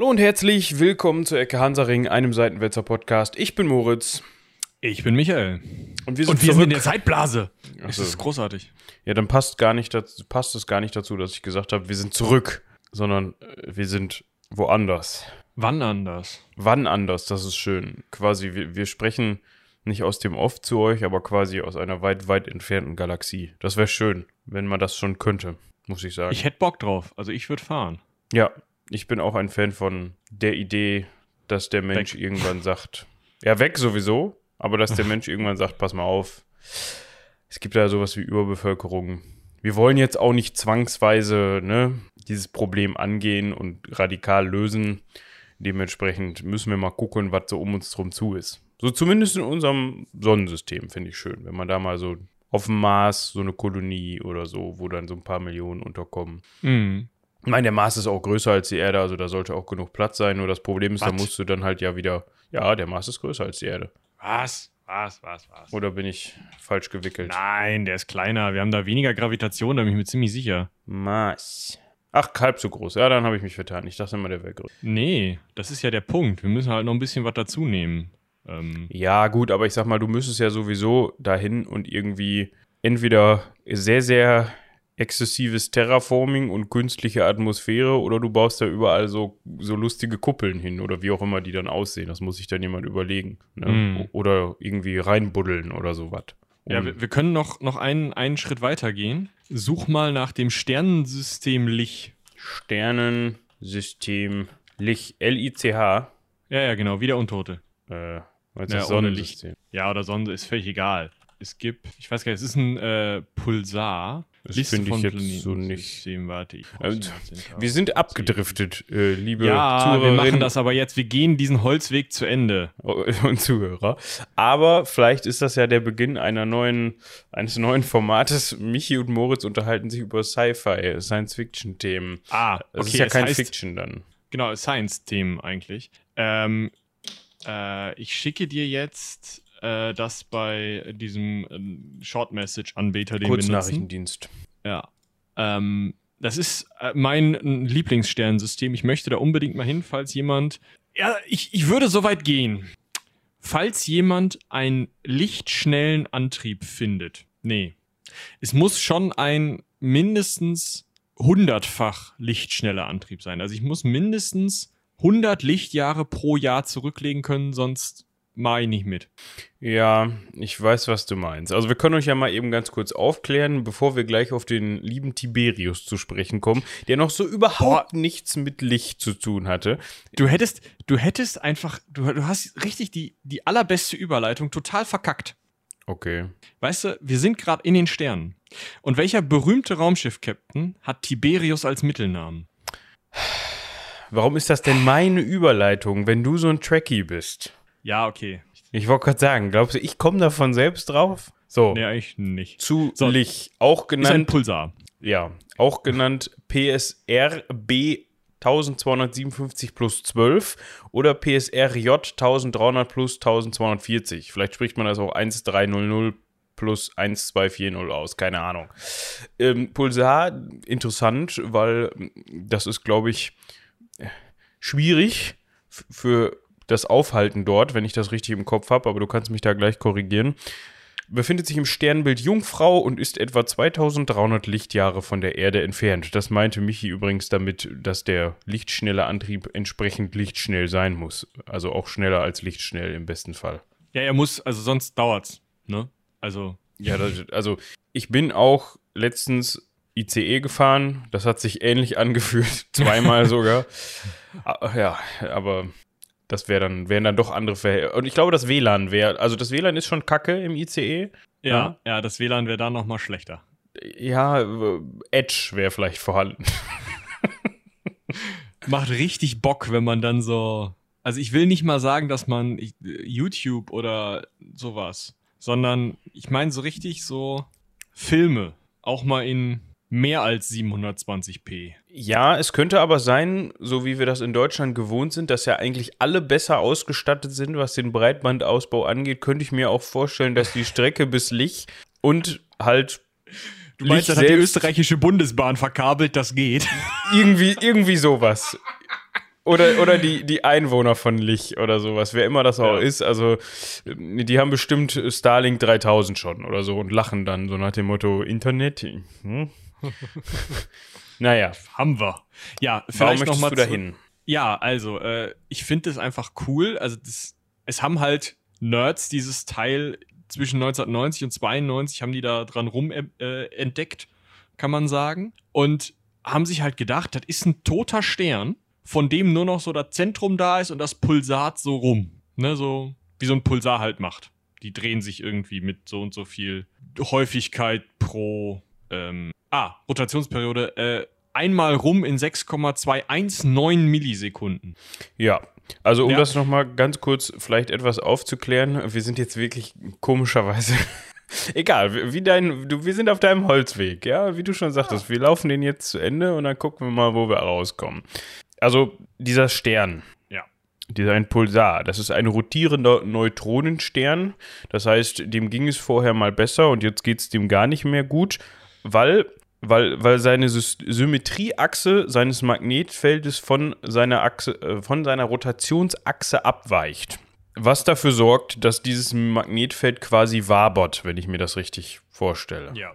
Hallo und herzlich willkommen zu Ecke Hansaring, einem Seitenwälzer Podcast. Ich bin Moritz. Ich bin Michael. Und wir sind, Und wir sind in der Zeitblase. Das so. ist großartig. ja, dann passt, gar nicht dazu, passt es gar nicht dazu, dass ich gesagt habe, wir sind zurück, sondern äh, wir sind woanders. Wann anders? Wann anders? Das ist schön. Quasi, wir, wir sprechen nicht aus dem Off zu euch, aber quasi aus einer weit, weit entfernten Galaxie. Das wäre schön, wenn man das schon könnte, muss ich sagen. Ich hätte Bock drauf. Also ich würde fahren. Ja, ich bin auch ein Fan von der Idee, dass der Mensch Weg. irgendwann sagt, ja, weg sowieso, aber dass der Mensch irgendwann sagt, pass mal auf, es gibt ja sowas wie Überbevölkerung. Wir wollen jetzt auch nicht zwangsweise ne, dieses Problem angehen und radikal lösen. Dementsprechend müssen wir mal gucken, was so um uns drum zu ist. So zumindest in unserem Sonnensystem finde ich schön, wenn man da mal so auf dem Mars so eine Kolonie oder so, wo dann so ein paar Millionen unterkommen. Mhm. Ich meine, der Mars ist auch größer als die Erde, also da sollte auch genug Platz sein. Nur das Problem ist, da Was? musst du dann halt ja wieder. Ja, der Mars ist größer als die Erde. Was? Was? Was? Was? Oder bin ich falsch gewickelt? Nein, der ist kleiner. Wir haben da weniger Gravitation, da bin ich mir ziemlich sicher. Mars. Ach, halb so groß. Ja, dann habe ich mich vertan. Ich dachte immer, der wäre größer. Nee, das ist ja der Punkt. Wir müssen halt noch ein bisschen was dazu nehmen. Ähm, Ja, gut, aber ich sag mal, du müsstest ja sowieso dahin und irgendwie entweder sehr, sehr exzessives Terraforming und künstliche Atmosphäre oder du baust da überall so, so lustige Kuppeln hin oder wie auch immer die dann aussehen. Das muss sich dann jemand überlegen. Ne? Mm. Oder irgendwie reinbuddeln oder sowas. ja, Um- wir, wir können noch, noch einen, einen Schritt weiter gehen. Such mal nach dem Sternensystem Lich. Sternensystem Lich, L-I-C-H. Ja, ja, genau, wie der Untote. Äh, was Ja, Sonnensystem? Ja, oder Sonne, ist völlig egal. Es gibt, ich weiß gar nicht, es ist ein äh, Pulsar. Das finde ich jetzt so nicht. System, warte. Ich Ähm, Wir sind abgedriftet, äh, liebe ja, wir Zuhörerinnen machen das aber jetzt. Wir gehen diesen Holzweg zu Ende. und Zuhörer. Aber vielleicht ist das ja der Beginn einer neuen, eines neuen Formates. Michi und Moritz unterhalten sich über Sci-Fi, Science-Fiction-Themen. Ah, Das okay. ist ja kein heißt, Fiction dann. Genau, Science-Themen eigentlich. Ähm, äh, ich schicke dir jetzt äh, das bei diesem ähm, Short-Message-Anbieter, den wir nutzen. Kurznachrichtendienst. Ja. Ähm, das ist äh, mein äh, Lieblingssternensystem. Ich möchte da unbedingt mal hin, falls jemand. Ja, ich, ich würde so weit gehen. Falls jemand einen lichtschnellen Antrieb findet. Nee. Es muss schon ein mindestens hundertfach lichtschneller Antrieb sein. Also ich muss mindestens 100 Lichtjahre pro Jahr zurücklegen können, sonst mache ich nicht mit. Ja, ich weiß, was du meinst. Also wir können euch ja mal eben ganz kurz aufklären, bevor wir gleich auf den lieben Tiberius zu sprechen kommen, der noch so überhaupt nichts mit Licht zu tun hatte. Du hättest, du hättest einfach, du, du hast richtig die, die allerbeste Überleitung total verkackt. Okay. Weißt du, wir sind gerade in den Sternen. Und welcher berühmte Raumschiff-Captain hat Tiberius als Mittelnamen? Warum ist das denn meine Überleitung, wenn du so ein Trekkie bist? Ja, okay. Ich wollte gerade sagen, glaubst du, ich komme davon selbst drauf? So, Nee, eigentlich nicht. zu So. Lich, auch Ist ein genannt, Pulsar. ja, auch genannt PSRB 1257 plus 12 oder PSRJ 1300 plus 1240. Vielleicht spricht man das auch 1300 plus 1240 aus, keine Ahnung. Ähm, Pulsar, interessant, weil das ist, glaube ich, schwierig f- für das Aufhalten dort, wenn ich das richtig im Kopf habe, aber du kannst mich da gleich korrigieren. Befindet sich im Sternbild Jungfrau und ist etwa 2300 Lichtjahre von der Erde entfernt. Das meinte Michi übrigens damit, dass der lichtschnelle Antrieb entsprechend lichtschnell sein muss. Also auch schneller als lichtschnell im besten Fall. Ja, er muss, also sonst dauert's. Ne? Also, Ja, das, also ich bin auch letztens ICE gefahren. Das hat sich ähnlich angefühlt, zweimal sogar. Ah, Ja, aber das wäre dann, wären dann doch andere Verhältnisse. Und ich glaube, das WLAN wäre, also das WLAN ist schon kacke im ICE. ja, ja, das WLAN wäre da noch mal schlechter. Ja, Edge wäre vielleicht vorhanden. Macht richtig Bock, wenn man dann so. Also ich will nicht mal sagen, dass man YouTube oder sowas, sondern ich meine so richtig so Filme, auch mal in mehr als 720p. Ja, es könnte aber sein, so wie wir das in Deutschland gewohnt sind, dass ja eigentlich alle besser ausgestattet sind, was den Breitbandausbau angeht, könnte ich mir auch vorstellen, dass die Strecke bis Lich und halt Du meinst, Lich das hat die österreichische Bundesbahn verkabelt, das geht. irgendwie, irgendwie sowas. Oder, oder die, die Einwohner von Lich oder sowas, wer immer das auch Ja. ist. Also, die haben bestimmt Starlink 3000 schon oder so und lachen dann so nach dem Motto: Internet. Hm? naja, Haben wir. Ja, vielleicht noch mal du da zu- hin? Ja, also, äh, ich finde es einfach cool. Also, das, es haben halt Nerds dieses Teil zwischen 1990 und 92 haben die da dran rum äh, entdeckt, kann man sagen. Und haben sich halt gedacht, das ist ein toter Stern, von dem nur noch so das Zentrum da ist und das Pulsat so rum. Ne, so wie so ein Pulsar halt macht. Die drehen sich irgendwie mit so und so viel Häufigkeit pro ähm, ah, Rotationsperiode äh, einmal rum in 6,219 Millisekunden. Ja, also um Ja. das nochmal ganz kurz vielleicht etwas aufzuklären, wir sind jetzt wirklich komischerweise. Egal, wie- dein, du, wir sind auf deinem Holzweg, ja, wie du schon sagtest, wir laufen den jetzt zu Ende und dann gucken wir mal, wo wir rauskommen. Also dieser Stern, Ja. dieser ein Pulsar, das ist ein rotierender Neutronenstern. Das heißt, dem ging es vorher mal besser und jetzt geht es dem gar nicht mehr gut, weil, weil, weil seine Symmetrieachse seines Magnetfeldes von seiner Achse, äh, von seiner Rotationsachse abweicht. Was dafür sorgt, dass dieses Magnetfeld quasi wabert, wenn ich mir das richtig vorstelle. Ja.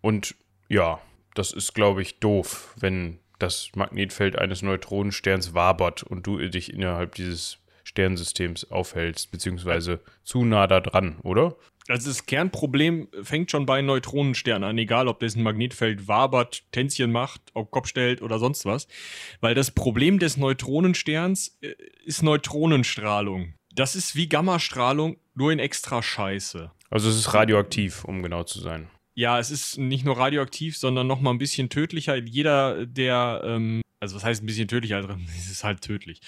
Und ja, das ist, glaube ich, doof, wenn das Magnetfeld eines Neutronensterns wabert und du dich innerhalb dieses Sternsystems aufhältst, beziehungsweise zu nah da dran, oder? Also das Kernproblem fängt schon bei Neutronensternen an, egal ob dessen Magnetfeld wabert, Tänzchen macht, auf Kopf stellt oder sonst was. Weil das Problem des Neutronensterns äh, ist Neutronenstrahlung. Das ist wie Gammastrahlung, nur in extra Scheiße. Also es ist radioaktiv, um genau zu sein. Ja, es ist nicht nur radioaktiv, sondern noch mal ein bisschen tödlicher. Jeder, der, ähm, also was heißt ein bisschen tödlicher? Also, es ist halt tödlich.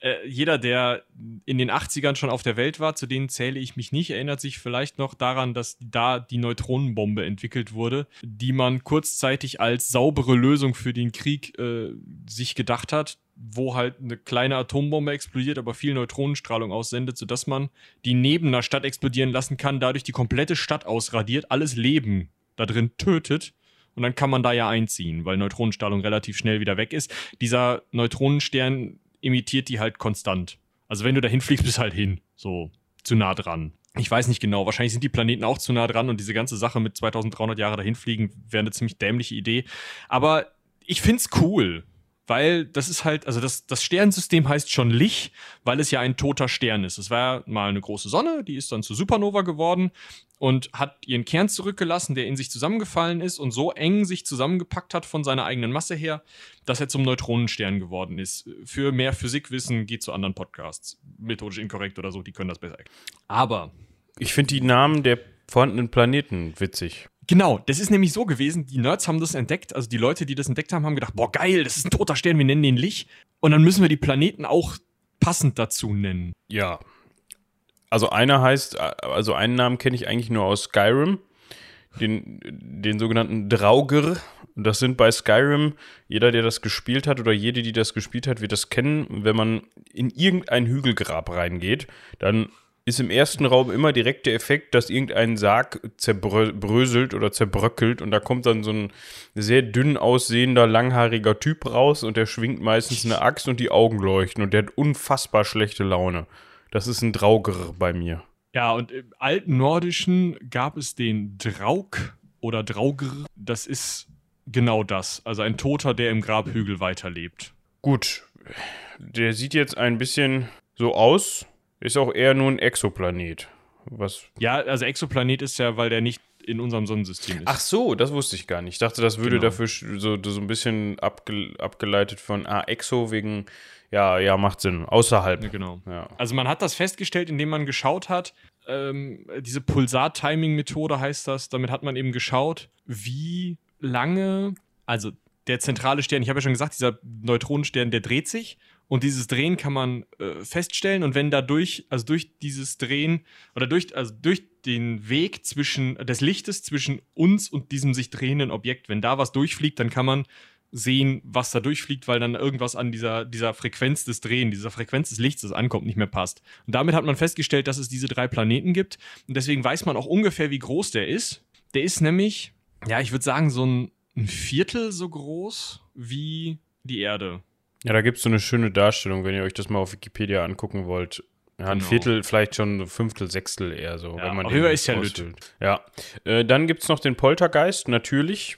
Äh, jeder, der in den 80ern schon auf der Welt war, zu denen zähle ich mich nicht, erinnert sich vielleicht noch daran, dass da die Neutronenbombe entwickelt wurde, die man kurzzeitig als saubere Lösung für den Krieg äh, sich gedacht hat, wo halt eine kleine Atombombe explodiert, aber viel Neutronenstrahlung aussendet, sodass man die neben einer Stadt explodieren lassen kann, dadurch die komplette Stadt ausradiert, alles Leben da drin tötet. Und dann kann man da ja einziehen, weil Neutronenstrahlung relativ schnell wieder weg ist. Dieser Neutronenstern imitiert die halt konstant. Also wenn du dahin fliegst, bist halt hin. So zu nah dran. Ich weiß nicht genau. Wahrscheinlich sind die Planeten auch zu nah dran und diese ganze Sache mit 2300 Jahre dahin fliegen wäre eine ziemlich dämliche Idee. Aber ich find's cool. Weil das ist halt, also das, das Sternensystem heißt schon Lich, weil es ja ein toter Stern ist. Es war mal eine große Sonne, die ist dann zu Supernova geworden und hat ihren Kern zurückgelassen, der in sich zusammengefallen ist und so eng sich zusammengepackt hat von seiner eigenen Masse her, dass er zum Neutronenstern geworden ist. Für mehr Physikwissen geht zu anderen Podcasts. Methodisch inkorrekt oder so, die können das besser erklären. Aber Ich finde die Namen der vorhandenen Planeten witzig. Genau, das ist nämlich so gewesen, die Nerds haben das entdeckt, also die Leute, die das entdeckt haben, haben gedacht, boah geil, das ist ein toter Stern, wir nennen den Lich. Und dann müssen wir die Planeten auch passend dazu nennen. Ja. Also einer heißt, also einen Namen kenne ich eigentlich nur aus Skyrim, den, den sogenannten Draugr. Das sind bei Skyrim, jeder, der das gespielt hat oder jede, die das gespielt hat, wird das kennen. Wenn man in irgendein Hügelgrab reingeht, dann ist im ersten Raum immer direkt der Effekt, dass irgendein Sarg zerbröselt oder zerbröckelt und da kommt dann so ein sehr dünn aussehender, langhaariger Typ raus und der schwingt meistens eine Axt und die Augen leuchten und der hat unfassbar schlechte Laune. Das ist ein Draugr bei mir. Ja, und im alten Nordischen gab es den Draug oder Draugr. Das ist genau das. Also ein Toter, der im Grabhügel weiterlebt. Gut, der sieht jetzt ein bisschen so aus, ist auch eher nur ein Exoplanet. Was? Ja, also Exoplanet ist ja, weil der nicht in unserem Sonnensystem ist. Ach so, das wusste ich gar nicht. Ich dachte, das würde Genau. dafür so, so ein bisschen abge, abgeleitet von ah, Exo wegen, ja, ja, macht Sinn. Außerhalb. Genau. Ja. Also man hat das festgestellt, indem man geschaut hat, ähm, diese Pulsar-Timing-Methode heißt das, damit hat man eben geschaut, wie lange, also der zentrale Stern, ich habe ja schon gesagt, dieser Neutronenstern, der dreht sich und dieses Drehen kann man äh, feststellen und wenn dadurch, also durch dieses Drehen oder durch, also durch den Weg zwischen des Lichtes zwischen uns und diesem sich drehenden Objekt, wenn da was durchfliegt, dann kann man sehen, was da durchfliegt, weil dann irgendwas an dieser, dieser Frequenz des Drehen, dieser Frequenz des Lichts, das ankommt, nicht mehr passt. Und damit hat man festgestellt, dass es diese drei Planeten gibt. Und deswegen weiß man auch ungefähr, wie groß der ist. Der ist nämlich, ja, ich würde sagen, so ein, ein Viertel so groß wie die Erde. Ja, da gibt es so eine schöne Darstellung, wenn ihr euch das mal auf Wikipedia angucken wollt. Ja, ein Genau. Viertel, vielleicht schon ein Fünftel, Sechstel eher so. Ja, wenn man den ist ja ausfüllt. Ja. Äh, dann gibt es noch den Poltergeist, natürlich.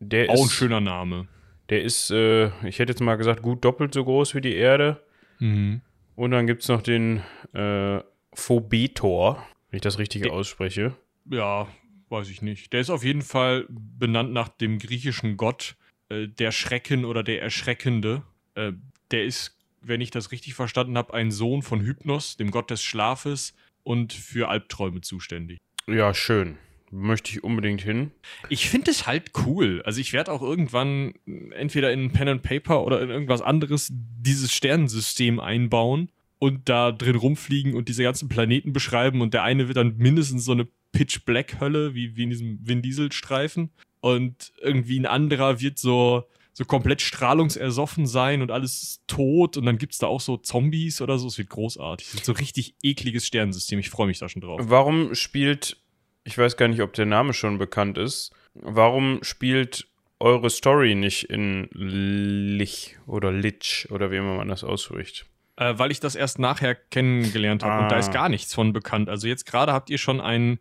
Der Auch ein ist, schöner Name. der ist, äh, ich hätte jetzt mal gesagt, gut doppelt so groß wie die Erde. Mhm. Und dann gibt es noch den äh, Phobetor, wenn ich das richtig Der- ausspreche. Ja, weiß ich nicht. Der ist auf jeden Fall benannt nach dem griechischen Gott, äh, der Schrecken oder der Erschreckende. Äh, der ist, wenn ich das richtig verstanden habe, ein Sohn von Hypnos, dem Gott des Schlafes und für Albträume zuständig. Ja, schön. Möchte ich unbedingt hin. Ich finde es halt cool. Also ich werde auch irgendwann entweder in Pen and Paper oder in irgendwas anderes dieses Sternensystem einbauen und da drin rumfliegen und diese ganzen Planeten beschreiben und der eine wird dann mindestens so eine Pitch Black Hölle wie, wie in diesem Vin Diesel Streifen und irgendwie ein anderer wird so so komplett strahlungsersoffen sein und alles tot und dann gibt es da auch so Zombies oder so. Es wird großartig. So richtig ekliges Sternensystem. Ich freue mich da schon drauf. Warum spielt, ich weiß gar nicht, ob der Name schon bekannt ist, warum spielt eure Story nicht in Lich oder Lich oder wie immer man das ausspricht? Äh, weil ich das erst nachher kennengelernt habe und da Ah. ist gar nichts von bekannt. Also jetzt gerade habt ihr schon einen,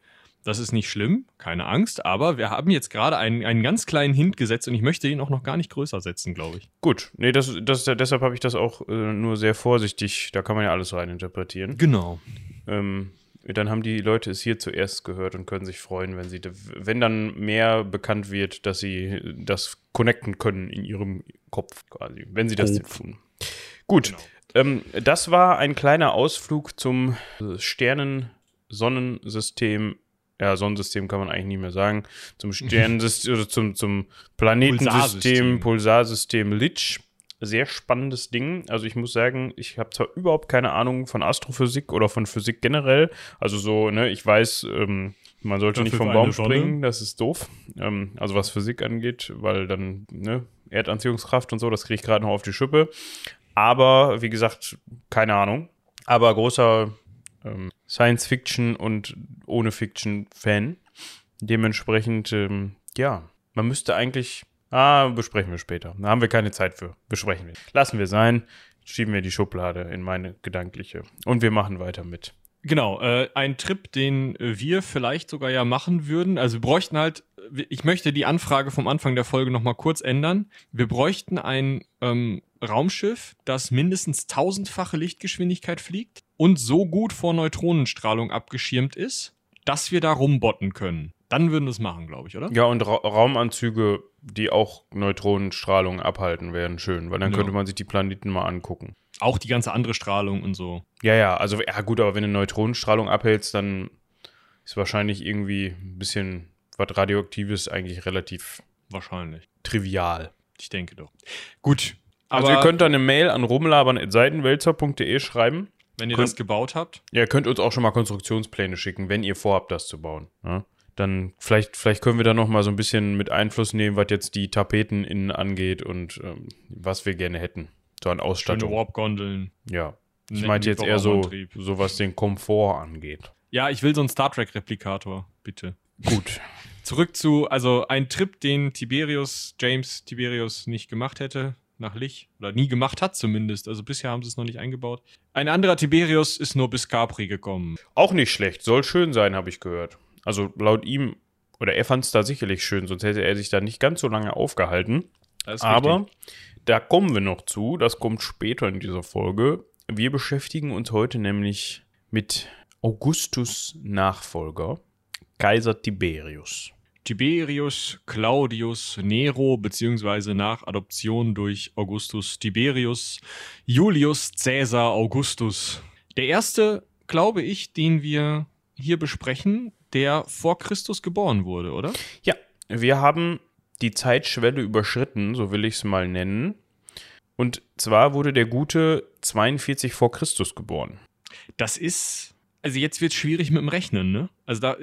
das ist nicht schlimm, keine Angst, aber wir haben jetzt gerade einen, einen ganz kleinen Hint gesetzt und ich möchte ihn auch noch gar nicht größer setzen, glaube ich. Gut, nee, das, das, deshalb habe ich das auch äh, nur sehr vorsichtig, da kann man ja alles reininterpretieren. Genau. Ähm, dann haben die Leute es hier zuerst gehört und können sich freuen, wenn sie, wenn dann mehr bekannt wird, dass sie das connecten können in ihrem Kopf quasi, wenn sie das Kopf. tun. Gut, Genau. ähm, das war ein kleiner Ausflug zum Sternen-Sonnensystem. Ja, Sonnensystem kann man eigentlich nicht mehr sagen. Zum Sternensystem oder zum, zum Planetensystem, Pulsarsystem. Pulsarsystem Litsch. Sehr spannendes Ding. Also ich muss sagen, ich habe zwar überhaupt keine Ahnung von Astrophysik oder von Physik generell. Also so, ne, ich weiß, ähm, man sollte Das nicht vom Baum springen, das ist doof. Ähm, also was Physik angeht, weil dann, ne, Erdanziehungskraft und so, das kriege ich gerade noch auf die Schippe. Aber wie gesagt, keine Ahnung. Aber großer ähm, Science-Fiction und ohne Fiction-Fan. Dementsprechend, ähm, ja, man müsste eigentlich. Ah, besprechen wir später. Da haben wir keine Zeit für. Besprechen wir. Lassen wir sein. Schieben wir die Schublade in meine gedankliche. Und wir machen weiter mit. Genau, äh, ein Trip, den äh, wir vielleicht sogar ja machen würden. Also wir bräuchten halt, ich möchte die Anfrage vom Anfang der Folge nochmal kurz ändern. Wir bräuchten ein ähm, Raumschiff, das mindestens tausendfache Lichtgeschwindigkeit fliegt und so gut vor Neutronenstrahlung abgeschirmt ist, dass wir da rumbotten können. Dann würden wir es machen, glaube ich, oder? Ja, und Ra Raumanzüge, die auch Neutronenstrahlung abhalten, wären schön, weil dann Ja. könnte man sich die Planeten mal angucken. Auch die ganze andere Strahlung und so. Ja, ja, also ja gut, aber wenn du Neutronenstrahlung abhältst, dann ist wahrscheinlich irgendwie ein bisschen was Radioaktives eigentlich relativ Wahrscheinlich. trivial. Ich denke doch. Gut. Aber also ihr könnt dann eine Mail an rumlabern.seitenwälzer.de schreiben. wenn ihr könnt- das gebaut habt, Ja, ihr könnt uns auch schon mal Konstruktionspläne schicken, wenn ihr vorhabt, das zu bauen. Ja? Dann vielleicht, vielleicht können wir da noch mal so ein bisschen mit Einfluss nehmen, was jetzt die Tapeten innen angeht und ähm, was wir gerne hätten. So an schöne Ausstattung. Warp-Gondeln. Ja. Ich netten meinte jetzt eher so, so, was den Komfort angeht. Ja, ich will so einen Star Trek-Replikator, bitte. Gut. Zurück zu, also ein Trip, den Tiberius, James Tiberius nicht gemacht hätte, nach Lich, oder nie gemacht hat zumindest. Also bisher haben sie es noch nicht eingebaut. Ein anderer Tiberius ist nur bis Capri gekommen. Auch nicht schlecht. Soll schön sein, habe ich gehört. Also laut ihm, oder er fand es da sicherlich schön, sonst hätte er sich da nicht ganz so lange aufgehalten. Aber richtig. Da kommen wir noch zu. Das kommt später in dieser Folge. Wir beschäftigen uns heute nämlich mit Augustus Nachfolger, Kaiser Tiberius. Tiberius Claudius Nero, beziehungsweise nach Adoption durch Augustus Tiberius, Julius Caesar Augustus. Der erste, glaube ich, den wir hier besprechen, der vor Christus geboren wurde, oder? Ja, wir haben die Zeitschwelle überschritten, so will ich es mal nennen. Und zwar wurde der Gute 42 vor Christus geboren. Das ist, also jetzt wird es schwierig mit dem Rechnen, ne? Also da,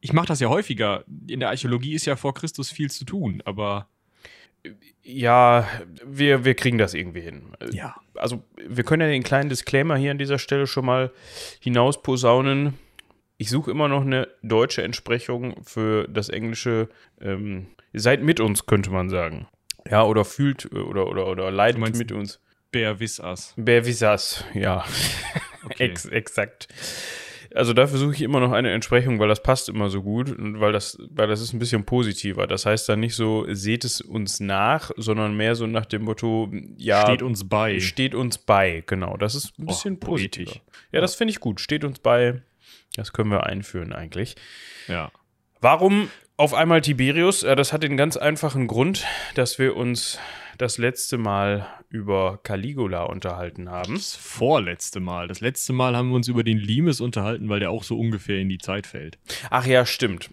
ich mache das ja häufiger. In der Archäologie ist ja vor Christus viel zu tun, aber Ja, wir, wir kriegen das irgendwie hin. ja. also wir können ja den kleinen Disclaimer hier an dieser Stelle schon mal hinausposaunen. Ich suche immer noch eine deutsche Entsprechung für das Englische. Ähm, seid mit uns, könnte man sagen. Ja, oder fühlt äh, oder, oder, oder leidet mit uns. Wissas. Wer wie das? Ja, Okay. Ex exakt. Also da versuche ich immer noch eine Entsprechung, weil das passt immer so gut und weil das, weil das ist ein bisschen positiver. Das heißt dann nicht so, seht es uns nach, sondern mehr so nach dem Motto, ja, Steht uns bei. steht uns bei, genau. Das ist ein Oh, bisschen poetisch. positiver. Ja, das finde ich gut. Steht uns bei. Das können wir einführen eigentlich. Ja. Warum auf einmal Tiberius? Äh, Das hat den ganz einfachen Grund, dass wir uns das letzte Mal über Caligula unterhalten haben. Das vorletzte Mal. Das letzte Mal haben wir uns über den Limes unterhalten, weil der auch so ungefähr in die Zeit fällt. Ach ja, stimmt.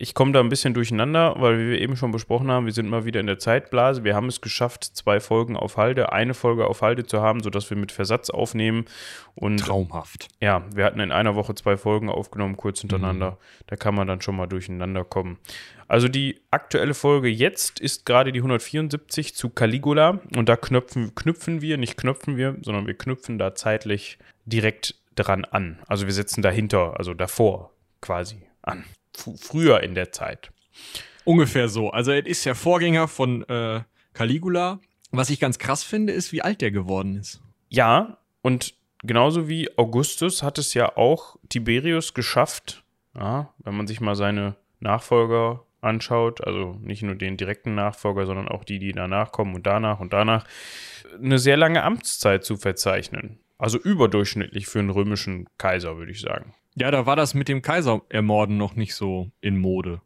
Ich komme da ein bisschen durcheinander, weil wie wir eben schon besprochen haben, wir sind mal wieder in der Zeitblase. Wir haben es geschafft, zwei Folgen auf Halde, eine Folge auf Halde zu haben, sodass wir mit Versatz aufnehmen. Und Traumhaft. ja, wir hatten in einer Woche zwei Folgen aufgenommen, kurz hintereinander. Da kann man dann schon mal durcheinander kommen. Also die aktuelle Folge jetzt ist gerade die 174 zu Caligula und da knöpfen, knüpfen wir, nicht knöpfen wir, sondern wir knüpfen da zeitlich direkt dran an. Also wir setzen dahinter, also davor quasi an. Früher in der Zeit. Ungefähr so. Also, er ist der Vorgänger von äh, Caligula. Was ich ganz krass finde, ist, wie alt der geworden ist. Ja, und genauso wie Augustus hat es ja auch Tiberius geschafft, ja, wenn man sich mal seine Nachfolger anschaut, also nicht nur den direkten Nachfolger, sondern auch die, die danach kommen und danach und danach, eine sehr lange Amtszeit zu verzeichnen. Also überdurchschnittlich für einen römischen Kaiser, würde ich sagen. Ja, da war das mit dem Kaiser ermorden noch nicht so in Mode.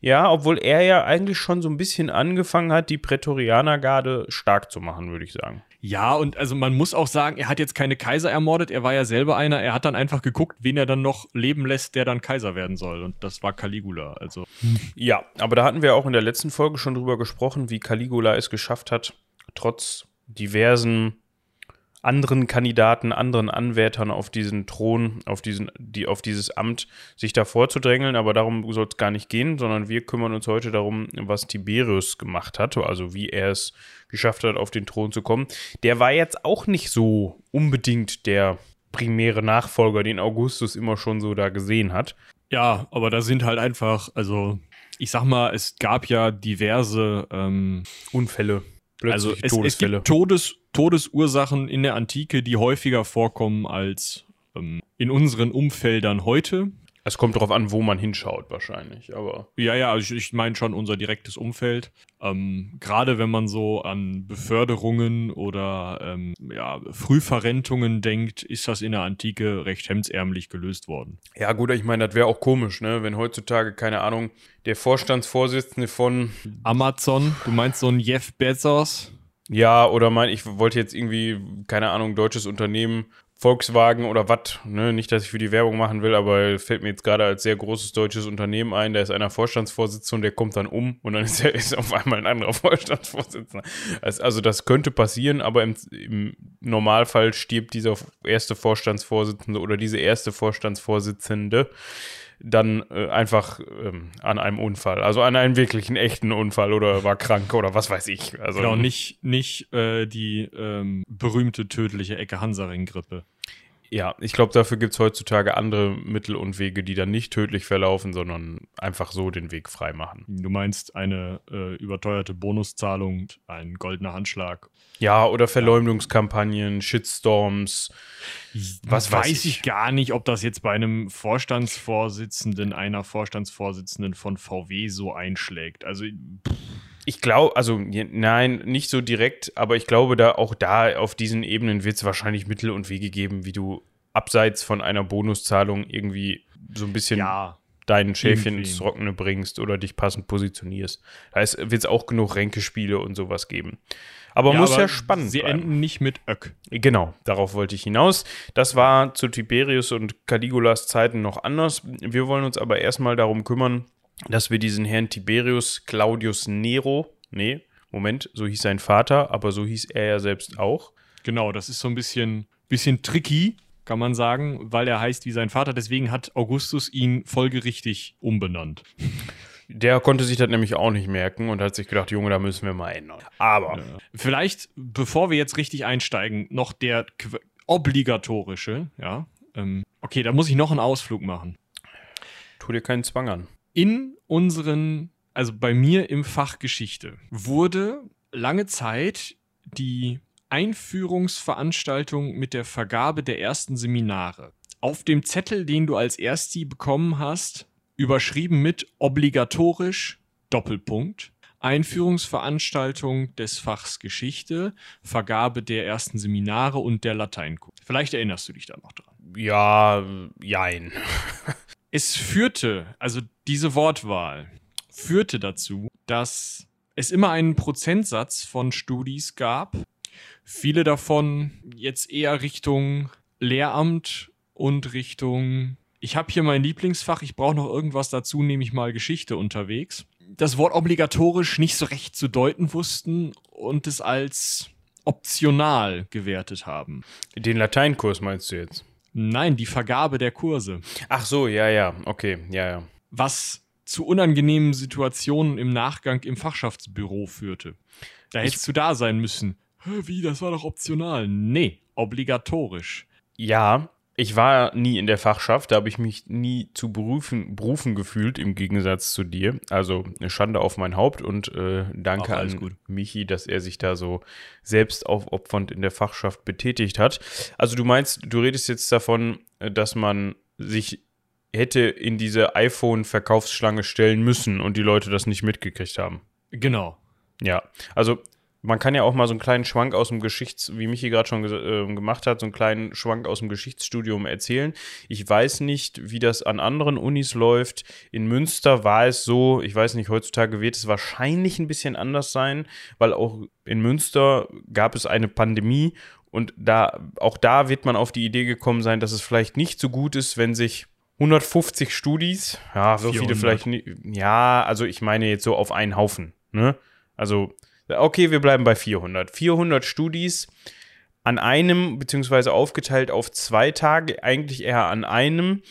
Ja, obwohl er ja eigentlich schon so ein bisschen angefangen hat, die Prätorianergarde stark zu machen, würde ich sagen. Ja, und also man muss auch sagen, er hat jetzt keine Kaiser ermordet, er war ja selber einer, er hat dann einfach geguckt, wen er dann noch leben lässt, der dann Kaiser werden soll. Und das war Caligula. Also, Ja, aber da hatten wir auch in der letzten Folge schon drüber gesprochen, wie Caligula es geschafft hat, trotz diversen anderen Kandidaten, anderen Anwärtern auf diesen Thron, auf, diesen, die, auf dieses Amt, sich da vorzudrängeln. Aber darum soll es gar nicht gehen, sondern wir kümmern uns heute darum, was Tiberius gemacht hat, also wie er es geschafft hat, auf den Thron zu kommen. Der war jetzt auch nicht so unbedingt der primäre Nachfolger, den Augustus immer schon so da gesehen hat. ja, aber da sind halt einfach, also ich sag mal, es gab ja diverse, ähm, Unfälle. also plötzliche es, es Todesfälle. gibt Todes, Todesursachen in der Antike, die häufiger vorkommen als ähm, in unseren Umfeldern heute. Es kommt darauf an, wo man hinschaut, wahrscheinlich. Aber Ja, ja, also ich, ich meine schon unser direktes Umfeld. Ähm, Gerade wenn man so an Beförderungen oder ähm, ja, Frühverrentungen denkt, ist das in der Antike recht hemdsärmlich gelöst worden. ja, gut, ich meine, das wäre auch komisch, ne? Wenn heutzutage, keine Ahnung, der Vorstandsvorsitzende von, Amazon, du meinst so ein Jeff Bezos? Ja, oder mein, ich wollte jetzt irgendwie, keine Ahnung, deutsches Unternehmen, Volkswagen oder was, ne? Nicht, dass ich für die Werbung machen will, aber fällt mir jetzt gerade als sehr großes deutsches Unternehmen ein, da ist einer Vorstandsvorsitzender und der kommt dann um und dann ist, er, ist auf einmal ein anderer Vorstandsvorsitzender. Also, also das könnte passieren, aber im, im Normalfall stirbt dieser erste Vorstandsvorsitzende oder diese erste Vorstandsvorsitzende dann äh, einfach ähm, an einem Unfall, also an einem wirklichen echten Unfall oder war krank oder was weiß ich. Also Genau, nicht, nicht äh, die ähm, berühmte tödliche Ecke Hansaring-Grippe. Ja, ich glaube, dafür gibt es heutzutage andere Mittel und Wege, die dann nicht tödlich verlaufen, sondern einfach so den Weg frei machen. Du meinst eine äh, überteuerte Bonuszahlung, ein goldener Handschlag. Ja, oder Verleumdungskampagnen, Shitstorms. Was weiß weiß ich gar nicht, ob das jetzt bei einem Vorstandsvorsitzenden, einer Vorstandsvorsitzenden von VW so einschlägt. Also Ich glaube, also nein, nicht so direkt, aber ich glaube, da auch da auf diesen Ebenen wird es wahrscheinlich Mittel und Wege geben, wie du abseits von einer Bonuszahlung irgendwie so ein bisschen ja, dein Schäfchen Irgendwie. ins Trockene bringst oder dich passend positionierst. Da wird es auch genug Ränkespiele und sowas geben. Aber ja, muss aber ja spannend Sie bleiben. enden nicht mit Öck. Genau, darauf wollte ich hinaus. Das war zu Tiberius und Caligulas Zeiten noch anders. Wir wollen uns aber erstmal darum kümmern, dass wir diesen Herrn Tiberius Claudius Nero, nee, Moment, so hieß sein Vater, aber so hieß er ja selbst auch. Genau, das ist so ein bisschen, bisschen tricky, kann man sagen, weil er heißt wie sein Vater. Deswegen hat Augustus ihn folgerichtig umbenannt. Der konnte sich das nämlich auch nicht merken und hat sich gedacht, Junge, da müssen wir mal ändern. Aber Vielleicht, bevor wir jetzt richtig einsteigen, noch der obligatorische, ja. Ähm, okay, da muss ich noch einen Ausflug machen. tu dir keinen Zwang an. In unseren, also bei mir im Fach Geschichte, wurde lange Zeit die Einführungsveranstaltung mit der Vergabe der ersten Seminare. Auf dem Zettel, den du als Ersti bekommen hast, überschrieben mit obligatorisch Doppelpunkt. Einführungsveranstaltung des Fachs Geschichte, Vergabe der ersten Seminare und der Lateinkurs. Vielleicht erinnerst du dich da noch dran. Ja, jein. Es führte, also diese Wortwahl, führte dazu, dass es immer einen Prozentsatz von Studis gab. Viele davon jetzt eher Richtung Lehramt und Richtung, ich habe hier mein Lieblingsfach, ich brauche noch irgendwas dazu, nehme ich mal Geschichte unterwegs. Das Wort obligatorisch nicht so recht zu deuten wussten und es als optional gewertet haben. Den Lateinkurs meinst du jetzt? Nein, die Vergabe der Kurse. Ach so, ja, ja, okay, ja, ja. Was zu unangenehmen Situationen im Nachgang im Fachschaftsbüro führte. Da hättest du da sein müssen. Wie, das war doch optional. Nee, obligatorisch. Ja, ich war nie in der Fachschaft, da habe ich mich nie zu berufen, berufen gefühlt, im Gegensatz zu dir. Also eine Schande auf mein Haupt und äh, danke Ach, an gut. Michi, dass er sich da so selbst aufopfernd in der Fachschaft betätigt hat. Also du meinst, du redest jetzt davon, äh, dass man sich hätte in diese iPhone-Verkaufsschlange stellen müssen und die Leute das nicht mitgekriegt haben. Genau. Ja, also man kann ja auch mal so einen kleinen Schwank aus dem Geschichts, wie Michi gerade schon äh, gemacht hat, so einen kleinen Schwank aus dem Geschichtsstudium erzählen. Ich weiß nicht, wie das an anderen Unis läuft. In Münster war es so, ich weiß nicht, heutzutage wird es wahrscheinlich ein bisschen anders sein, weil auch in Münster gab es eine Pandemie und da, auch da wird man auf die Idee gekommen sein, dass es vielleicht nicht so gut ist, wenn sich 150 Studis, ja, so viele 400. vielleicht nicht, ja, also ich meine jetzt so auf einen Haufen, ne? Also, okay, wir bleiben bei 400. 400 Studis an einem, beziehungsweise aufgeteilt auf zwei Tage, eigentlich eher an einem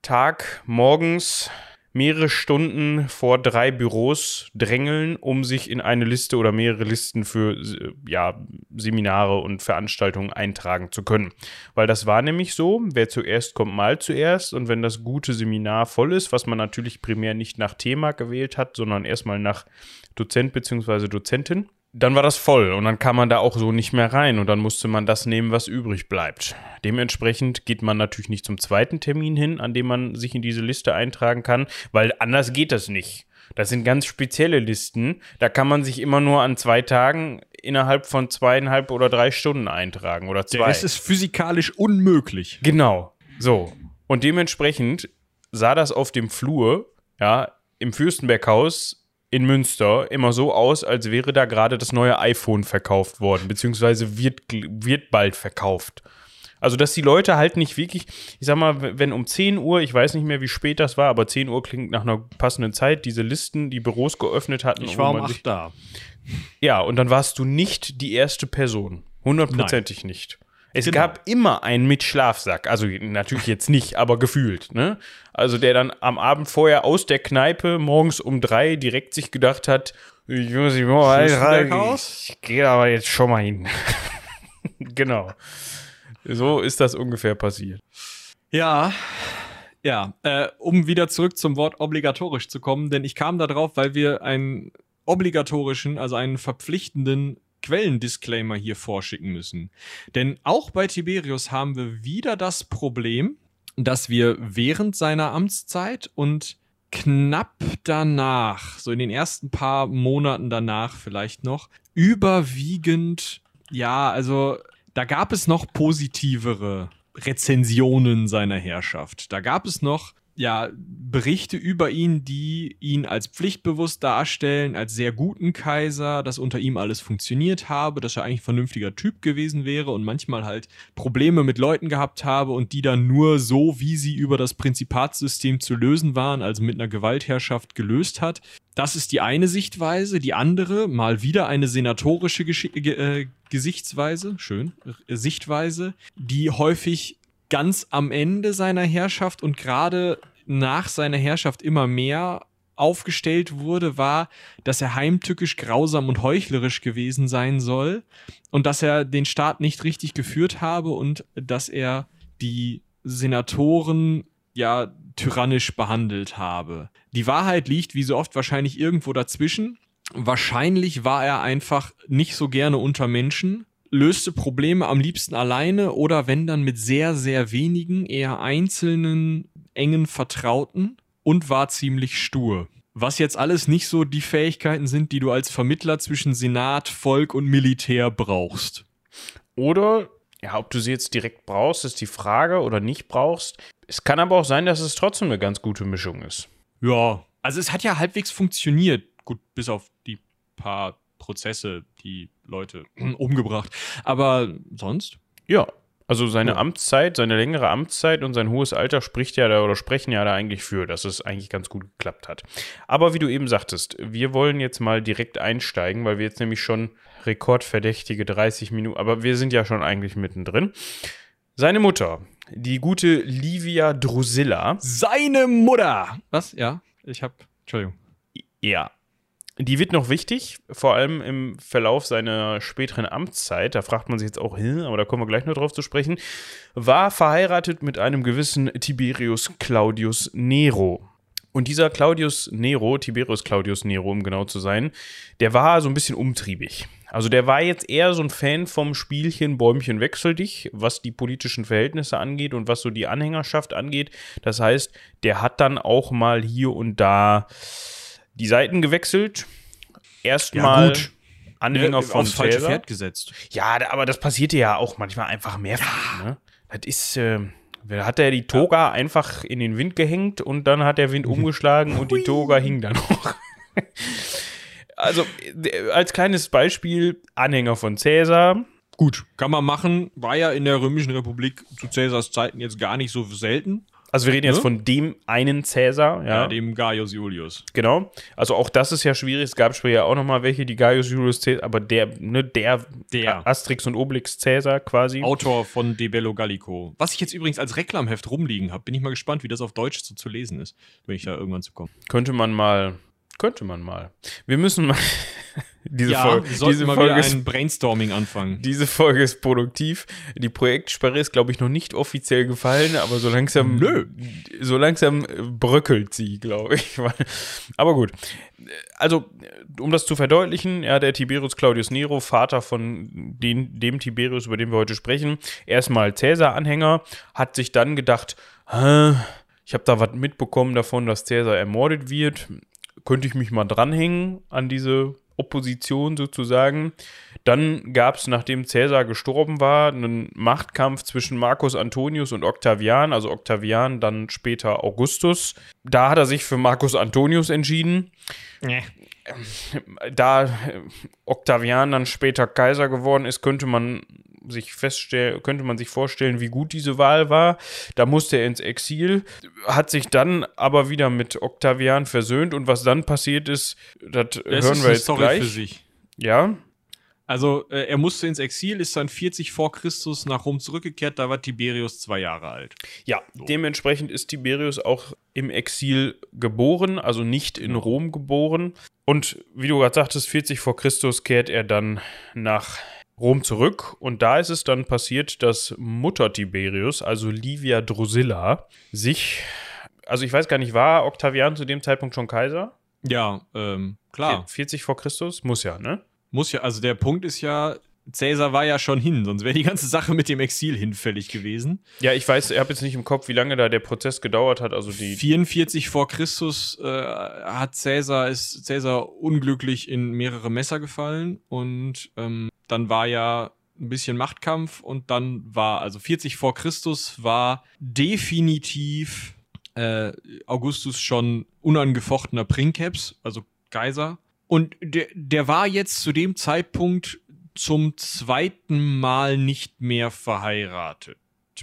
Tag morgens mehrere Stunden vor drei Büros drängeln, um sich in eine Liste oder mehrere Listen für äh, ja, Seminare und Veranstaltungen eintragen zu können. Weil das war nämlich so, wer zuerst kommt, mal zuerst. Und wenn das gute Seminar voll ist, was man natürlich primär nicht nach Thema gewählt hat, sondern erstmal nach Dozent bzw. Dozentin, dann war das voll und dann kam man da auch so nicht mehr rein und dann musste man das nehmen, was übrig bleibt. Dementsprechend geht man natürlich nicht zum zweiten Termin hin, an dem man sich in diese Liste eintragen kann, weil anders geht das nicht. Das sind ganz spezielle Listen. Da kann man sich immer nur an zwei Tagen innerhalb von zweieinhalb oder drei Stunden eintragen oder zwei. Rest ist physikalisch unmöglich. Genau. So. Und dementsprechend sah das auf dem Flur, ja, im Fürstenberghaus in Münster immer so aus, als wäre da gerade das neue iPhone verkauft worden, beziehungsweise wird, wird bald verkauft. Also, dass die Leute halt nicht wirklich, ich sag mal, wenn um 10 Uhr, ich weiß nicht mehr, wie spät das war, aber 10 Uhr klingt nach einer passenden Zeit, diese Listen, die Büros geöffnet hatten. Ich war um man sich- acht da. ja, und dann warst du nicht die erste Person. Hundertprozentig nicht. Es Genau. gab immer einen mit Schlafsack. Also natürlich jetzt nicht, aber gefühlt. Ne? Also der dann am Abend vorher aus der Kneipe morgens um drei direkt sich gedacht hat, ich muss mich mal Fürstenberghaus? ich gehe aber jetzt schon mal hin. genau. So ist das ungefähr passiert. Ja, ja, äh, um wieder zurück zum Wort obligatorisch zu kommen, denn ich kam da drauf, weil wir einen obligatorischen, also einen verpflichtenden Quellendisclaimer hier vorschicken müssen. Denn auch bei Tiberius haben wir wieder das Problem, dass wir während seiner Amtszeit und knapp danach, so in den ersten paar Monaten danach vielleicht noch, überwiegend, ja, also da gab es noch positivere Rezensionen seiner Herrschaft. Da gab es noch ja Berichte über ihn, die ihn als pflichtbewusst darstellen, als sehr guten Kaiser, dass unter ihm alles funktioniert habe, dass er eigentlich ein vernünftiger Typ gewesen wäre und manchmal halt Probleme mit Leuten gehabt habe und die dann nur so, wie sie über das Prinzipatssystem zu lösen waren, also mit einer Gewaltherrschaft gelöst hat. Das ist die eine Sichtweise. Die andere, mal wieder eine senatorische Gesch ge äh, Gesichtsweise, schön, Sichtweise, die häufig ganz am Ende seiner Herrschaft und gerade nach seiner Herrschaft immer mehr aufgestellt wurde, war, dass er heimtückisch, grausam und heuchlerisch gewesen sein soll und dass er den Staat nicht richtig geführt habe und dass er die Senatoren ja tyrannisch behandelt habe. Die Wahrheit liegt wie so oft wahrscheinlich irgendwo dazwischen. Wahrscheinlich war er einfach nicht so gerne unter Menschen, löste Probleme am liebsten alleine oder wenn dann mit sehr, sehr wenigen, eher einzelnen, engen Vertrauten und war ziemlich stur. Was jetzt alles nicht so die Fähigkeiten sind, die du als Vermittler zwischen Senat, Volk und Militär brauchst. Oder, ja, ob du sie jetzt direkt brauchst, ist die Frage oder nicht brauchst. Es kann aber auch sein, dass es trotzdem eine ganz gute Mischung ist. Ja, also es hat ja halbwegs funktioniert. Gut, bis auf die paar Prozesse, die Leute umgebracht. Aber sonst? Ja, also seine Ja. Amtszeit, seine längere Amtszeit und sein hohes Alter spricht ja da oder sprechen ja da eigentlich für, dass es eigentlich ganz gut geklappt hat. Aber wie du eben sagtest, wir wollen jetzt mal direkt einsteigen, weil wir jetzt nämlich schon rekordverdächtige 30 Minuten, aber wir sind ja schon eigentlich mittendrin. Seine Mutter, die gute Livia Drusilla, Seine Mutter! Was? Ja, ich hab. Entschuldigung. Ja. Die wird noch wichtig, vor allem im Verlauf seiner späteren Amtszeit. Da fragt man sich jetzt auch, hin, aber da kommen wir gleich noch drauf zu sprechen. War verheiratet mit einem gewissen Tiberius Claudius Nero. Und dieser Claudius Nero, Tiberius Claudius Nero, um genau zu sein, der war so ein bisschen umtriebig. Also der war jetzt eher so ein Fan vom Spielchen Bäumchen wechsel dich, was die politischen Verhältnisse angeht und was so die Anhängerschaft angeht. Das heißt, der hat dann auch mal hier und da die Seiten gewechselt. Erstmal gut. Anhänger Äh, von aufs falsche. Pferd gesetzt. Ja, aber das passierte ja auch manchmal einfach mehrfach. Ne? Das ist, äh, hat er die Toga einfach in den Wind gehängt und dann hat der Wind umgeschlagen und die Toga hing dann auch. also, als kleines Beispiel, Anhänger von Caesar. Gut, kann man machen. War ja in der Römischen Republik zu Cäsars Zeiten jetzt gar nicht so selten. Also, wir reden jetzt Ne? von dem einen Caesar, ja. Ja, dem Gaius Julius. Genau. Also auch das ist ja schwierig. Es gab später auch noch mal welche, die Gaius Julius Caesar, aber der, ne, der, Der. Asterix und Obelix Caesar quasi. Autor von De Bello Gallico. Was ich jetzt übrigens als Reklamheft rumliegen habe. Bin ich mal gespannt, wie das auf Deutsch so zu lesen ist, wenn ich da irgendwann zu komme. Könnte man mal, könnte man mal. Wir müssen mal, diese, ja, Folge, wir sollten diese, mal Folge wieder ist, ein Brainstorming anfangen. diese Folge ist produktiv. Die Projektsperre ist, glaube ich, noch nicht offiziell gefallen, aber so langsam, Nö. so langsam äh, bröckelt sie, glaube ich. Aber gut. Also, um das zu verdeutlichen, ja, der Tiberius Claudius Nero, Vater von den, dem Tiberius, über den wir heute sprechen, erstmal Cäsar-Anhänger, hat sich dann gedacht, "Hä, ich habe da was mitbekommen davon, dass Cäsar ermordet wird. Könnte ich mich mal dranhängen an diese Opposition sozusagen. Dann gab es, nachdem Cäsar gestorben war, einen Machtkampf zwischen Marcus Antonius und Octavian, also Octavian, dann später Augustus. Da hat er sich für Marcus Antonius entschieden da äh, Octavian dann später Kaiser geworden ist, könnte man sich feststellen, könnte man sich vorstellen, wie gut diese Wahl war. Da musste er ins Exil, hat sich dann aber wieder mit Octavian versöhnt und was dann passiert ist, das Das hören ist wir eine jetzt Story gleich. für sich. Ja, Also, äh, er musste ins Exil, ist dann 40 vor Christus nach Rom zurückgekehrt, da war Tiberius zwei Jahre alt. ja. Dementsprechend ist Tiberius auch im Exil geboren, also nicht in Rom geboren. Und wie du gerade sagtest, 40 vor Christus kehrt er dann nach Rom zurück. Und da ist es dann passiert, dass Mutter Tiberius, also Livia Drusilla, sich, also ich weiß gar nicht, war Octavian zu dem Zeitpunkt schon Kaiser? Ja, ähm, klar. 40 vor Christus? Muss ja, ne? Muss ja, also der Punkt ist ja, Cäsar war ja schon hin, sonst wäre die ganze Sache mit dem Exil hinfällig gewesen. Ja, ich weiß, ich habe jetzt nicht im Kopf, wie lange da der Prozess gedauert hat. Also die 44 vor Christus äh, hat Cäsar, ist Cäsar unglücklich in mehrere Messer gefallen und ähm, dann war ja ein bisschen Machtkampf und dann war, also 40 vor Christus war definitiv äh, Augustus schon unangefochtener Princeps, also Kaiser. Und der, der war jetzt zu dem Zeitpunkt zum zweiten Mal nicht mehr verheiratet.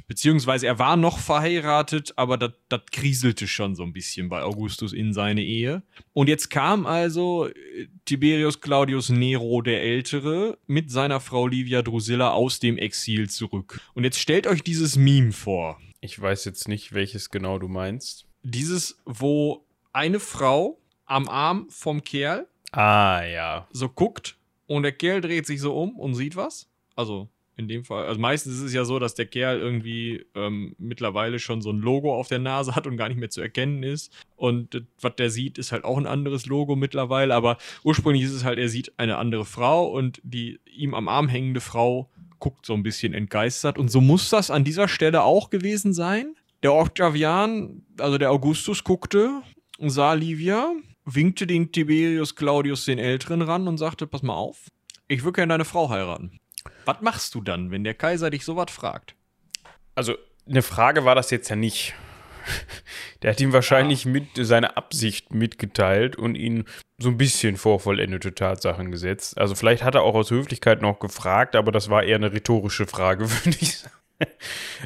Beziehungsweise er war noch verheiratet, aber das kriselte schon so ein bisschen bei Augustus in seine Ehe. Und jetzt kam also äh, Tiberius Claudius Nero der Ältere mit seiner Frau Livia Drusilla aus dem Exil zurück. Und jetzt stellt euch dieses Meme vor. ich weiß jetzt nicht, welches genau du meinst. Dieses, wo eine Frau am Arm vom Kerl Ah, ja. so guckt und der Kerl dreht sich so um und sieht was. Also in dem Fall. Also meistens ist es ja so, dass der Kerl irgendwie ähm, mittlerweile schon so ein Logo auf der Nase hat und gar nicht mehr zu erkennen ist. Und äh, was der sieht, ist halt auch ein anderes Logo mittlerweile. Aber ursprünglich ist es halt, er sieht eine andere Frau und die ihm am Arm hängende Frau guckt so ein bisschen entgeistert. Und so muss das an dieser Stelle auch gewesen sein. Der Octavian, also der Augustus, guckte und sah Livia, winkte den Tiberius Claudius den Älteren ran und sagte: Pass mal auf, ich würde gerne deine Frau heiraten. Was machst du dann, wenn der Kaiser dich sowas fragt? Also, eine Frage war das jetzt ja nicht. Der hat ihm wahrscheinlich mit seine Absicht mitgeteilt und ihn so ein bisschen vor vollendete Tatsachen gesetzt. Also vielleicht hat er auch aus Höflichkeit noch gefragt, aber das war eher eine rhetorische Frage, würde ich sagen.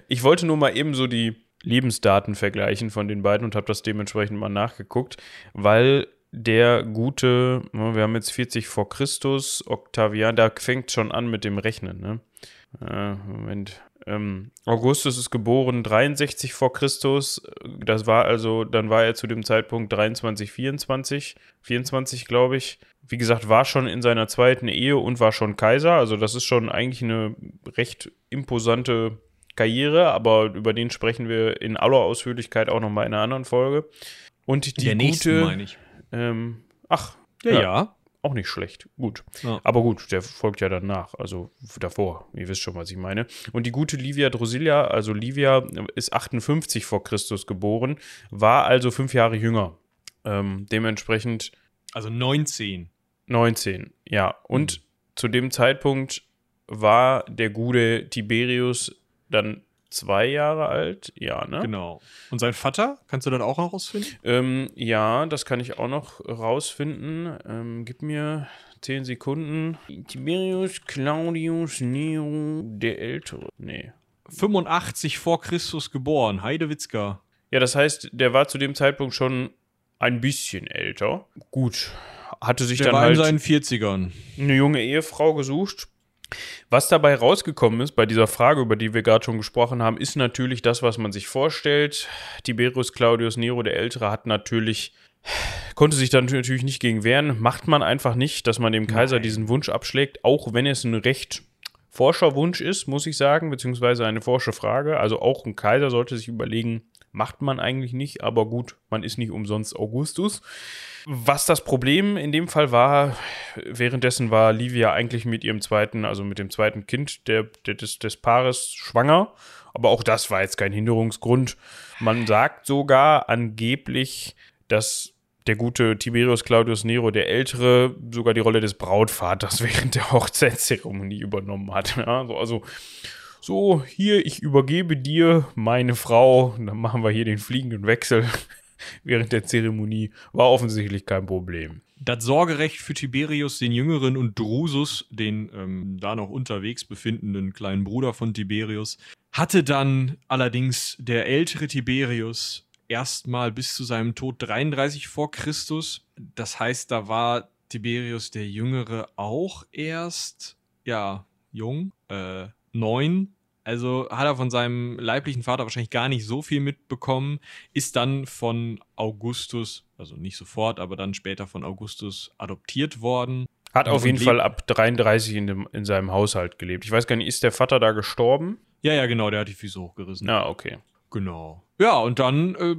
Ich wollte nur mal eben so die Lebensdaten vergleichen von den beiden und habe das dementsprechend mal nachgeguckt, weil der gute, wir haben jetzt 40 vor Christus, Octavian, da fängt schon an mit dem Rechnen, ne? Äh, Moment. Ähm, Augustus ist geboren 63 vor Christus. Das war also, dann war er zu dem Zeitpunkt 23, 24, 24 glaube ich. Wie gesagt, war schon in seiner zweiten Ehe und war schon Kaiser. Also das ist schon eigentlich eine recht imposante Karriere, aber über den sprechen wir in aller Ausführlichkeit auch nochmal in einer anderen Folge. Und die Der gute, nächsten, meine ich. Ähm, ach, Ja, Ja. ja. auch nicht schlecht. Gut. Ja. Aber gut, der folgt ja danach, also davor. Ihr wisst schon, was ich meine. Und die gute Livia Drusilla, also Livia ist 58 vor Christus geboren, war also fünf Jahre jünger. Ähm, dementsprechend Also 19. 19, ja. Und zu dem Zeitpunkt war der gute Tiberius dann zwei Jahre alt. Ja, ne? Genau. Und sein Vater, kannst du das auch herausfinden? Ähm, ja, das kann ich auch noch rausfinden. Ähm, gib mir zehn Sekunden. Tiberius Claudius Nero der Ältere. Nee. 85 vor Christus geboren, Heidewitzka. Ja, das heißt, der war zu dem Zeitpunkt schon ein bisschen älter. Gut. Hatte sich Der dann war in halt seinen 40ern. eine junge Ehefrau gesucht. Was dabei rausgekommen ist bei dieser Frage, über die wir gerade schon gesprochen haben, ist natürlich das, was man sich vorstellt. Tiberius Claudius Nero der Ältere hat natürlich konnte sich dann natürlich nicht gegen wehren. Macht man einfach nicht, dass man dem Kaiser Nein. diesen Wunsch abschlägt, auch wenn es ein recht forscher Wunsch ist, muss ich sagen, beziehungsweise eine forsche Frage. Also auch ein Kaiser sollte sich überlegen, macht man eigentlich nicht, aber gut, man ist nicht umsonst Augustus. Was das Problem in dem Fall war, währenddessen war Livia eigentlich mit ihrem zweiten, also mit dem zweiten Kind der, der, des, des Paares schwanger. Aber auch das war jetzt kein Hinderungsgrund. Man sagt sogar angeblich, dass der gute Tiberius Claudius Nero, der Ältere, sogar die Rolle des Brautvaters während der Hochzeitszeremonie übernommen hat. Ja, so, also, so, hier, ich übergebe dir meine Frau, dann machen wir hier den fliegenden Wechsel während der Zeremonie. War offensichtlich kein Problem. Das Sorgerecht für Tiberius den Jüngeren und Drusus, den ähm, da noch unterwegs befindenden kleinen Bruder von Tiberius, hatte dann allerdings der ältere Tiberius erstmal bis zu seinem Tod 33 vor Christus. Das heißt, da war Tiberius der Jüngere auch erst, ja, jung, äh, neun. Also hat er von seinem leiblichen Vater wahrscheinlich gar nicht so viel mitbekommen, ist dann von Augustus, also nicht sofort, aber dann später von Augustus adoptiert worden. Hat auf jeden Fall ab 33 in, dem, in seinem Haushalt gelebt. Ich weiß gar nicht, ist der Vater da gestorben? Ja, ja, genau, der hat die Füße hochgerissen. Na, okay. Genau. Ja, und dann äh,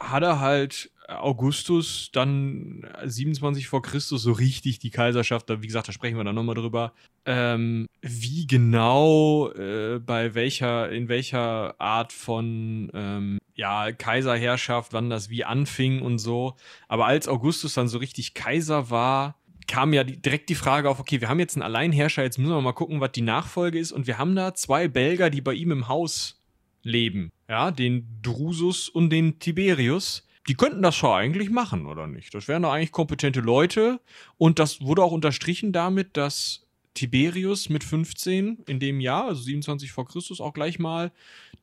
hat er halt Augustus dann 27 vor Christus so richtig die Kaiserschaft, da, wie gesagt, da sprechen wir dann nochmal drüber. Ähm, wie genau, äh, bei welcher, in welcher Art von ähm, ja, Kaiserherrschaft, wann das wie anfing und so. Aber als Augustus dann so richtig Kaiser war, kam ja die, direkt die Frage auf, okay, wir haben jetzt einen Alleinherrscher, jetzt müssen wir mal gucken, was die Nachfolge ist. Und wir haben da zwei Belger, die bei ihm im Haus leben. Ja, den Drusus und den Tiberius. Die könnten das schon eigentlich machen, oder nicht? Das wären doch eigentlich kompetente Leute. Und das wurde auch unterstrichen damit, dass Tiberius mit 15 in dem Jahr, also 27 vor Christus, auch gleich mal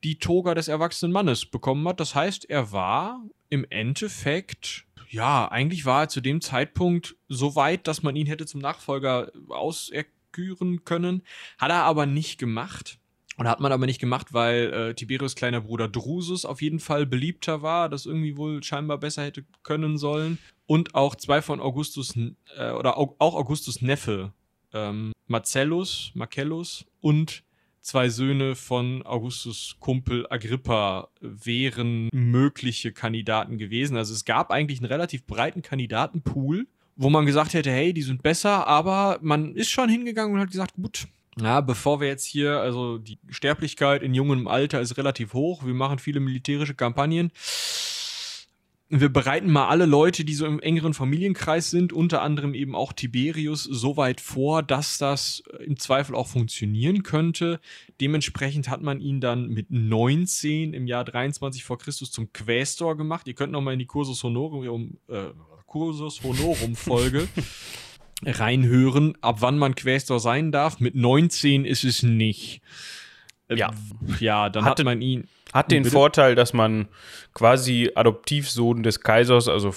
die Toga des erwachsenen Mannes bekommen hat. Das heißt, er war im Endeffekt, ja, eigentlich war er zu dem Zeitpunkt so weit, dass man ihn hätte zum Nachfolger auserküren können. Hat er aber nicht gemacht. Und hat man aber nicht gemacht, weil äh, Tiberius kleiner Bruder Drusus auf jeden Fall beliebter war, das irgendwie wohl scheinbar besser hätte können sollen. Und auch zwei von Augustus, äh, oder au auch Augustus Neffe, ähm, Marcellus, Marcellus und zwei Söhne von Augustus Kumpel Agrippa wären mögliche Kandidaten gewesen. Also es gab eigentlich einen relativ breiten Kandidatenpool, wo man gesagt hätte, hey, die sind besser, aber man ist schon hingegangen und hat gesagt, gut, na, bevor wir jetzt hier, also die Sterblichkeit in jungem Alter ist relativ hoch, wir machen viele militärische Kampagnen wir bereiten mal alle Leute, die so im engeren Familienkreis sind, unter anderem eben auch Tiberius, so weit vor, dass das im Zweifel auch funktionieren könnte. Dementsprechend hat man ihn dann mit 19 im Jahr 23 vor Christus zum Quästor gemacht. Ihr könnt noch mal in die Cursus Honorum, äh, Cursus Honorum Folge reinhören, ab wann man Quästor sein darf. Mit 19 ist es nicht. Ja. Ja, dann Hatte, hat man ihn hat den Bitte? Vorteil, dass man quasi Adoptivsohn des Kaisers, also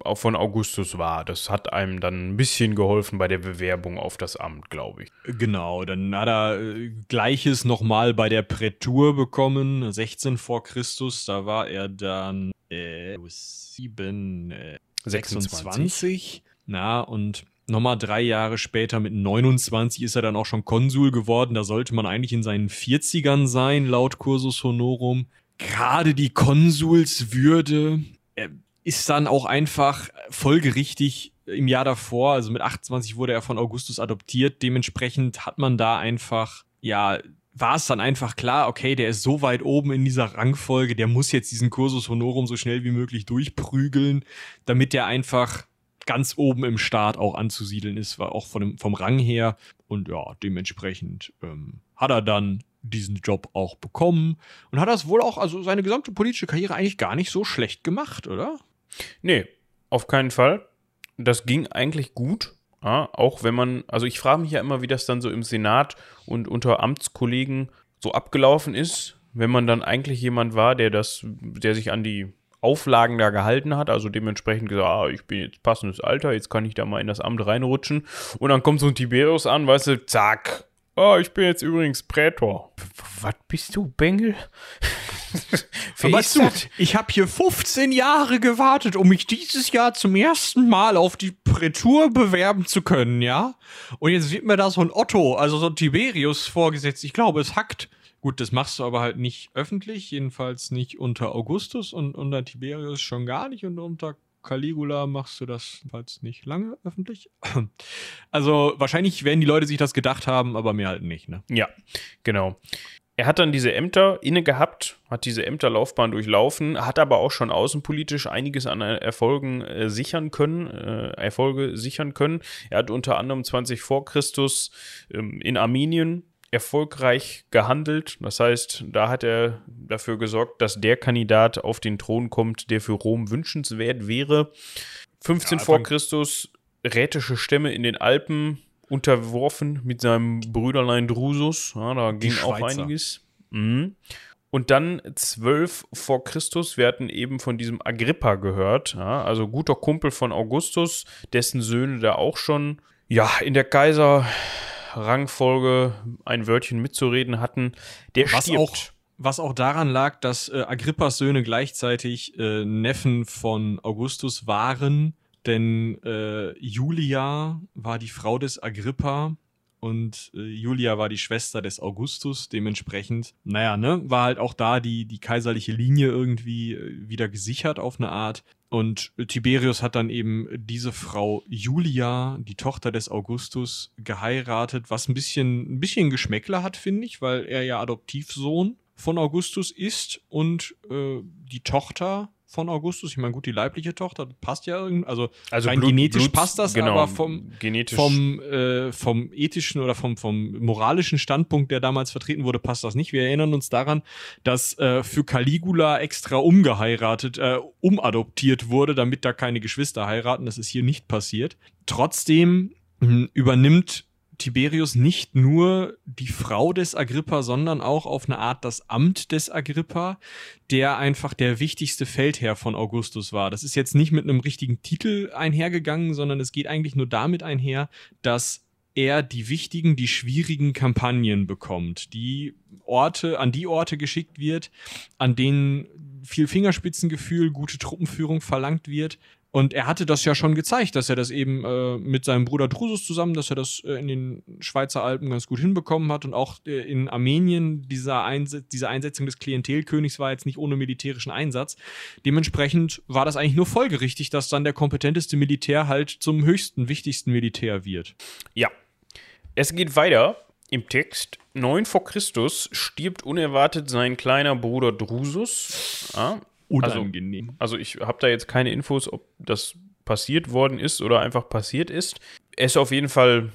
auch von Augustus war. Das hat einem dann ein bisschen geholfen bei der Bewerbung auf das Amt, glaube ich. Genau, dann hat er äh, Gleiches nochmal bei der Prätur bekommen, 16 vor Christus. Da war er dann äh, 7, äh, 26. 26. Na, und Nochmal drei Jahre später mit 29 ist er dann auch schon Konsul geworden. Da sollte man eigentlich in seinen 40ern sein, laut Cursus Honorum. Gerade die Konsulswürde äh, ist dann auch einfach folgerichtig im Jahr davor, also mit 28 wurde er von Augustus adoptiert. Dementsprechend hat man da einfach, ja, war es dann einfach klar, okay, der ist so weit oben in dieser Rangfolge, der muss jetzt diesen Cursus Honorum so schnell wie möglich durchprügeln, damit der einfach ganz oben im Start auch anzusiedeln ist, war auch von dem, vom Rang her. Und ja, dementsprechend ähm, hat er dann diesen Job auch bekommen und hat das wohl auch, also seine gesamte politische Karriere eigentlich gar nicht so schlecht gemacht, oder? Nee, auf keinen Fall. Das ging eigentlich gut. Ja, auch wenn man, also ich frage mich ja immer, wie das dann so im Senat und unter Amtskollegen so abgelaufen ist, wenn man dann eigentlich jemand war, der das, der sich an die Auflagen da gehalten hat, also dementsprechend gesagt, ah, ich bin jetzt passendes Alter, jetzt kann ich da mal in das Amt reinrutschen. Und dann kommt so ein Tiberius an, weißt du, zack. Oh, ich bin jetzt übrigens Prätor. Was bist du, Bengel? weißt du, ich habe hier 15 Jahre gewartet, um mich dieses Jahr zum ersten Mal auf die Prätur bewerben zu können, ja? Und jetzt wird mir da so ein Otto, also so ein Tiberius vorgesetzt. Ich glaube, es hackt. Gut, das machst du aber halt nicht öffentlich, jedenfalls nicht unter Augustus und unter Tiberius schon gar nicht und unter Caligula machst du das jedenfalls nicht lange öffentlich. Also wahrscheinlich werden die Leute sich das gedacht haben, aber mir halt nicht, ne? Ja, genau. Er hat dann diese Ämter inne gehabt, hat diese Ämterlaufbahn durchlaufen, hat aber auch schon außenpolitisch einiges an Erfolgen äh, sichern können, äh, Erfolge sichern können. Er hat unter anderem 20 vor Christus ähm, in Armenien erfolgreich gehandelt. Das heißt, da hat er dafür gesorgt, dass der Kandidat auf den Thron kommt, der für Rom wünschenswert wäre. 15 ja, vor Christus rätische Stämme in den Alpen unterworfen mit seinem Brüderlein Drusus. Ja, da ging auch einiges. Mhm. Und dann 12 vor Christus, wir hatten eben von diesem Agrippa gehört, ja, also guter Kumpel von Augustus, dessen Söhne da auch schon ja, in der Kaiser Rangfolge ein Wörtchen mitzureden hatten, der was stirbt. Auch, was auch daran lag, dass äh, Agrippas Söhne gleichzeitig äh, Neffen von Augustus waren, denn äh, Julia war die Frau des Agrippa und äh, Julia war die Schwester des Augustus. Dementsprechend, naja, ne, war halt auch da die, die kaiserliche Linie irgendwie äh, wieder gesichert auf eine Art. Und Tiberius hat dann eben diese Frau Julia, die Tochter des Augustus, geheiratet, was ein bisschen, ein bisschen Geschmäckler hat, finde ich, weil er ja Adoptivsohn von Augustus ist und äh, die Tochter von Augustus. Ich meine, gut, die leibliche Tochter passt ja irgendwie, also, also rein Blut, genetisch Blut, passt das, genau, aber vom, genetisch. vom, äh, vom ethischen oder vom, vom moralischen Standpunkt, der damals vertreten wurde, passt das nicht. Wir erinnern uns daran, dass äh, für Caligula extra umgeheiratet, äh, umadoptiert wurde, damit da keine Geschwister heiraten. Das ist hier nicht passiert. Trotzdem hm, übernimmt Tiberius nicht nur die Frau des Agrippa, sondern auch auf eine Art das Amt des Agrippa, der einfach der wichtigste Feldherr von Augustus war. Das ist jetzt nicht mit einem richtigen Titel einhergegangen, sondern es geht eigentlich nur damit einher, dass er die wichtigen, die schwierigen Kampagnen bekommt, die Orte, an die Orte geschickt wird, an denen viel Fingerspitzengefühl, gute Truppenführung verlangt wird. Und er hatte das ja schon gezeigt, dass er das eben äh, mit seinem Bruder Drusus zusammen, dass er das äh, in den Schweizer Alpen ganz gut hinbekommen hat. Und auch äh, in Armenien, dieser Einse diese Einsetzung des Klientelkönigs war jetzt nicht ohne militärischen Einsatz. Dementsprechend war das eigentlich nur folgerichtig, dass dann der kompetenteste Militär halt zum höchsten, wichtigsten Militär wird. Ja. Es geht weiter im Text. 9 vor Christus stirbt unerwartet sein kleiner Bruder Drusus. Ja, Unangenehm. Also, also ich habe da jetzt keine Infos, ob das passiert worden ist oder einfach passiert ist. Er ist auf jeden Fall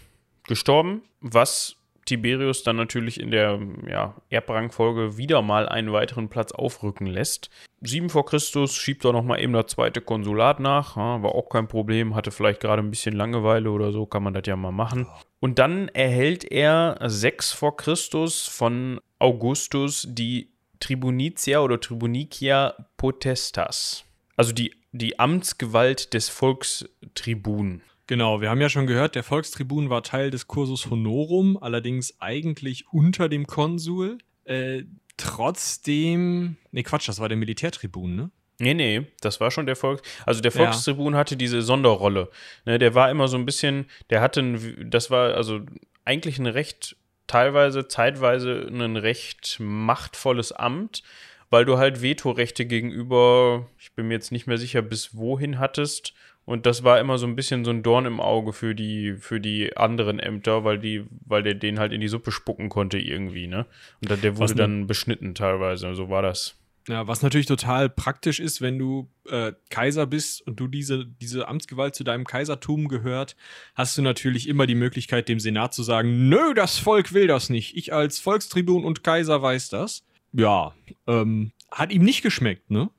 gestorben, was Tiberius dann natürlich in der ja, Erbrangfolge wieder mal einen weiteren Platz aufrücken lässt. 7 vor Christus schiebt er nochmal eben das zweite Konsulat nach, war auch kein Problem, hatte vielleicht gerade ein bisschen Langeweile oder so, kann man das ja mal machen. Und dann erhält er 6 vor Christus von Augustus die Tribunicia oder Tribunicia Potestas. Also die, die Amtsgewalt des Volkstribun. Genau, wir haben ja schon gehört, der Volkstribun war Teil des Cursus Honorum, allerdings eigentlich unter dem Konsul. Äh, trotzdem, nee, Quatsch, das war der Militärtribun, ne? Nee, nee, das war schon der Volks. Also der Volkstribun ja. hatte diese Sonderrolle. Ne, der war immer so ein bisschen, der hatte, ein, das war also eigentlich ein recht teilweise, zeitweise ein recht machtvolles Amt, weil du halt Vetorechte gegenüber, ich bin mir jetzt nicht mehr sicher, bis wohin hattest. Und das war immer so ein bisschen so ein Dorn im Auge für die, für die anderen Ämter, weil die, weil der den halt in die Suppe spucken konnte irgendwie, ne? Und der wurde dann beschnitten teilweise, so war das. Ja, was natürlich total praktisch ist, wenn du äh, Kaiser bist und du diese, diese Amtsgewalt zu deinem Kaisertum gehört, hast du natürlich immer die Möglichkeit, dem Senat zu sagen, nö, das Volk will das nicht. Ich als Volkstribun und Kaiser weiß das. Ja, ähm, hat ihm nicht geschmeckt, ne?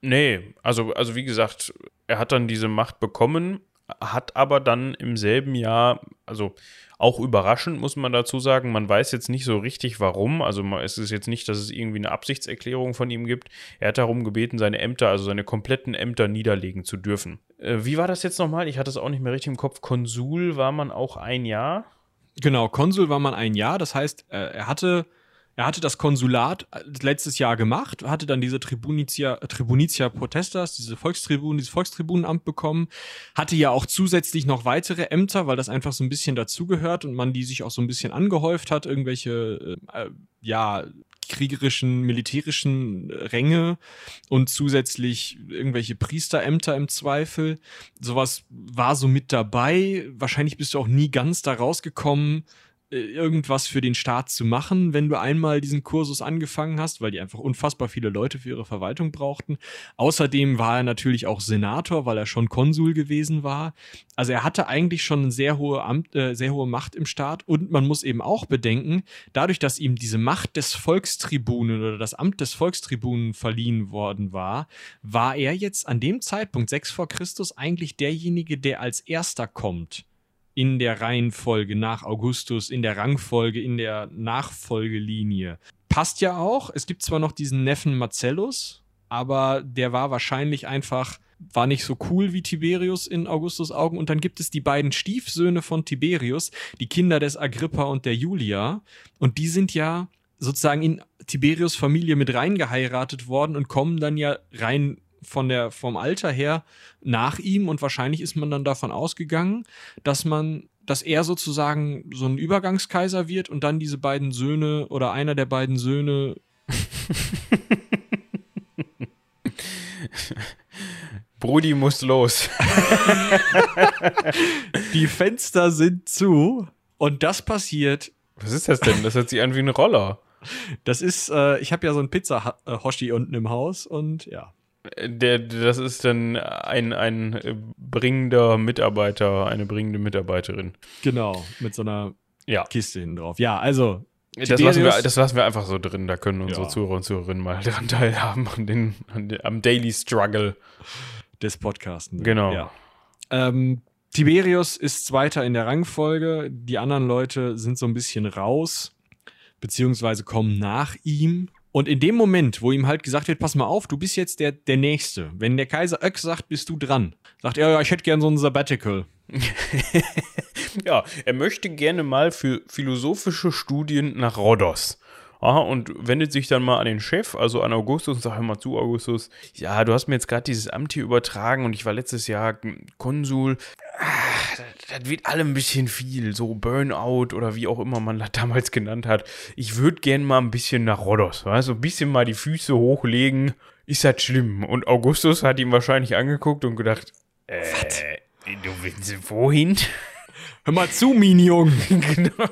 Nee, also, also wie gesagt, er hat dann diese Macht bekommen, hat aber dann im selben Jahr, also auch überraschend, muss man dazu sagen. Man weiß jetzt nicht so richtig, warum. Also es ist jetzt nicht, dass es irgendwie eine Absichtserklärung von ihm gibt. Er hat darum gebeten, seine Ämter, also seine kompletten Ämter niederlegen zu dürfen. Äh, wie war das jetzt nochmal? Ich hatte es auch nicht mehr richtig im Kopf. Konsul war man auch ein Jahr? Genau, Konsul war man ein Jahr. Das heißt, äh, er hatte er hatte das Konsulat äh, letztes Jahr gemacht, hatte dann diese Tribunitia, Tribunitia Protestas, diese Volkstribun, dieses Volkstribunenamt bekommen, hatte ja auch zusätzlich noch weitere Ämter, weil das einfach so ein bisschen dazugehört und man die sich auch so ein bisschen angehäuft hat, irgendwelche, äh, ja, kriegerischen, militärischen Ränge und zusätzlich irgendwelche Priesterämter im Zweifel. Sowas war so mit dabei. Wahrscheinlich bist du auch nie ganz da rausgekommen, irgendwas für den Staat zu machen, wenn du einmal diesen Kursus angefangen hast, weil die einfach unfassbar viele Leute für ihre Verwaltung brauchten. Außerdem war er natürlich auch Senator, weil er schon Konsul gewesen war. Also er hatte eigentlich schon eine sehr hohe, Amt, äh, sehr hohe Macht im Staat und man muss eben auch bedenken, dadurch, dass ihm diese Macht des Volkstribunen oder das Amt des Volkstribunen verliehen worden war, war er jetzt an dem Zeitpunkt, 6 vor Christus, eigentlich derjenige, der als erster kommt in der Reihenfolge nach Augustus, in der Rangfolge, in der Nachfolgelinie. Passt ja auch. Es gibt zwar noch diesen Neffen Marcellus, aber der war wahrscheinlich einfach, war nicht so cool wie Tiberius in Augustus Augen. Und dann gibt es die beiden Stiefsöhne von Tiberius, die Kinder des Agrippa und der Julia. Und die sind ja sozusagen in Tiberius Familie mit reingeheiratet worden und kommen dann ja rein von der, vom Alter her nach ihm und wahrscheinlich ist man dann davon ausgegangen, dass man, dass er sozusagen so ein Übergangskaiser wird und dann diese beiden Söhne oder einer der beiden Söhne. Brudi muss los. Die Fenster sind zu und das passiert. Was ist das denn? Das hört sich an wie ein Roller. Das ist, äh, ich habe ja so ein Pizza-Hoshi unten im Haus und ja. Der, das ist dann ein, ein bringender Mitarbeiter, eine bringende Mitarbeiterin. Genau, mit so einer ja. Kiste hinten drauf. Ja, also. Das lassen, wir, das lassen wir einfach so drin, da können unsere ja. Zuhörer und Zuhörerinnen mal daran teilhaben, an den, an den, am Daily Struggle des Podcasts. Genau. Ja. Ähm, Tiberius ist Zweiter in der Rangfolge, die anderen Leute sind so ein bisschen raus, beziehungsweise kommen nach ihm. Und in dem Moment, wo ihm halt gesagt wird, pass mal auf, du bist jetzt der, der Nächste. Wenn der Kaiser Öck sagt, bist du dran. Sagt er, ja, ich hätte gern so ein Sabbatical. ja, er möchte gerne mal für philosophische Studien nach Rhodos. Aha, und wendet sich dann mal an den Chef, also an Augustus, und sagt, mal zu, Augustus, ja, du hast mir jetzt gerade dieses Amt hier übertragen und ich war letztes Jahr Konsul. Ah, das, das wird allem ein bisschen viel, so Burnout oder wie auch immer man das damals genannt hat. Ich würde gern mal ein bisschen nach Rhodos, weißt? so ein bisschen mal die Füße hochlegen. Ist das schlimm? Und Augustus hat ihn wahrscheinlich angeguckt und gedacht, äh, du willst wohin? Hör mal zu, Minion. genau.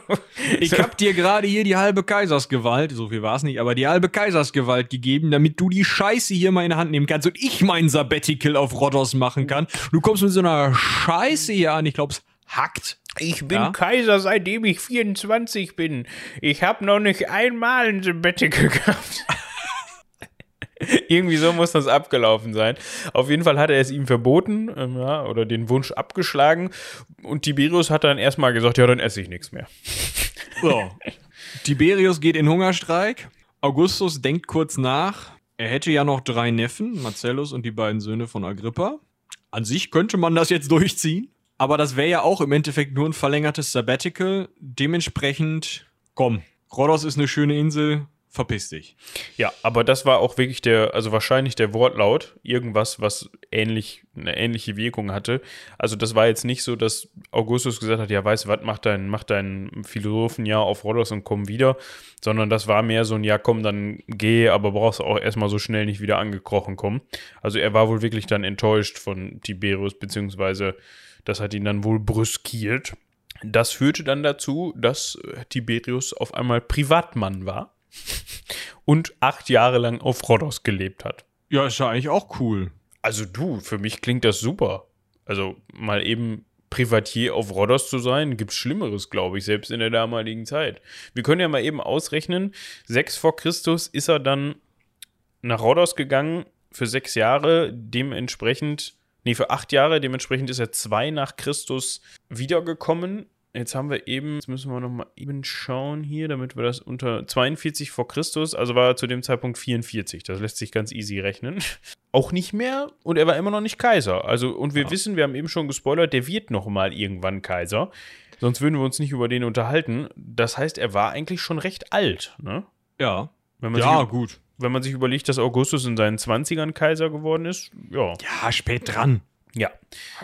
Ich hab dir gerade hier die halbe Kaisersgewalt, so viel war es nicht, aber die halbe Kaisersgewalt gegeben, damit du die Scheiße hier mal in der Hand nehmen kannst und ich mein Sabbatical auf Rhodos machen kann. Du kommst mit so einer Scheiße hier an, ich glaub's hackt. Ich bin ja? Kaiser, seitdem ich 24 bin. Ich hab noch nicht einmal ein Sabbatical gehabt. Irgendwie so muss das abgelaufen sein. Auf jeden Fall hat er es ihm verboten ähm, ja, oder den Wunsch abgeschlagen. Und Tiberius hat dann erstmal gesagt, ja, dann esse ich nichts mehr. So. Tiberius geht in Hungerstreik. Augustus denkt kurz nach. Er hätte ja noch drei Neffen, Marcellus und die beiden Söhne von Agrippa. An sich könnte man das jetzt durchziehen. Aber das wäre ja auch im Endeffekt nur ein verlängertes Sabbatical. Dementsprechend, komm, Rhodos ist eine schöne Insel, verpiss dich. Ja, aber das war auch wirklich der, also wahrscheinlich der Wortlaut, irgendwas, was ähnlich, eine ähnliche Wirkung hatte. Also das war jetzt nicht so, dass Augustus gesagt hat, ja, weißt du was, mach dein, mach dein Philosophenjahr auf Rhodos und komm wieder, sondern das war mehr so ein, ja, komm, dann geh, aber brauchst auch erstmal so schnell nicht wieder angekrochen kommen. Also er war wohl wirklich dann enttäuscht von Tiberius, beziehungsweise das hat ihn dann wohl brüskiert. Das führte dann dazu, dass Tiberius auf einmal Privatmann war und acht Jahre lang auf Rhodos gelebt hat. Ja, ist ja eigentlich auch cool. Also du, für mich klingt das super. Also mal eben Privatier auf Rhodos zu sein, gibt's Schlimmeres, glaube ich, selbst in der damaligen Zeit. Wir können ja mal eben ausrechnen, sechs vor Christus ist er dann nach Rhodos gegangen für sechs Jahre, dementsprechend, nee, für acht Jahre, dementsprechend ist er zwei nach Christus wiedergekommen Jetzt haben wir eben, jetzt müssen wir nochmal eben schauen hier, damit wir das unter 42 vor Christus, also war er zu dem Zeitpunkt 44. Das lässt sich ganz easy rechnen. Auch nicht mehr und er war immer noch nicht Kaiser. Also, und wir ja. wissen, wir haben eben schon gespoilert, der wird nochmal irgendwann Kaiser. Sonst würden wir uns nicht über den unterhalten. Das heißt, er war eigentlich schon recht alt, ne? Ja. ja, sich, gut. Wenn man sich überlegt, dass Augustus in seinen 20ern Kaiser geworden ist, ja. Ja, spät dran. Ja.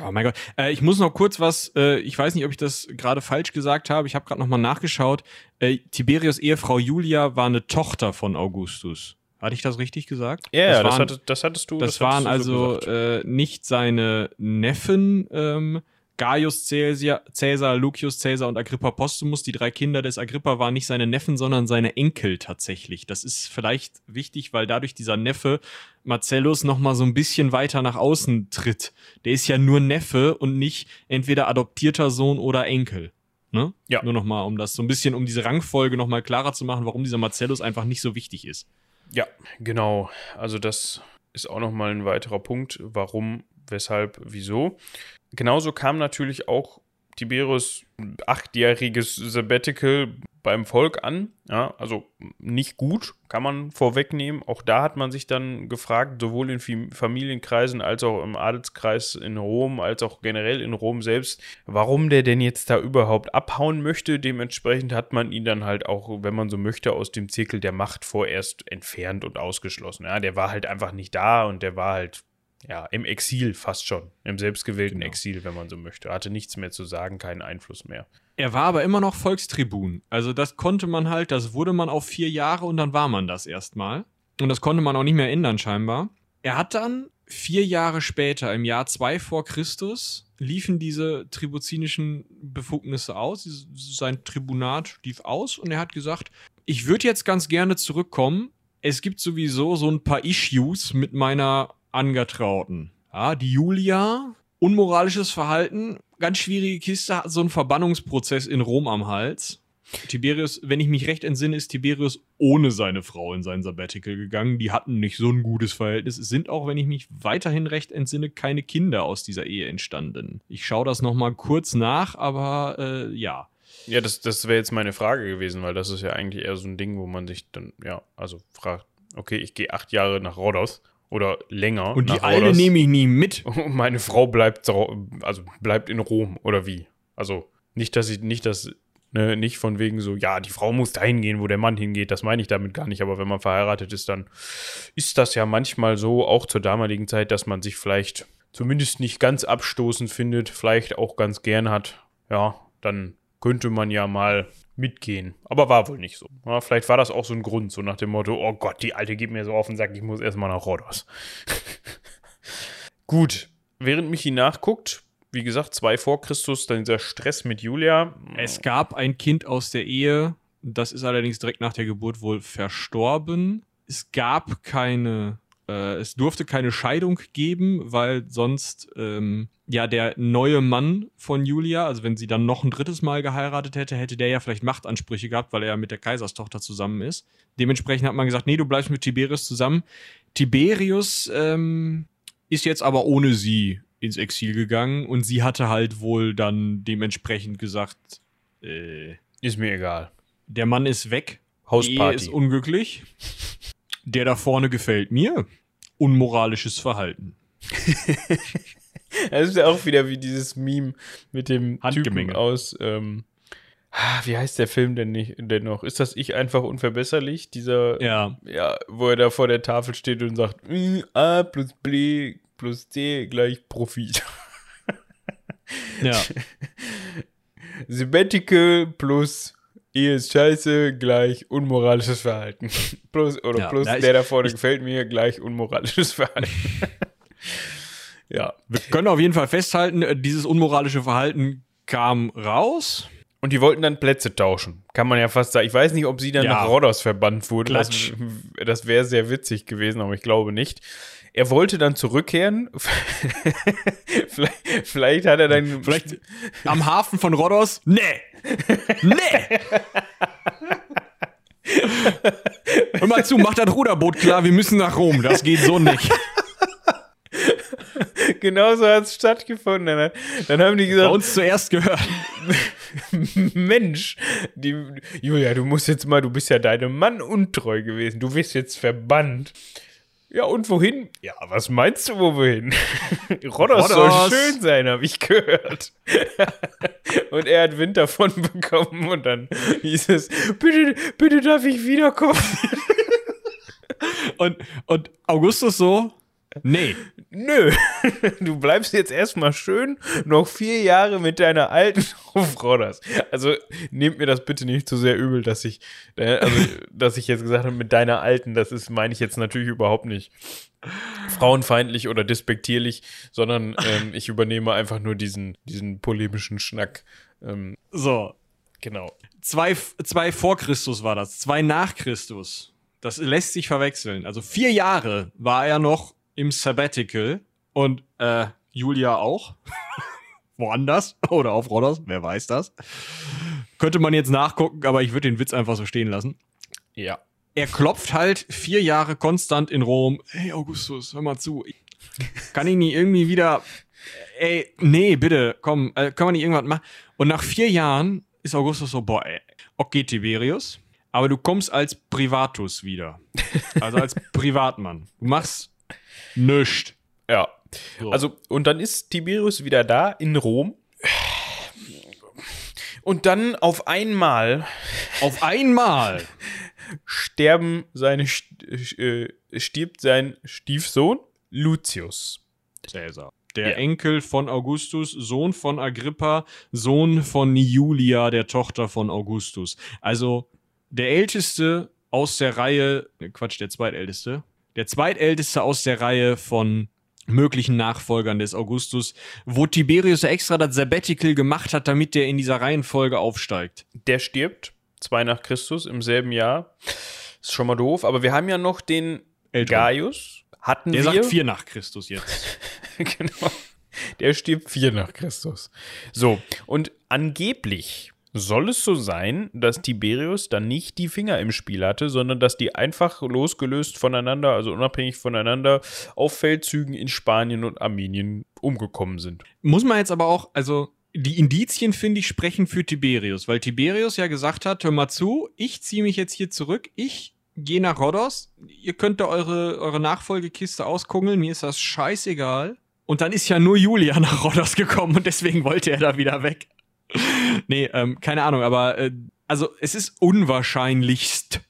Oh mein Gott. Äh, ich muss noch kurz was, äh, ich weiß nicht, ob ich das gerade falsch gesagt habe. Ich habe gerade nochmal nachgeschaut. Äh, Tiberius Ehefrau Julia war eine Tochter von Augustus. Hatte ich das richtig gesagt? Ja, das, das, hatte, das hattest du. Das, das waren also so äh, nicht seine Neffen, ähm, Gaius Caesar, Caesar, Lucius Caesar und Agrippa Postumus, die drei Kinder des Agrippa, waren nicht seine Neffen, sondern seine Enkel tatsächlich. Das ist vielleicht wichtig, weil dadurch dieser Neffe Marcellus noch mal so ein bisschen weiter nach außen tritt. Der ist ja nur Neffe und nicht entweder adoptierter Sohn oder Enkel. Ne? Ja. Nur noch mal, um das so ein bisschen, um diese Rangfolge noch mal klarer zu machen, warum dieser Marcellus einfach nicht so wichtig ist. Ja, genau. Also das ist auch noch mal ein weiterer Punkt, warum, weshalb, wieso. Genauso kam natürlich auch Tiberius achtjähriges Sabbatical beim Volk an. Ja, also nicht gut, kann man vorwegnehmen. Auch da hat man sich dann gefragt, sowohl in Familienkreisen als auch im Adelskreis in Rom, als auch generell in Rom selbst, warum der denn jetzt da überhaupt abhauen möchte. Dementsprechend hat man ihn dann halt auch, wenn man so möchte, aus dem Zirkel der Macht vorerst entfernt und ausgeschlossen. Ja, der war halt einfach nicht da und der war halt ja, im Exil fast schon. Im selbstgewählten genau. Exil, wenn man so möchte. Er hatte nichts mehr zu sagen, keinen Einfluss mehr. Er war aber immer noch Volkstribun. Also das konnte man halt, das wurde man auf vier Jahre und dann war man das erstmal. Und das konnte man auch nicht mehr ändern scheinbar. Er hat dann vier Jahre später, im Jahr zwei vor Christus, liefen diese tribuzinischen Befugnisse aus. Sein Tribunat lief aus und er hat gesagt, ich würde jetzt ganz gerne zurückkommen. Es gibt sowieso so ein paar Issues mit meiner Angetrauten. Ja, die Julia, unmoralisches Verhalten, ganz schwierige Kiste, hat so einen Verbannungsprozess in Rom am Hals. Tiberius, wenn ich mich recht entsinne, ist Tiberius ohne seine Frau in sein Sabbatical gegangen. Die hatten nicht so ein gutes Verhältnis. Es sind auch, wenn ich mich weiterhin recht entsinne, keine Kinder aus dieser Ehe entstanden. Ich schaue das nochmal kurz nach, aber äh, ja. Ja, das, das wäre jetzt meine Frage gewesen, weil das ist ja eigentlich eher so ein Ding, wo man sich dann, ja, also fragt, okay, ich gehe acht Jahre nach Rhodos oder länger. Und die Alte nehme ich nie mit. Und meine Frau bleibt, also bleibt in Rom oder wie? Also nicht, dass ich, nicht, dass Ne, nicht von wegen so, ja, die Frau muss dahin gehen, wo der Mann hingeht. Das meine ich damit gar nicht. Aber wenn man verheiratet ist, dann ist das ja manchmal so, auch zur damaligen Zeit, dass man sich vielleicht zumindest nicht ganz abstoßend findet, vielleicht auch ganz gern hat. Ja, dann könnte man ja mal mitgehen. Aber war wohl nicht so. Ja, vielleicht war das auch so ein Grund, so nach dem Motto, oh Gott, die Alte geht mir so auf den Sack, ich muss erstmal nach Rhodos. Gut, während Michi nachguckt, wie gesagt, zwei vor Christus, dann dieser Stress mit Julia. Es gab ein Kind aus der Ehe, das ist allerdings direkt nach der Geburt wohl verstorben. Es gab keine, äh, es durfte keine Scheidung geben, weil sonst ähm, ja der neue Mann von Julia, also wenn sie dann noch ein drittes Mal geheiratet hätte, hätte der ja vielleicht Machtansprüche gehabt, weil er ja mit der Kaiserstochter zusammen ist. Dementsprechend hat man gesagt, nee, du bleibst mit Tiberius zusammen. Tiberius ähm, ist jetzt aber ohne sie ins Exil gegangen und sie hatte halt wohl dann dementsprechend gesagt, äh, ist mir egal. Der Mann ist weg, Hausparty. Die ist unglücklich. Der da vorne gefällt mir. Unmoralisches Verhalten. Das ist ja auch wieder wie dieses Meme mit dem Handgemenge. Typen aus, ähm, ah, wie heißt der Film denn nicht denn noch? Ist das ich einfach unverbesserlich? Dieser, Ja. ja, wo er da vor der Tafel steht und sagt, "Mm, A plus B plus C gleich Profit. Ja. Sabbatical plus Ehe ist scheiße gleich unmoralisches Verhalten. plus, oder Ja, plus na, ich- der da vorne gefällt mir gleich unmoralisches Verhalten. Ja. Wir können auf jeden Fall festhalten, äh, dieses unmoralische Verhalten kam raus. Und die wollten dann Plätze tauschen. Kann man ja fast sagen. Ich weiß nicht, ob sie dann Ja. nach Rhodos verbannt wurden. Das, Klatsch. das wäre sehr witzig gewesen, aber ich glaube nicht. Er wollte dann zurückkehren. vielleicht, vielleicht hat er dann. Vielleicht am Hafen von Rhodos? Nee! Nee! Hör mal zu, mach das Ruderboot klar, wir müssen nach Rom. Das geht so nicht. Genauso hat es stattgefunden. Dann, dann haben die Bei gesagt: uns zuerst gehört. Mensch, die, Julia, du musst jetzt mal, du bist ja deinem Mann untreu gewesen. Du wirst jetzt verbannt. Ja, und wohin? Ja, was meinst du, wo wir hin? Rhodos soll schön sein, habe ich gehört. und er hat Wind davon bekommen und dann hieß es, bitte, bitte darf ich wiederkommen. Und, und Augustus so, nee. Nö, du bleibst jetzt erstmal schön noch vier Jahre mit deiner alten auf Rhodos. Also nehmt mir das bitte nicht zu sehr übel, dass ich, äh, also, dass ich jetzt gesagt habe, mit deiner alten, das ist, meine ich jetzt natürlich überhaupt nicht frauenfeindlich oder despektierlich, sondern ähm, ich übernehme einfach nur diesen, diesen polemischen Schnack. Ähm, So, genau. zwei, zwei vor Christus war das, zwei nach Christus. Das lässt sich verwechseln. Also vier Jahre war er noch im Sabbatical und äh, Julia auch. Woanders oder auf Rhodos, wer weiß das. Könnte man jetzt nachgucken, aber ich würde den Witz einfach so stehen lassen. Ja. Er klopft halt vier Jahre konstant in Rom. Hey Augustus, hör mal zu. Kann ich nie irgendwie wieder. Ey, nee, bitte, komm, äh, können wir nicht irgendwas machen? Und nach vier Jahren ist Augustus so, boah, ey, okay, Tiberius, aber du kommst als Privatus wieder. Also als Privatmann. Du machst nichts. Ja. So. Also, und dann ist Tiberius wieder da in Rom. Und dann auf einmal auf einmal. sterben seine, äh, stirbt sein Stiefsohn Lucius. Cäsar. Der Ja. Enkel von Augustus, Sohn von Agrippa, Sohn von Julia, der Tochter von Augustus. Also der Älteste aus der Reihe, ne, Quatsch, der Zweitälteste. Der Zweitälteste aus der Reihe von möglichen Nachfolgern des Augustus, wo Tiberius extra das Sabbatical gemacht hat, damit der in dieser Reihenfolge aufsteigt. Der stirbt, zwei nach Christus, im selben Jahr. Ist schon mal doof, aber wir haben ja noch den Älteren. Gaius. Hatten Der wir. sagt vier nach Christus jetzt. genau. Der stirbt vier nach Christus. So, und angeblich soll es so sein, dass Tiberius dann nicht die Finger im Spiel hatte, sondern dass die einfach losgelöst voneinander, also unabhängig voneinander, auf Feldzügen in Spanien und Armenien umgekommen sind. Muss man jetzt aber auch, also die Indizien, finde ich, sprechen für Tiberius, weil Tiberius ja gesagt hat, hör mal zu, ich ziehe mich jetzt hier zurück, ich gehe nach Rhodos, ihr könnt da eure, eure Nachfolgekiste auskungeln, mir ist das scheißegal. Und dann ist ja nur Julia nach Rhodos gekommen und deswegen wollte er da wieder weg. nee, ähm, keine Ahnung, aber äh, also es ist unwahrscheinlichst.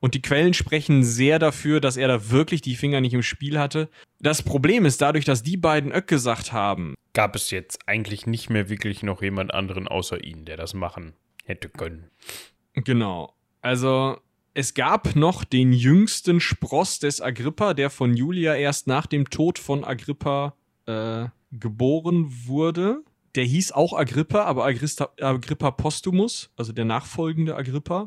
Und die Quellen sprechen sehr dafür, dass er da wirklich die Finger nicht im Spiel hatte. Das Problem ist, dadurch, dass die beiden Öck gesagt haben, Gab es jetzt eigentlich nicht mehr wirklich noch jemand anderen außer ihn, der das machen hätte können. Genau. Also es gab noch den jüngsten Spross des Agrippa, der von Julia erst nach dem Tod von Agrippa äh, geboren wurde. Der hieß auch Agrippa, aber Agrista, Agrippa Postumus, also der nachfolgende Agrippa.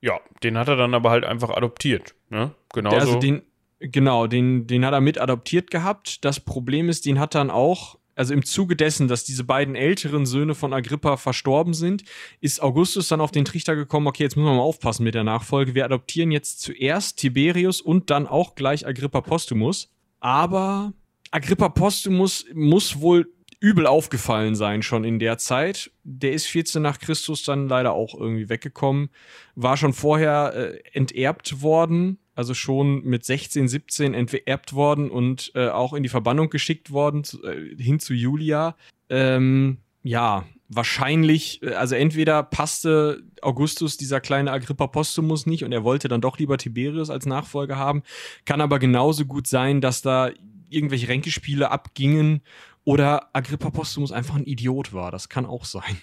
Ja, den hat er dann aber halt einfach adoptiert. Ne? Genau. Also den, genau, den, den hat er mit adoptiert gehabt. Das Problem ist, den hat dann auch, also im Zuge dessen, dass diese beiden älteren Söhne von Agrippa verstorben sind, ist Augustus dann auf den Trichter gekommen, okay, jetzt müssen wir mal aufpassen mit der Nachfolge. Wir adoptieren jetzt zuerst Tiberius und dann auch gleich Agrippa Postumus. Aber Agrippa Postumus muss wohl übel aufgefallen sein schon in der Zeit. Der ist 14 nach Christus dann leider auch irgendwie weggekommen. War schon vorher äh, enterbt worden, also schon mit 16, 17 enterbt worden und äh, auch in die Verbannung geschickt worden, zu, äh, hin zu Julia. Ähm, ja, wahrscheinlich, äh, also entweder passte Augustus dieser kleine Agrippa Postumus nicht und er wollte dann doch lieber Tiberius als Nachfolger haben. Kann aber genauso gut sein, dass da irgendwelche Ränkespiele abgingen oder Agrippa Postumus einfach ein Idiot war. Das kann auch sein.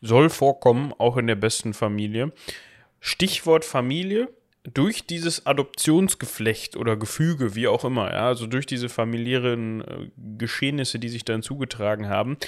Soll vorkommen, auch in der besten Familie. Stichwort Familie. Durch dieses Adoptionsgeflecht oder Gefüge, wie auch immer, ja, also durch diese familiären äh, Geschehnisse, die sich dann zugetragen haben,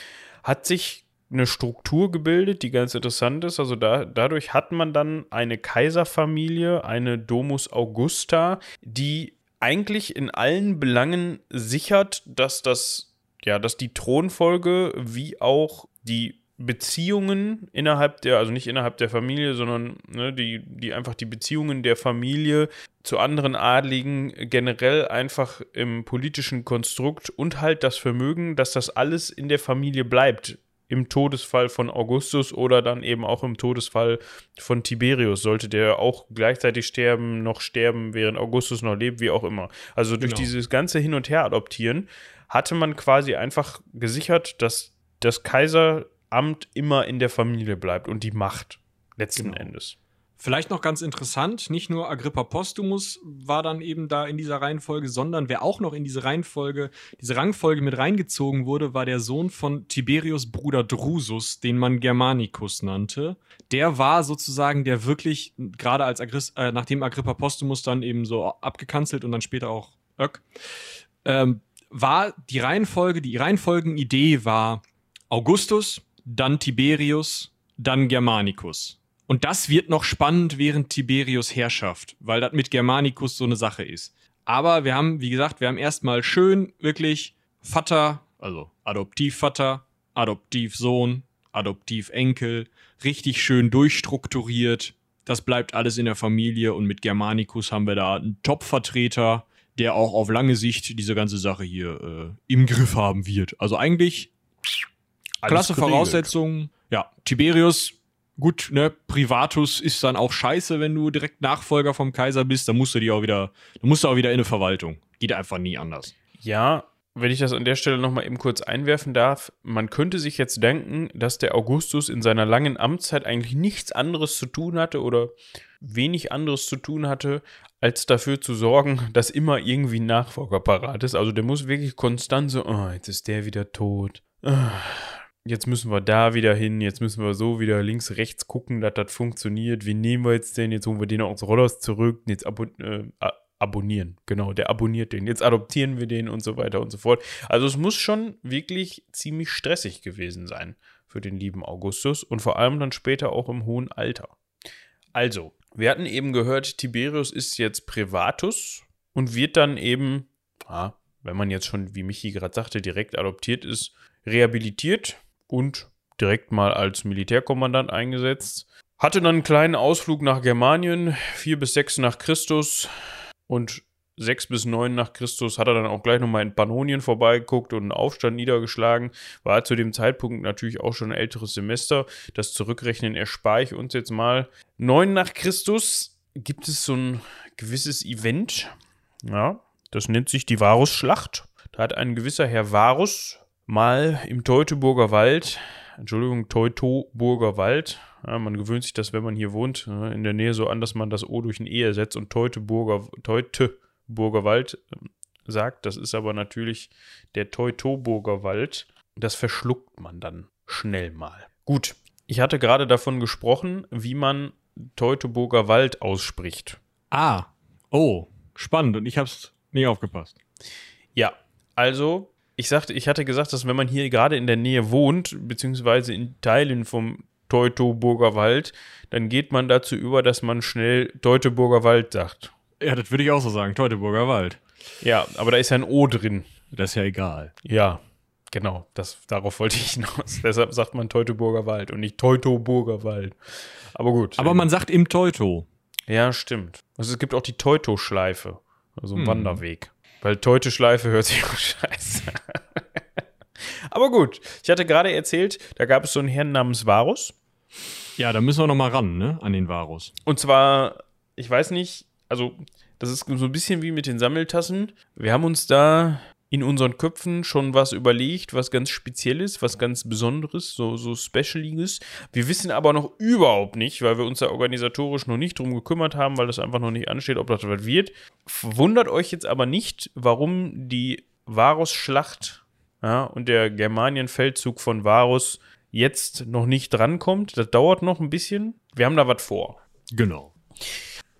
hat sich eine Struktur gebildet, die ganz interessant ist. Also da, dadurch hat man dann eine Kaiserfamilie, eine Domus Augusta, die eigentlich in allen Belangen sichert, dass das ja, dass die Thronfolge wie auch die Beziehungen innerhalb der, also nicht innerhalb der Familie, sondern ne, die, die einfach die Beziehungen der Familie zu anderen Adligen generell einfach im politischen Konstrukt und halt das Vermögen, dass das alles in der Familie bleibt. Im Todesfall von Augustus oder dann eben auch im Todesfall von Tiberius, sollte der auch gleichzeitig sterben, noch sterben, während Augustus noch lebt, wie auch immer. Also durch genau. dieses ganze Hin und Her adoptieren hatte man quasi einfach gesichert, dass das Kaiseramt immer in der Familie bleibt und die Macht letzten genau. Endes. Vielleicht noch ganz interessant, nicht nur Agrippa Postumus war dann eben da in dieser Reihenfolge, sondern wer auch noch in diese Reihenfolge, diese Rangfolge mit reingezogen wurde, war der Sohn von Tiberius Bruder Drusus, den man Germanicus nannte. Der war sozusagen der wirklich, gerade als Agris, äh, nachdem Agrippa Postumus dann eben so abgekanzelt und dann später auch Ök, ähm, war die Reihenfolge, die Reihenfolgenidee war Augustus, dann Tiberius, dann Germanicus. Und das wird noch spannend während Tiberius Herrschaft, weil das mit Germanicus so eine Sache ist. Aber wir haben, wie gesagt, wir haben erstmal schön wirklich Vater, also Adoptivvater, Adoptivsohn, Adoptivenkel, richtig schön durchstrukturiert. Das bleibt alles in der Familie und mit Germanicus haben wir da einen Top-Vertreter, der auch auf lange Sicht diese ganze Sache hier äh, im Griff haben wird. Also eigentlich Alles klasse geregelt. Voraussetzungen. Ja, Tiberius, gut, ne, Privatus ist dann auch scheiße, wenn du direkt Nachfolger vom Kaiser bist. Dann musst du die auch wieder, dann musst du auch wieder in eine Verwaltung. Geht einfach nie anders. Ja, wenn ich das an der Stelle nochmal eben kurz einwerfen darf, man könnte sich jetzt denken, dass der Augustus in seiner langen Amtszeit eigentlich nichts anderes zu tun hatte oder wenig anderes zu tun hatte, als dafür zu sorgen, dass immer irgendwie ein Nachfolger parat ist. Also der muss wirklich konstant so, oh, jetzt ist der wieder tot. Ah, jetzt müssen wir da wieder hin, jetzt müssen wir so wieder links, rechts gucken, dass das funktioniert. Wie nehmen wir jetzt den? Jetzt holen wir den aus Rollers zurück. Jetzt abo äh, abonnieren. Genau, der abonniert den. Jetzt adoptieren wir den und so weiter und so fort. Also es muss schon wirklich ziemlich stressig gewesen sein für den lieben Augustus und vor allem dann später auch im hohen Alter. Also, wir hatten eben gehört, Tiberius ist jetzt Privatus und wird dann eben, ah, wenn man jetzt schon, wie Michi gerade sagte, direkt adoptiert ist, rehabilitiert und direkt mal als Militärkommandant eingesetzt. Hatte dann einen kleinen Ausflug nach Germanien, 4 bis 6 nach Christus, und 6 bis 9 nach Christus hat er dann auch gleich nochmal in Pannonien vorbeigeguckt und einen Aufstand niedergeschlagen. War zu dem Zeitpunkt natürlich auch schon ein älteres Semester. Das Zurückrechnen erspare ich uns jetzt mal. 9 nach Christus gibt es so ein gewisses Event. Ja, das nennt sich die Varusschlacht. Da hat ein gewisser Herr Varus mal im Teutoburger Wald Entschuldigung, Teutoburger Wald. Ja, man gewöhnt sich das, wenn man hier wohnt, äh, in der Nähe so an, dass man das O durch ein E ersetzt und Teutoburger, Teutoburger Wald äh, sagt. Das ist aber natürlich der Teutoburger Wald. Das verschluckt man dann schnell mal. Gut, ich hatte gerade davon gesprochen, wie man Teutoburger Wald ausspricht. Ah, oh, spannend. Und ich habe es nie aufgepasst. Ja, also ich sagte, ich hatte gesagt, dass wenn man hier gerade in der Nähe wohnt, beziehungsweise in Teilen vom Teutoburger Wald, dann geht man dazu über, dass man schnell Teutoburger Wald sagt. Ja, das würde ich auch so sagen, Teutoburger Wald. Ja, aber da ist ja ein O drin. Das ist ja egal. Ja, genau, das, darauf wollte ich hinaus. Deshalb sagt man Teutoburger Wald und nicht Teutoburger Wald. Aber gut. Aber man sagt im Teuto. Ja, stimmt. Also es gibt auch die Teuto-Schleife, also ein Hm. Wanderweg. Weil Teute-Schleife hört sich auch scheiße. Aber gut, ich hatte gerade erzählt, da gab es so einen Herrn namens Varus. Ja, da müssen wir noch mal ran, ne? An den Varus. Und zwar, ich weiß nicht, also das ist so ein bisschen wie mit den Sammeltassen. Wir haben uns da in unseren Köpfen schon was überlegt, was ganz Spezielles, was ganz Besonderes, so, so Specialiges. Wir wissen aber noch überhaupt nicht, weil wir uns da organisatorisch noch nicht drum gekümmert haben, weil das einfach noch nicht ansteht, ob das was wird. Wundert euch jetzt aber nicht, warum die Varus-Schlacht ja, und der Germanien-Feldzug von Varus jetzt noch nicht drankommt. Das dauert noch ein bisschen. Wir haben da was vor. Genau.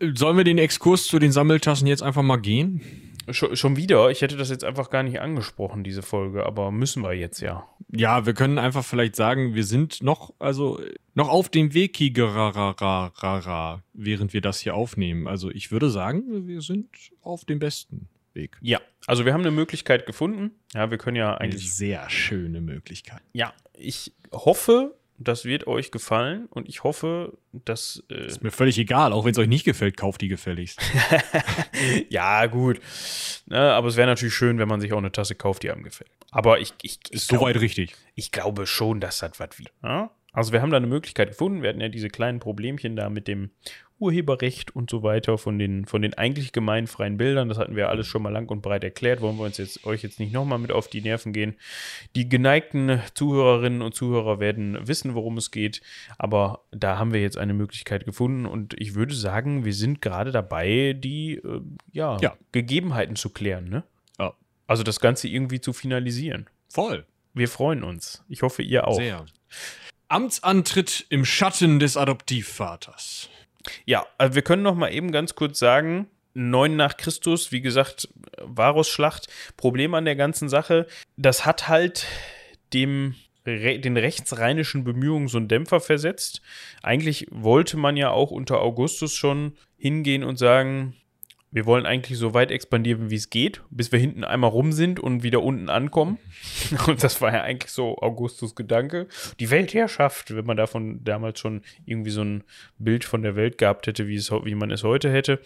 Sollen wir den Exkurs zu den Sammeltassen jetzt einfach mal gehen? Schon, wieder? Ich hätte das jetzt einfach gar nicht angesprochen, diese Folge, aber müssen wir jetzt ja. Ja, wir können einfach vielleicht sagen, wir sind noch, also noch auf dem Weg, Kigerararara, während wir das hier aufnehmen. Also ich würde sagen, wir sind auf dem besten Weg. Ja, also wir haben eine Möglichkeit gefunden. Ja, wir können ja Eine eigentlich. sehr schöne Möglichkeit. Ja, ich hoffe, das wird euch gefallen und ich hoffe, dass. Äh, Ist mir völlig egal, auch wenn es euch nicht gefällt, kauft die gefälligst. ja, gut. Ne, aber es wäre natürlich schön, wenn man sich auch eine Tasse kauft, die einem gefällt. Aber ich, ich, ich, Ist soweit richtig. ich glaube schon, dass das was wird. Ja? Also wir haben da eine Möglichkeit gefunden. Wir hatten ja diese kleinen Problemchen da mit dem Urheberrecht und so weiter von den, von den eigentlich gemeinfreien Bildern. Das hatten wir alles schon mal lang und breit erklärt. Wollen wir uns jetzt, euch jetzt nicht nochmal mit auf die Nerven gehen. Die geneigten Zuhörerinnen und Zuhörer werden wissen, worum es geht. Aber da haben wir jetzt eine Möglichkeit gefunden und ich würde sagen, wir sind gerade dabei, die äh, ja, Ja. Gegebenheiten zu klären. Ne? Ja. Also das Ganze irgendwie zu finalisieren. Voll. Wir freuen uns. Ich hoffe, ihr auch. Sehr. Amtsantritt im Schatten des Adoptivvaters. Ja, also wir können noch mal eben ganz kurz sagen, 9 nach Christus, wie gesagt, Varusschlacht. Problem an der ganzen Sache, das hat halt dem den rechtsrheinischen Bemühungen so einen Dämpfer versetzt. Eigentlich wollte man ja auch unter Augustus schon hingehen und sagen, wir wollen eigentlich so weit expandieren, wie es geht, bis wir hinten einmal rum sind und wieder unten ankommen. Und das war ja eigentlich so Augustus Gedanke. Die Weltherrschaft, wenn man davon damals schon irgendwie so ein Bild von der Welt gehabt hätte, wie, es, wie man es heute hätte.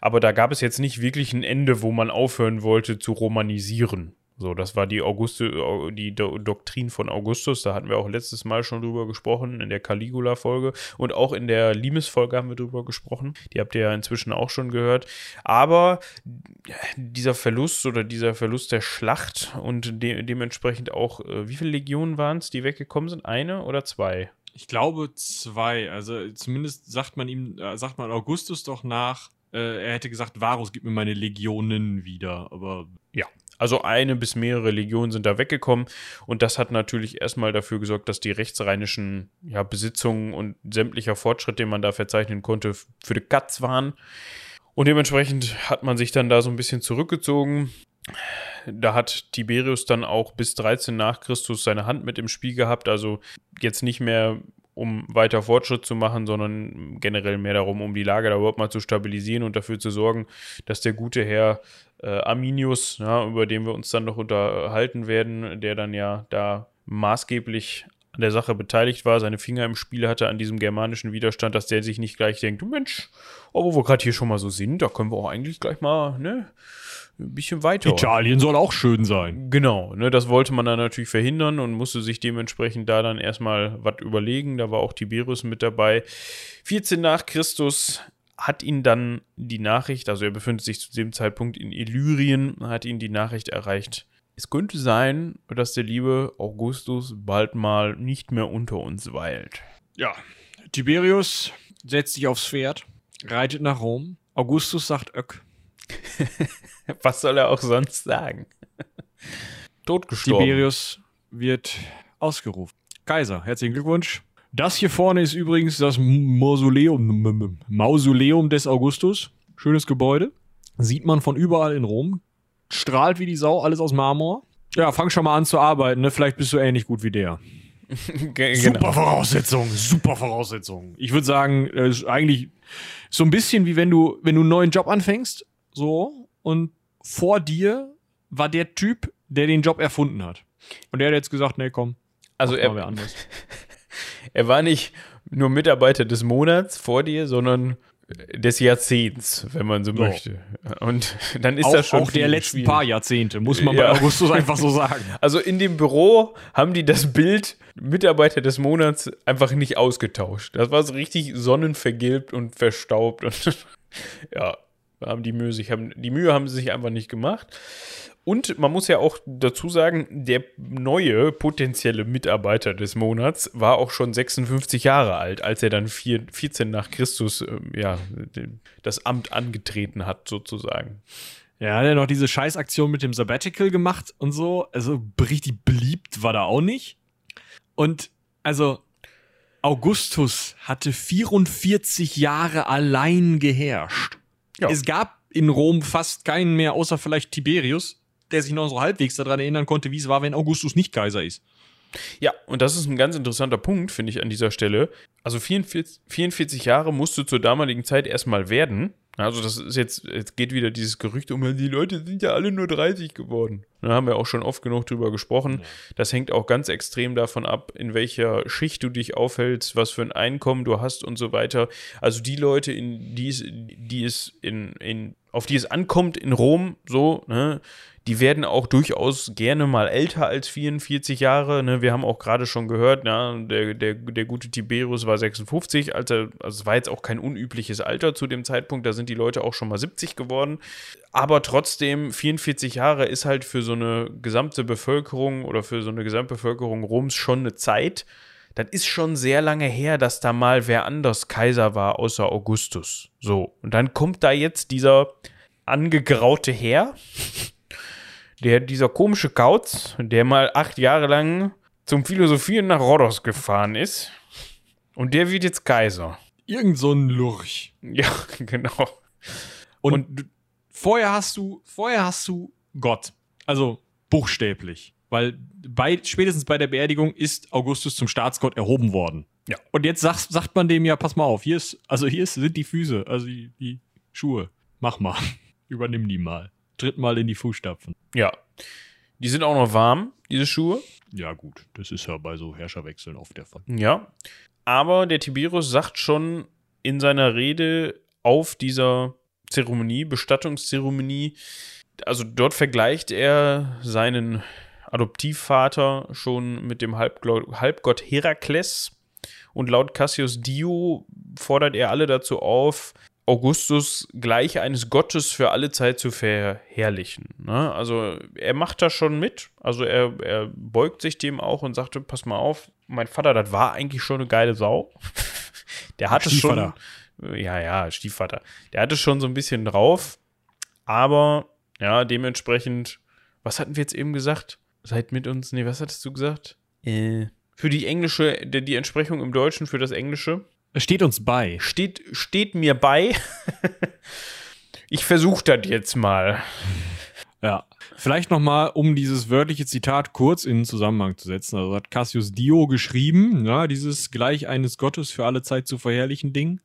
Aber da gab es jetzt nicht wirklich ein Ende, wo man aufhören wollte zu romanisieren. So, das war die Auguste, die Do Doktrin von Augustus. Da hatten wir auch letztes Mal schon drüber gesprochen, in der Caligula-Folge. Und auch in der Limes-Folge haben wir drüber gesprochen. Die habt ihr ja inzwischen auch schon gehört. Aber dieser Verlust oder dieser Verlust der Schlacht und de dementsprechend auch, äh, wie viele Legionen waren es, die weggekommen sind? Eine oder zwei? Ich glaube zwei. Also zumindest sagt man ihm, äh, sagt man Augustus doch nach, äh, er hätte gesagt, Varus, gib mir meine Legionen wieder. Aber. Also eine bis mehrere Legionen sind da weggekommen und das hat natürlich erstmal dafür gesorgt, dass die rechtsrheinischen ja, Besitzungen und sämtlicher Fortschritt, den man da verzeichnen konnte, für die Katz waren. Und dementsprechend hat man sich dann da so ein bisschen zurückgezogen. Da hat Tiberius dann auch bis 13 nach Christus seine Hand mit im Spiel gehabt, also jetzt nicht mehr um weiter Fortschritt zu machen, sondern generell mehr darum, um die Lage da überhaupt mal zu stabilisieren und dafür zu sorgen, dass der gute Herr äh, Arminius, ja, über den wir uns dann noch unterhalten werden, der dann ja da maßgeblich an der Sache beteiligt war, seine Finger im Spiel hatte an diesem germanischen Widerstand, dass der sich nicht gleich denkt, Mensch, oh, wo wir gerade hier schon mal so sind, da können wir auch eigentlich gleich mal, ne, ein bisschen weiter. Italien soll auch schön sein. Genau, ne, das wollte man dann natürlich verhindern und musste sich dementsprechend da dann erstmal was überlegen. Da war auch Tiberius mit dabei. 14 nach Christus hat ihn dann die Nachricht, also er befindet sich zu dem Zeitpunkt in Illyrien, hat ihn die Nachricht erreicht, es könnte sein, dass der liebe Augustus bald mal nicht mehr unter uns weilt. Ja, Tiberius setzt sich aufs Pferd, reitet nach Rom. Augustus sagt Öck. Was soll er auch sonst sagen? Totgestorben. Tiberius wird ausgerufen. Kaiser, herzlichen Glückwunsch. Das hier vorne ist übrigens das Mausoleum, Mausoleum des Augustus. Schönes Gebäude. Sieht man von überall in Rom. Strahlt wie die Sau, alles aus Marmor. Ja, fang schon mal an zu arbeiten, ne? Vielleicht bist du ähnlich gut wie der. Ge- Super genau. Voraussetzung, super Voraussetzung. Ich würde sagen, es ist eigentlich so ein bisschen wie wenn du, wenn du einen neuen Job anfängst, so, und vor dir war der Typ, der den Job erfunden hat. Und der hat jetzt gesagt, nee, komm, Also er, anders. er war nicht nur Mitarbeiter des Monats vor dir, sondern des Jahrzehnts, wenn man so So. möchte. Und dann ist Auch, das schon auch der letzten paar Jahrzehnte, muss man bei Ja. Augustus einfach so sagen. Also in dem Büro haben die das Bild Mitarbeiter des Monats einfach nicht ausgetauscht. Das war so richtig sonnenvergilbt und verstaubt und ja, haben die Mühe sich haben die Mühe haben sie sich einfach nicht gemacht. Und man muss ja auch dazu sagen, der neue potenzielle Mitarbeiter des Monats war auch schon 56 Jahre alt, als er dann vier, 14 nach Christus ähm, ja, das Amt angetreten hat, sozusagen. Ja, hat er noch diese Scheißaktion mit dem Sabbatical gemacht und so. Also richtig beliebt war da auch nicht. Und also Augustus hatte 44 Jahre allein geherrscht. Ja. Es gab in Rom fast keinen mehr, außer vielleicht Tiberius, der sich noch so halbwegs daran erinnern konnte, wie es war, wenn Augustus nicht Kaiser ist. Ja, und das ist ein ganz interessanter Punkt, finde ich, an dieser Stelle. Also 44, 44 Jahre musst du zur damaligen Zeit erstmal werden. Also das ist jetzt, jetzt geht wieder dieses Gerücht um, die Leute sind ja alle nur 30 geworden. Da haben wir auch schon oft genug drüber gesprochen. Das hängt auch ganz extrem davon ab, in welcher Schicht du dich aufhältst, was für ein Einkommen du hast und so weiter. Also die Leute, in die es, die es in, in, auf die es ankommt in Rom, so, ne, die werden auch durchaus gerne mal älter als 44 Jahre. Ne? Wir haben auch gerade schon gehört, ja, der, der, der gute Tiberius war 56, als er, also es war jetzt auch kein unübliches Alter zu dem Zeitpunkt, da sind die Leute auch schon mal 70 geworden. Aber trotzdem, 44 Jahre ist halt für so eine gesamte Bevölkerung oder für so eine Gesamtbevölkerung Roms schon eine Zeit. Das ist schon sehr lange her, dass da mal wer anders Kaiser war, außer Augustus. So, und dann kommt da jetzt dieser angegraute Herr, der, dieser komische Kauz, der mal acht Jahre lang zum Philosophieren nach Rhodos gefahren ist. Und der wird jetzt Kaiser. Irgend so ein Lurch. Ja, genau. Und, du- vorher hast du, vorher hast du Gott. Also buchstäblich. Weil bei, spätestens bei der Beerdigung ist Augustus zum Staatsgott erhoben worden. Ja. Und jetzt sagt, sagt man dem ja, pass mal auf, hier ist, also hier ist, sind die Füße, also die, die Schuhe. Mach mal. Übernimm die mal. Tritt mal in die Fußstapfen. Ja. Die sind auch noch warm, diese Schuhe. Ja, gut, das ist ja bei so Herrscherwechseln oft der Fall. Ja. Aber der Tiberius sagt schon in seiner Rede auf dieser Zeremonie, Bestattungszeremonie, also dort vergleicht er seinen Adoptivvater schon mit dem Halbglo- Halbgott Herakles. Und laut Cassius Dio fordert er alle dazu auf, Augustus gleich eines Gottes für alle Zeit zu verherrlichen. Ne? Also er macht das schon mit. Also er, er beugt sich dem auch und sagte, pass mal auf, mein Vater, das war eigentlich schon eine geile Sau. Der hatte schon, ja, ja, Stiefvater. Der hatte schon so ein bisschen drauf, aber ja, dementsprechend, was hatten wir jetzt eben gesagt? Seid mit uns, nee, was hattest du gesagt? Äh, für die englische, die, Entsprechung im Deutschen für das Englische steht uns bei. steht, steht mir bei. ich versuche das jetzt mal. Ja. Vielleicht nochmal, um dieses wörtliche Zitat kurz in Zusammenhang zu setzen. Also hat Cassius Dio geschrieben, ja, dieses gleich eines Gottes für alle Zeit zu verherrlichen Ding.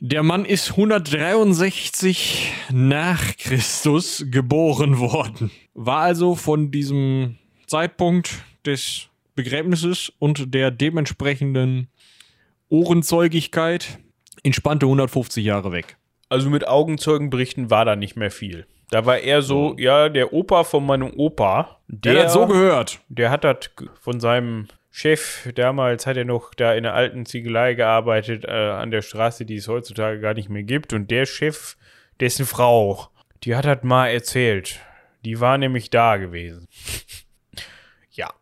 Der Mann ist 163 nach Christus geboren worden. War also von diesem Zeitpunkt des Begräbnisses und der dementsprechenden Ohrenzeugigkeit entspannte 150 Jahre weg. Also mit Augenzeugenberichten war da nicht mehr viel. Da war eher so, ja, der Opa von meinem Opa, der, Der hat so gehört. der hat das von seinem Chef, damals hat er noch da in der alten Ziegelei gearbeitet, äh, an der Straße, die es heutzutage gar nicht mehr gibt. Und der Chef, dessen Frau, die hat das mal erzählt. Die war nämlich da gewesen. ja.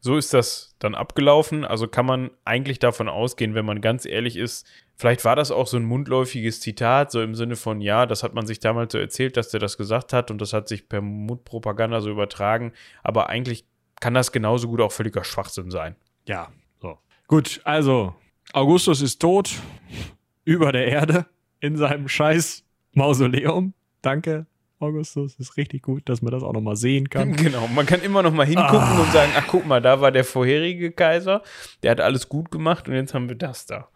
So ist das dann abgelaufen. Also kann man eigentlich davon ausgehen, wenn man ganz ehrlich ist, vielleicht war das auch so ein mundläufiges Zitat, so im Sinne von, ja, das hat man sich damals so erzählt, dass der das gesagt hat und das hat sich per Mundpropaganda so übertragen. Aber eigentlich kann das genauso gut auch völliger Schwachsinn sein. Ja, so. Gut, also, Augustus ist tot, über der Erde, in seinem scheiß Mausoleum. Danke, Augustus. Ist richtig gut, dass man das auch nochmal sehen kann. Genau, man kann immer noch mal hingucken ah. und sagen, ach guck mal, da war der vorherige Kaiser, der hat alles gut gemacht und jetzt haben wir das da.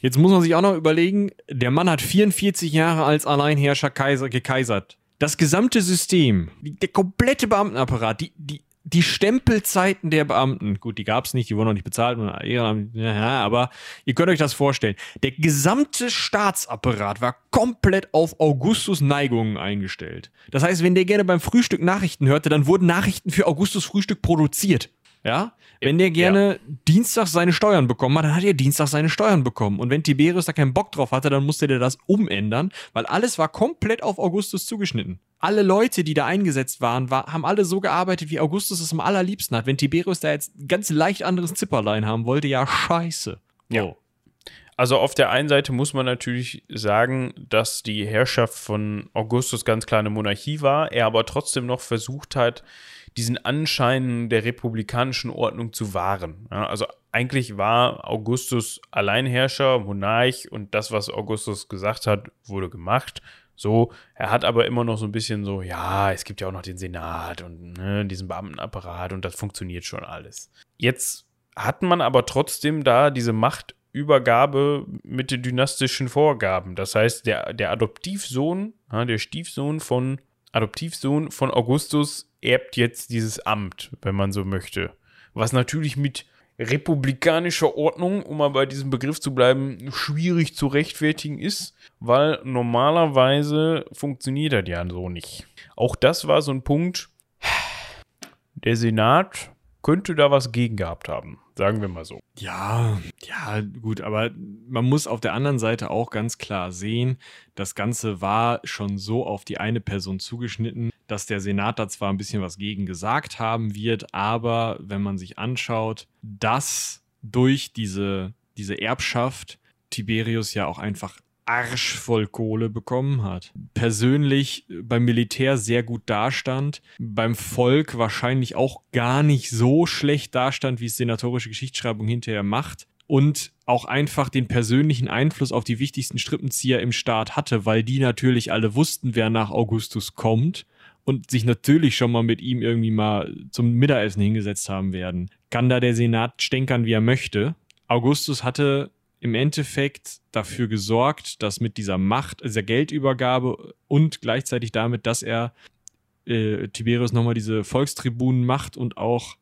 Jetzt muss man sich auch noch überlegen, der Mann hat 44 Jahre als Alleinherrscher Kaiser gekaisert. Das gesamte System, der komplette Beamtenapparat, die, die die Stempelzeiten der Beamten, gut, die gab es nicht, die wurden noch nicht bezahlt, aber ihr könnt euch das vorstellen. Der gesamte Staatsapparat war komplett auf Augustus Neigungen eingestellt. Das heißt, wenn der gerne beim Frühstück Nachrichten hörte, dann wurden Nachrichten für Augustus Frühstück produziert. Ja? Wenn der gerne ja. Dienstag seine Steuern bekommen hat, dann hat er Dienstag seine Steuern bekommen. Und wenn Tiberius da keinen Bock drauf hatte, dann musste der das umändern, weil alles war komplett auf Augustus zugeschnitten alle Leute, die da eingesetzt waren, war, haben alle so gearbeitet, wie Augustus es am allerliebsten hat. Wenn Tiberius da jetzt ganz leicht anderes Zipperlein haben wollte, ja, scheiße. Ja. Oh. Also auf der einen Seite muss man natürlich sagen, dass die Herrschaft von Augustus ganz klar eine Monarchie war, er aber trotzdem noch versucht hat, diesen Anschein der republikanischen Ordnung zu wahren. Ja, also eigentlich war Augustus Alleinherrscher, Monarch und das, was Augustus gesagt hat, wurde gemacht. So, er hat aber immer noch so ein bisschen so, ja, es gibt ja auch noch den Senat und ne, diesen Beamtenapparat und das funktioniert schon alles. Jetzt hat man aber trotzdem da diese Machtübergabe mit den dynastischen Vorgaben. Das heißt, der, der Adoptivsohn, ja, der Stiefsohn von Adoptivsohn von Augustus erbt jetzt dieses Amt, wenn man so möchte. Was natürlich mit republikanischer Ordnung, um mal bei diesem Begriff zu bleiben, schwierig zu rechtfertigen ist, weil normalerweise funktioniert das ja so nicht. Auch das war so ein Punkt, der Senat könnte da was gegen gehabt haben. Sagen wir mal so. Ja, ja, gut, aber man muss auf der anderen Seite auch ganz klar sehen, das Ganze war schon so auf die eine Person zugeschnitten, dass der Senat da zwar ein bisschen was gegen gesagt haben wird, aber wenn man sich anschaut, dass durch diese, diese Erbschaft Tiberius ja auch einfach arschvoll Kohle bekommen hat. Persönlich beim Militär sehr gut dastand, beim Volk wahrscheinlich auch gar nicht so schlecht dastand, wie es senatorische Geschichtsschreibung hinterher macht und auch einfach den persönlichen Einfluss auf die wichtigsten Strippenzieher im Staat hatte, weil die natürlich alle wussten, wer nach Augustus kommt und sich natürlich schon mal mit ihm irgendwie mal zum Mittagessen hingesetzt haben werden. Kann da der Senat stänkern, wie er möchte. Augustus hatte im Endeffekt dafür gesorgt, dass mit dieser Macht, dieser Geldübergabe und gleichzeitig damit, dass er äh, Tiberius nochmal diese Volkstribunen macht und auch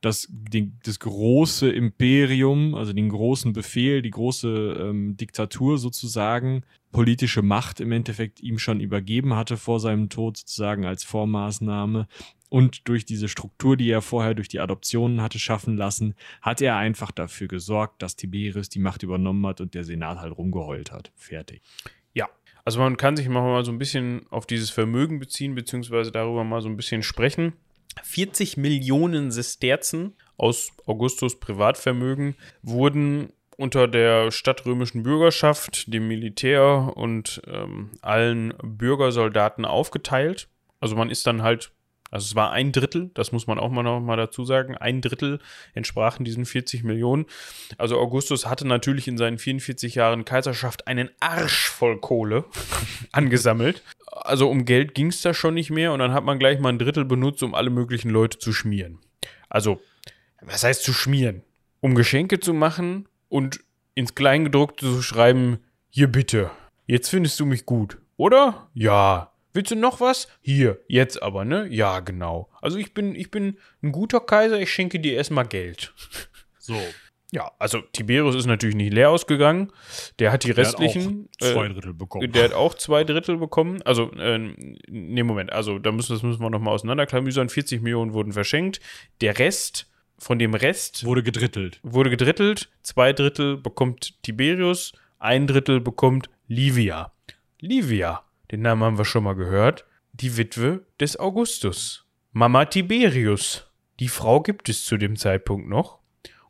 das, den, das große Imperium, also den großen Befehl, die große ähm, Diktatur sozusagen, politische Macht im Endeffekt ihm schon übergeben hatte vor seinem Tod sozusagen als Vormaßnahme, und durch diese Struktur, die er vorher durch die Adoptionen hatte schaffen lassen, hat er einfach dafür gesorgt, dass Tiberius die Macht übernommen hat und der Senat halt rumgeheult hat. Fertig. Ja, also man kann sich mal so ein bisschen auf dieses Vermögen beziehen, beziehungsweise darüber mal so ein bisschen sprechen. 40 Millionen Sesterzen aus Augustus Privatvermögen wurden unter der stadtrömischen Bürgerschaft, dem Militär und ähm, allen Bürgersoldaten aufgeteilt. Also man ist dann halt also es war ein Drittel, das muss man auch mal noch mal dazu sagen, ein Drittel entsprachen diesen 40 Millionen. Also Augustus hatte natürlich in seinen 44 Jahren Kaiserschaft einen Arsch voll Kohle angesammelt. Also um Geld ging es da schon nicht mehr und dann hat man gleich mal ein Drittel benutzt, um alle möglichen Leute zu schmieren. Also, was heißt zu schmieren? Um Geschenke zu machen und ins Kleingedruckte zu schreiben, hier bitte, jetzt findest du mich gut, oder? Ja, Willst du noch was? Hier, jetzt aber, ne? Ja, genau. Also ich bin, ich bin ein guter Kaiser, ich schenke dir erstmal Geld. So. Ja, also Tiberius ist natürlich nicht leer ausgegangen. Der hat die der restlichen. Hat zwei äh, Drittel bekommen. Der hat auch zwei Drittel bekommen. Also, äh, nee, Moment. Also, da müssen, das müssen wir nochmal auseinanderklamüsern. 40 Millionen wurden verschenkt. Der Rest, von dem Rest. Wurde gedrittelt. Wurde gedrittelt. Zwei Drittel bekommt Tiberius. Ein Drittel bekommt Livia. Livia den Namen haben wir schon mal gehört. die Witwe des Augustus, Mama Tiberius. Die Frau gibt es zu dem Zeitpunkt noch.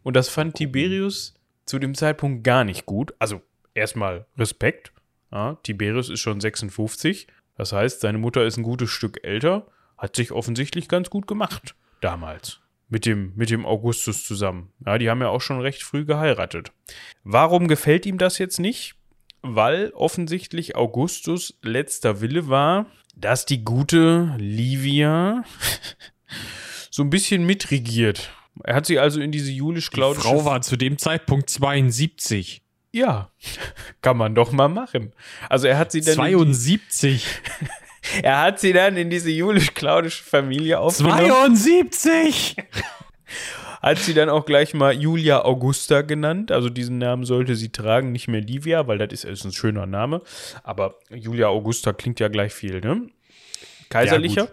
Und das fand Tiberius zu dem Zeitpunkt gar nicht gut. Also erstmal Respekt. Ja, Tiberius ist schon 56. Das heißt, seine Mutter ist ein gutes Stück älter. Hat sich offensichtlich ganz gut gemacht damals. Mit dem, mit dem Augustus zusammen. Ja, die haben ja auch schon recht früh geheiratet. Warum gefällt ihm das jetzt nicht? Weil offensichtlich Augustus letzter Wille war, dass die gute Livia so ein bisschen mitregiert. Er hat sie also in diese Die julisch-klaudische Frau war zu dem Zeitpunkt 72. Ja, kann man doch mal machen. Also er hat sie dann, in 72. die, er hat sie dann in diese julisch-klaudische Familie aufgenommen. 72! Hat sie dann auch gleich mal Julia Augusta genannt. Also diesen Namen sollte sie tragen, nicht mehr Livia, weil das ist, ist ein schöner Name. Aber Julia Augusta klingt ja gleich viel, ne? Kaiserlicher. Ja,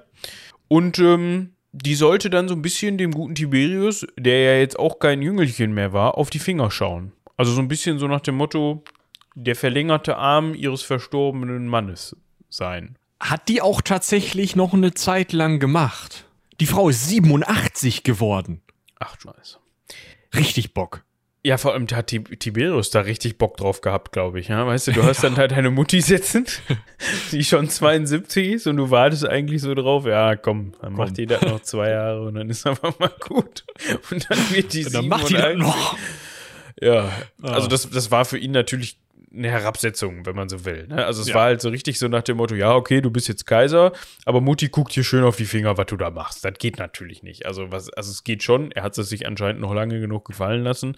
Und ähm, die sollte dann so ein bisschen dem guten Tiberius, der ja jetzt auch kein Jüngelchen mehr war, auf die Finger schauen. Also so ein bisschen so nach dem Motto, der verlängerte Arm ihres verstorbenen Mannes sein. Hat die auch tatsächlich noch eine Zeit lang gemacht. Die Frau ist 87 geworden. Ach, scheiße. Richtig Bock. Ja, vor allem hat Tib- Tiberius da richtig Bock drauf gehabt, glaube ich. Ja? Weißt du, du hast dann halt deine Mutti sitzen, die schon 72 ist und du wartest eigentlich so drauf, ja, komm, dann macht die das noch zwei Jahre und dann ist aber mal gut. Und dann wird die Dann macht die das 87. noch. Ja, also Ah. das, das war für ihn natürlich eine Herabsetzung, wenn man so will. Ne? Also es Ja. war halt so richtig so nach dem Motto, ja, okay, du bist jetzt Kaiser, aber Mutti guckt hier schön auf die Finger, was du da machst. Das geht natürlich nicht. Also, was, also es geht schon, er hat es sich anscheinend noch lange genug gefallen lassen.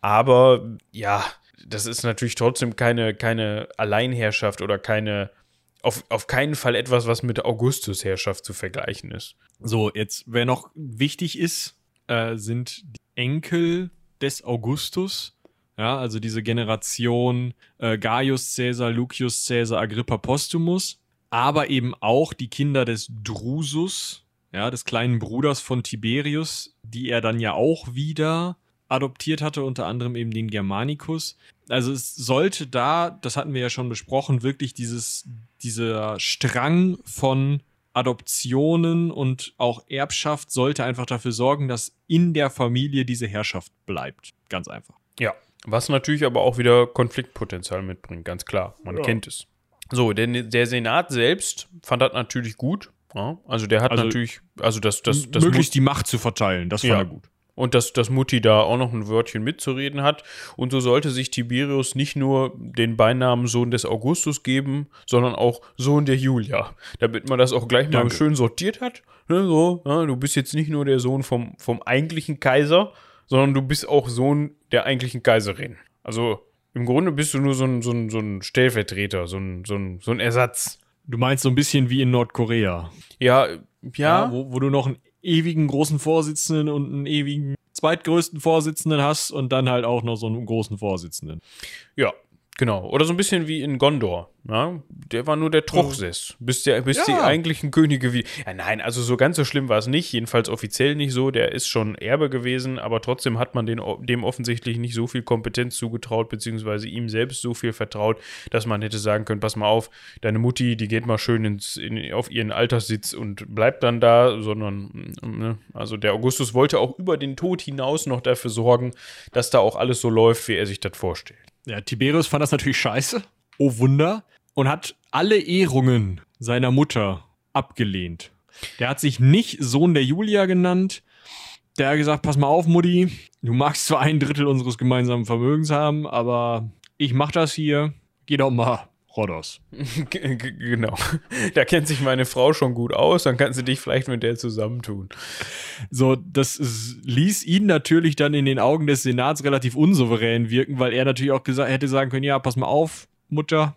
Aber ja, das ist natürlich trotzdem keine, keine Alleinherrschaft oder keine, auf, auf keinen Fall etwas, was mit Augustus Herrschaft zu vergleichen ist. So, jetzt, wer noch wichtig ist, äh, sind die Enkel des Augustus. Ja, also diese Generation äh, Gaius Caesar, Lucius Caesar, Agrippa Postumus, aber eben auch die Kinder des Drusus, ja, des kleinen Bruders von Tiberius, die er dann ja auch wieder adoptiert hatte, unter anderem eben den Germanicus. Also es sollte da, das hatten wir ja schon besprochen, wirklich dieses, dieser Strang von Adoptionen und auch Erbschaft sollte einfach dafür sorgen, dass in der Familie diese Herrschaft bleibt. Ganz einfach. Ja, was natürlich aber auch wieder Konfliktpotenzial mitbringt, ganz klar. Man Ja. kennt es. So, denn der Senat selbst fand das natürlich gut. Ja, also der hat Also- natürlich, also das, das, das Möglichst die Macht zu verteilen, das fand Ja. er gut. und dass, dass Mutti da auch noch ein Wörtchen mitzureden hat. Und so sollte sich Tiberius nicht nur den Beinamen Sohn des Augustus geben, sondern auch Sohn der Julia. Damit man das auch gleich mal Danke. schön sortiert hat. Ne, so, ja, du bist jetzt nicht nur der Sohn vom, vom eigentlichen Kaiser, sondern du bist auch Sohn der eigentlichen Kaiserin. Also im Grunde bist du nur so ein, so ein, so ein Stellvertreter, so ein, so, ein, so ein Ersatz. Du meinst so ein bisschen wie in Nordkorea. Ja, ja, wo, wo du noch einen ewigen großen Vorsitzenden und einen ewigen zweitgrößten Vorsitzenden hast und dann halt auch noch so einen großen Vorsitzenden. Ja, genau. Oder so ein bisschen wie in Gondor. Ja? Der war nur der Truchsess, bis, der, bis die Ja. eigentlichen Könige wie. Ja, nein, also so ganz so schlimm war es nicht. Jedenfalls offiziell nicht so. Der ist schon Erbe gewesen, aber trotzdem hat man den, dem offensichtlich nicht so viel Kompetenz zugetraut, beziehungsweise ihm selbst so viel vertraut, dass man hätte sagen können: Pass mal auf, deine Mutti, die geht mal schön ins, in, auf ihren Alterssitz und bleibt dann da, sondern, ne? also der Augustus wollte auch über den Tod hinaus noch dafür sorgen, dass da auch alles so läuft, wie er sich das vorstellt. Ja, Tiberius fand das natürlich scheiße. Oh Wunder. Und hat alle Ehrungen seiner Mutter abgelehnt. Der hat sich nicht Sohn der Julia genannt. Der hat gesagt, pass mal auf, Mutti. Du magst zwar ein Drittel unseres gemeinsamen Vermögens haben, aber ich mach das hier. Geh doch mal, G- genau. Da kennt sich meine Frau schon gut aus, dann kannst du dich vielleicht mit der zusammentun. So, das ließ ihn natürlich dann in den Augen des Senats relativ unsouverän wirken, weil er natürlich auch gesagt, hätte sagen können, ja, pass mal auf, Mutter,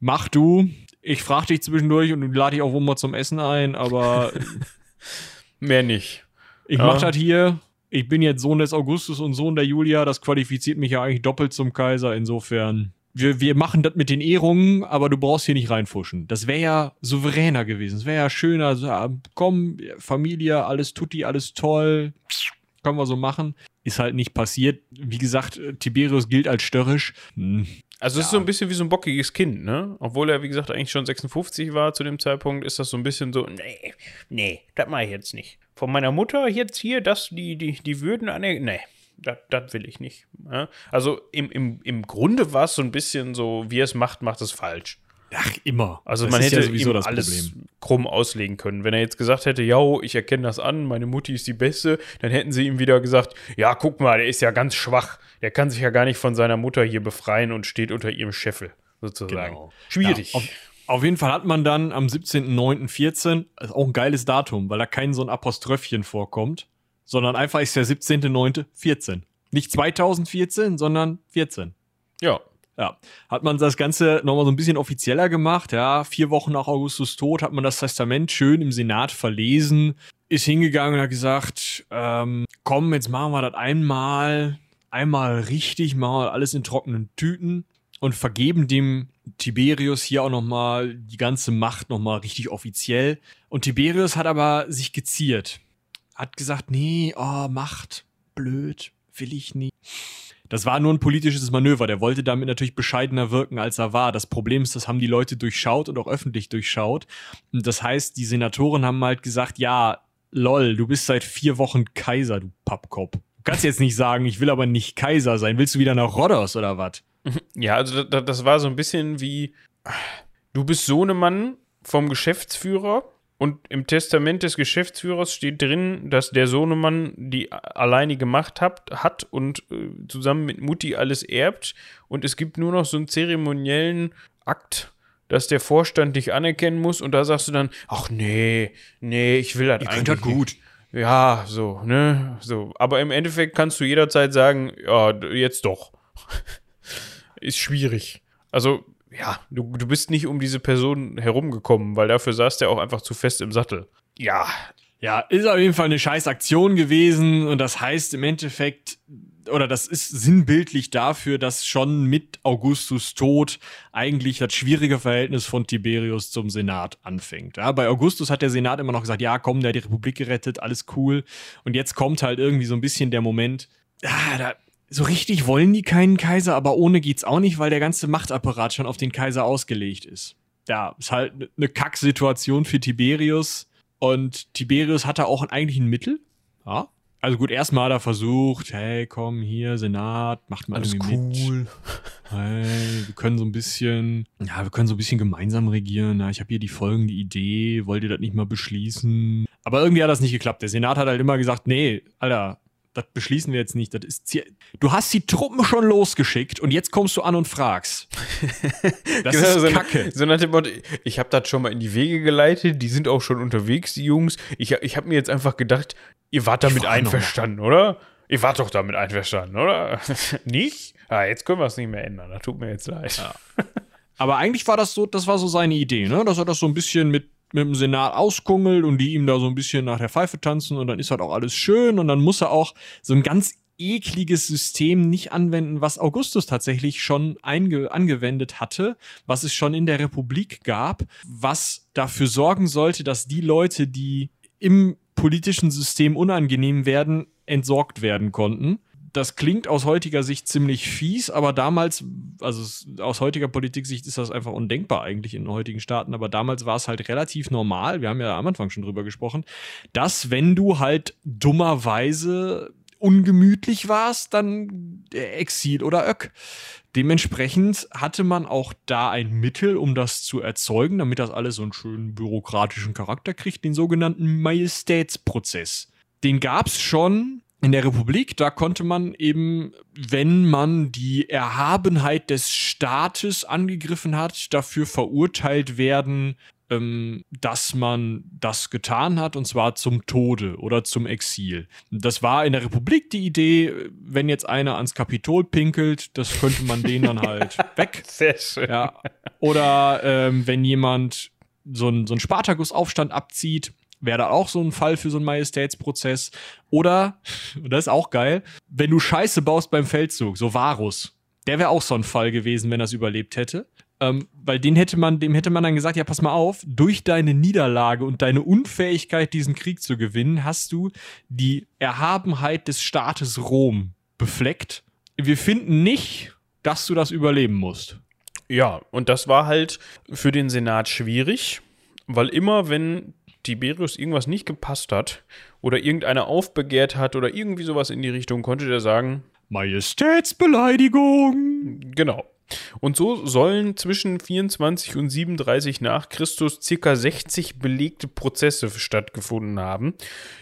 mach du. Ich frag dich zwischendurch und lade dich auch wohl mal zum Essen ein, aber Mehr nicht. ich Ja. mach das hier. Ich bin jetzt Sohn des Augustus und Sohn der Julia. Das qualifiziert mich ja eigentlich doppelt zum Kaiser. Insofern, wir, wir machen das mit den Ehrungen, aber du brauchst hier nicht reinfuschen. Das wäre ja souveräner gewesen. Das wäre ja schöner. So, ah, komm, Familie, alles tutti, alles toll. Können wir so machen. Ist halt nicht passiert. Wie gesagt, Tiberius gilt als störrisch. Hm. Also es ist so ein bisschen wie so ein bockiges Kind, ne? Obwohl er, wie gesagt, eigentlich schon 56 war zu dem Zeitpunkt, ist das so ein bisschen so, nee, nee, das mache ich jetzt nicht. Von meiner Mutter jetzt hier, das, die, die, die Würden an nee, das will ich nicht. Ja? Also im, im, im Grunde war es so ein bisschen so, wie er es macht, macht es falsch. Ach, immer. Also Das man hätte ja sowieso ihm das alles Problem. krumm auslegen können. Wenn er jetzt gesagt hätte, ja, ich erkenne das an, meine Mutti ist die Beste, dann hätten sie ihm wieder gesagt, ja, guck mal, der ist ja ganz schwach. Der kann sich ja gar nicht von seiner Mutter hier befreien und steht unter ihrem Scheffel, sozusagen. Genau. Schwierig. Ja, auf, auf jeden Fall hat man dann am 17.09.14, ist auch ein geiles Datum, weil da kein so ein Apoströphchen vorkommt, sondern einfach ist der 17.09.14. Nicht 2014, sondern 14. ja. Ja, hat man das Ganze nochmal so ein bisschen offizieller gemacht. Ja, vier Wochen nach Augustus Tod hat man das Testament schön im Senat verlesen, ist hingegangen und hat gesagt, ähm, komm, jetzt machen wir das einmal, einmal richtig, mal alles in trockenen Tüten und vergeben dem Tiberius hier auch nochmal die ganze Macht nochmal richtig offiziell. Und Tiberius hat aber sich geziert. Hat gesagt, nee, oh, Macht, blöd, will ich nicht. Das war nur ein politisches Manöver. Der wollte damit natürlich bescheidener wirken, als er war. Das Problem ist, das haben die Leute durchschaut und auch öffentlich durchschaut. Und das heißt, die Senatoren haben halt gesagt, ja, lol, du bist seit vier Wochen Kaiser, du Pappkopf. Du kannst jetzt nicht sagen, ich will aber nicht Kaiser sein. Willst du wieder nach Rhodos oder was? Ja, also das war so ein bisschen wie, du bist Sohnemann vom Geschäftsführer und im Testament des Geschäftsführers steht drin, dass der Sohnemann die alleinige Macht hat, hat und äh, zusammen mit Mutti alles erbt und es gibt nur noch so einen zeremoniellen Akt, dass der Vorstand dich anerkennen muss und da sagst du dann, ach nee, nee, ich will das Ihr eigentlich könnt das gut. Ja, so, ne, so. Aber im Endeffekt kannst du jederzeit sagen, ja, jetzt doch. Ist schwierig. Also, ja, du, du bist nicht um diese Person herumgekommen, weil dafür saß der auch einfach zu fest im Sattel. Ja, Ja, ist auf jeden Fall eine scheiß Aktion gewesen und das heißt im Endeffekt, oder das ist sinnbildlich dafür, dass schon mit Augustus Tod eigentlich das schwierige Verhältnis von Tiberius zum Senat anfängt. Ja, bei Augustus hat der Senat immer noch gesagt, ja, komm, der hat die Republik gerettet, alles cool. Und jetzt kommt halt irgendwie so ein bisschen der Moment, ah, da, so richtig wollen die keinen Kaiser, aber ohne geht's auch nicht, weil der ganze Machtapparat schon auf den Kaiser ausgelegt ist. Ja, ist halt eine Kacksituation für Tiberius. Und Tiberius hatte auch eigentlich ein Mittel. Ja. Also gut, erstmal hat er versucht, hey, komm hier, Senat, macht mal alles irgendwie mit. cool. Hey, wir können so ein bisschen, ja, wir können so ein bisschen gemeinsam regieren. Ja, ich habe hier die folgende Idee, wollt ihr das nicht mal beschließen? Aber irgendwie hat das nicht geklappt. Der Senat hat halt immer gesagt, nee, Alter, das beschließen wir jetzt nicht. Das ist. Du hast die Truppen schon losgeschickt und jetzt kommst du an und fragst. Das Genau, ist so, Kacke. So nach dem Motto, ich habe das schon mal in die Wege geleitet, die sind auch schon unterwegs, die Jungs. Ich, ich habe mir jetzt einfach gedacht, ihr wart damit einverstanden, oder? Ihr wart doch damit einverstanden, oder? nicht? Ah, jetzt können wir es nicht mehr ändern, das tut mir jetzt leid. Aber eigentlich war das so, das war so seine Idee, ne? Dass er das so ein bisschen mit, mit dem Senat auskungelt und die ihm da so ein bisschen nach der Pfeife tanzen und dann ist halt auch alles schön und dann muss er auch so ein ganz ekliges System nicht anwenden, was Augustus tatsächlich schon angewendet hatte, was es schon in der Republik gab, was dafür sorgen sollte, dass die Leute, die im politischen System unangenehm werden, entsorgt werden konnten das klingt aus heutiger Sicht ziemlich fies, aber damals, also es- aus heutiger Politiksicht ist das einfach undenkbar eigentlich in heutigen Staaten, aber damals war es halt relativ normal, wir haben ja am Anfang schon drüber gesprochen, dass wenn du halt dummerweise ungemütlich warst, dann äh, Exil oder Öck. Dementsprechend hatte man auch da ein Mittel, um das zu erzeugen, damit das alles so einen schönen bürokratischen Charakter kriegt, den sogenannten Majestätsprozess. Den gab's schon in der Republik, da konnte man eben, wenn man die Erhabenheit des Staates angegriffen hat, dafür verurteilt werden, ähm, dass man das getan hat, und zwar zum Tode oder zum Exil. Das war in der Republik die Idee, wenn jetzt einer ans Kapitol pinkelt, das könnte man den dann halt weg. Sehr schön. Ja. Oder ähm, wenn jemand so einen so Spartakusaufstand abzieht, wäre da auch so ein Fall für so einen Majestätsprozess. Oder, und das ist auch geil, wenn du Scheiße baust beim Feldzug, so Varus, der wäre auch so ein Fall gewesen, wenn er es überlebt hätte. Ähm, weil den hätte man, dem hätte man dann gesagt, ja, pass mal auf, durch deine Niederlage und deine Unfähigkeit, diesen Krieg zu gewinnen, hast du die Erhabenheit des Staates Rom befleckt. Wir finden nicht, dass du das überleben musst. Ja, und das war halt für den Senat schwierig, weil immer, wenn Tiberius irgendwas nicht gepasst hat oder irgendeiner aufbegehrt hat oder irgendwie sowas in die Richtung, konnte der sagen, Majestätsbeleidigung. Genau. Und so sollen zwischen 24 und 37 nach Christus circa 60 belegte Prozesse stattgefunden haben,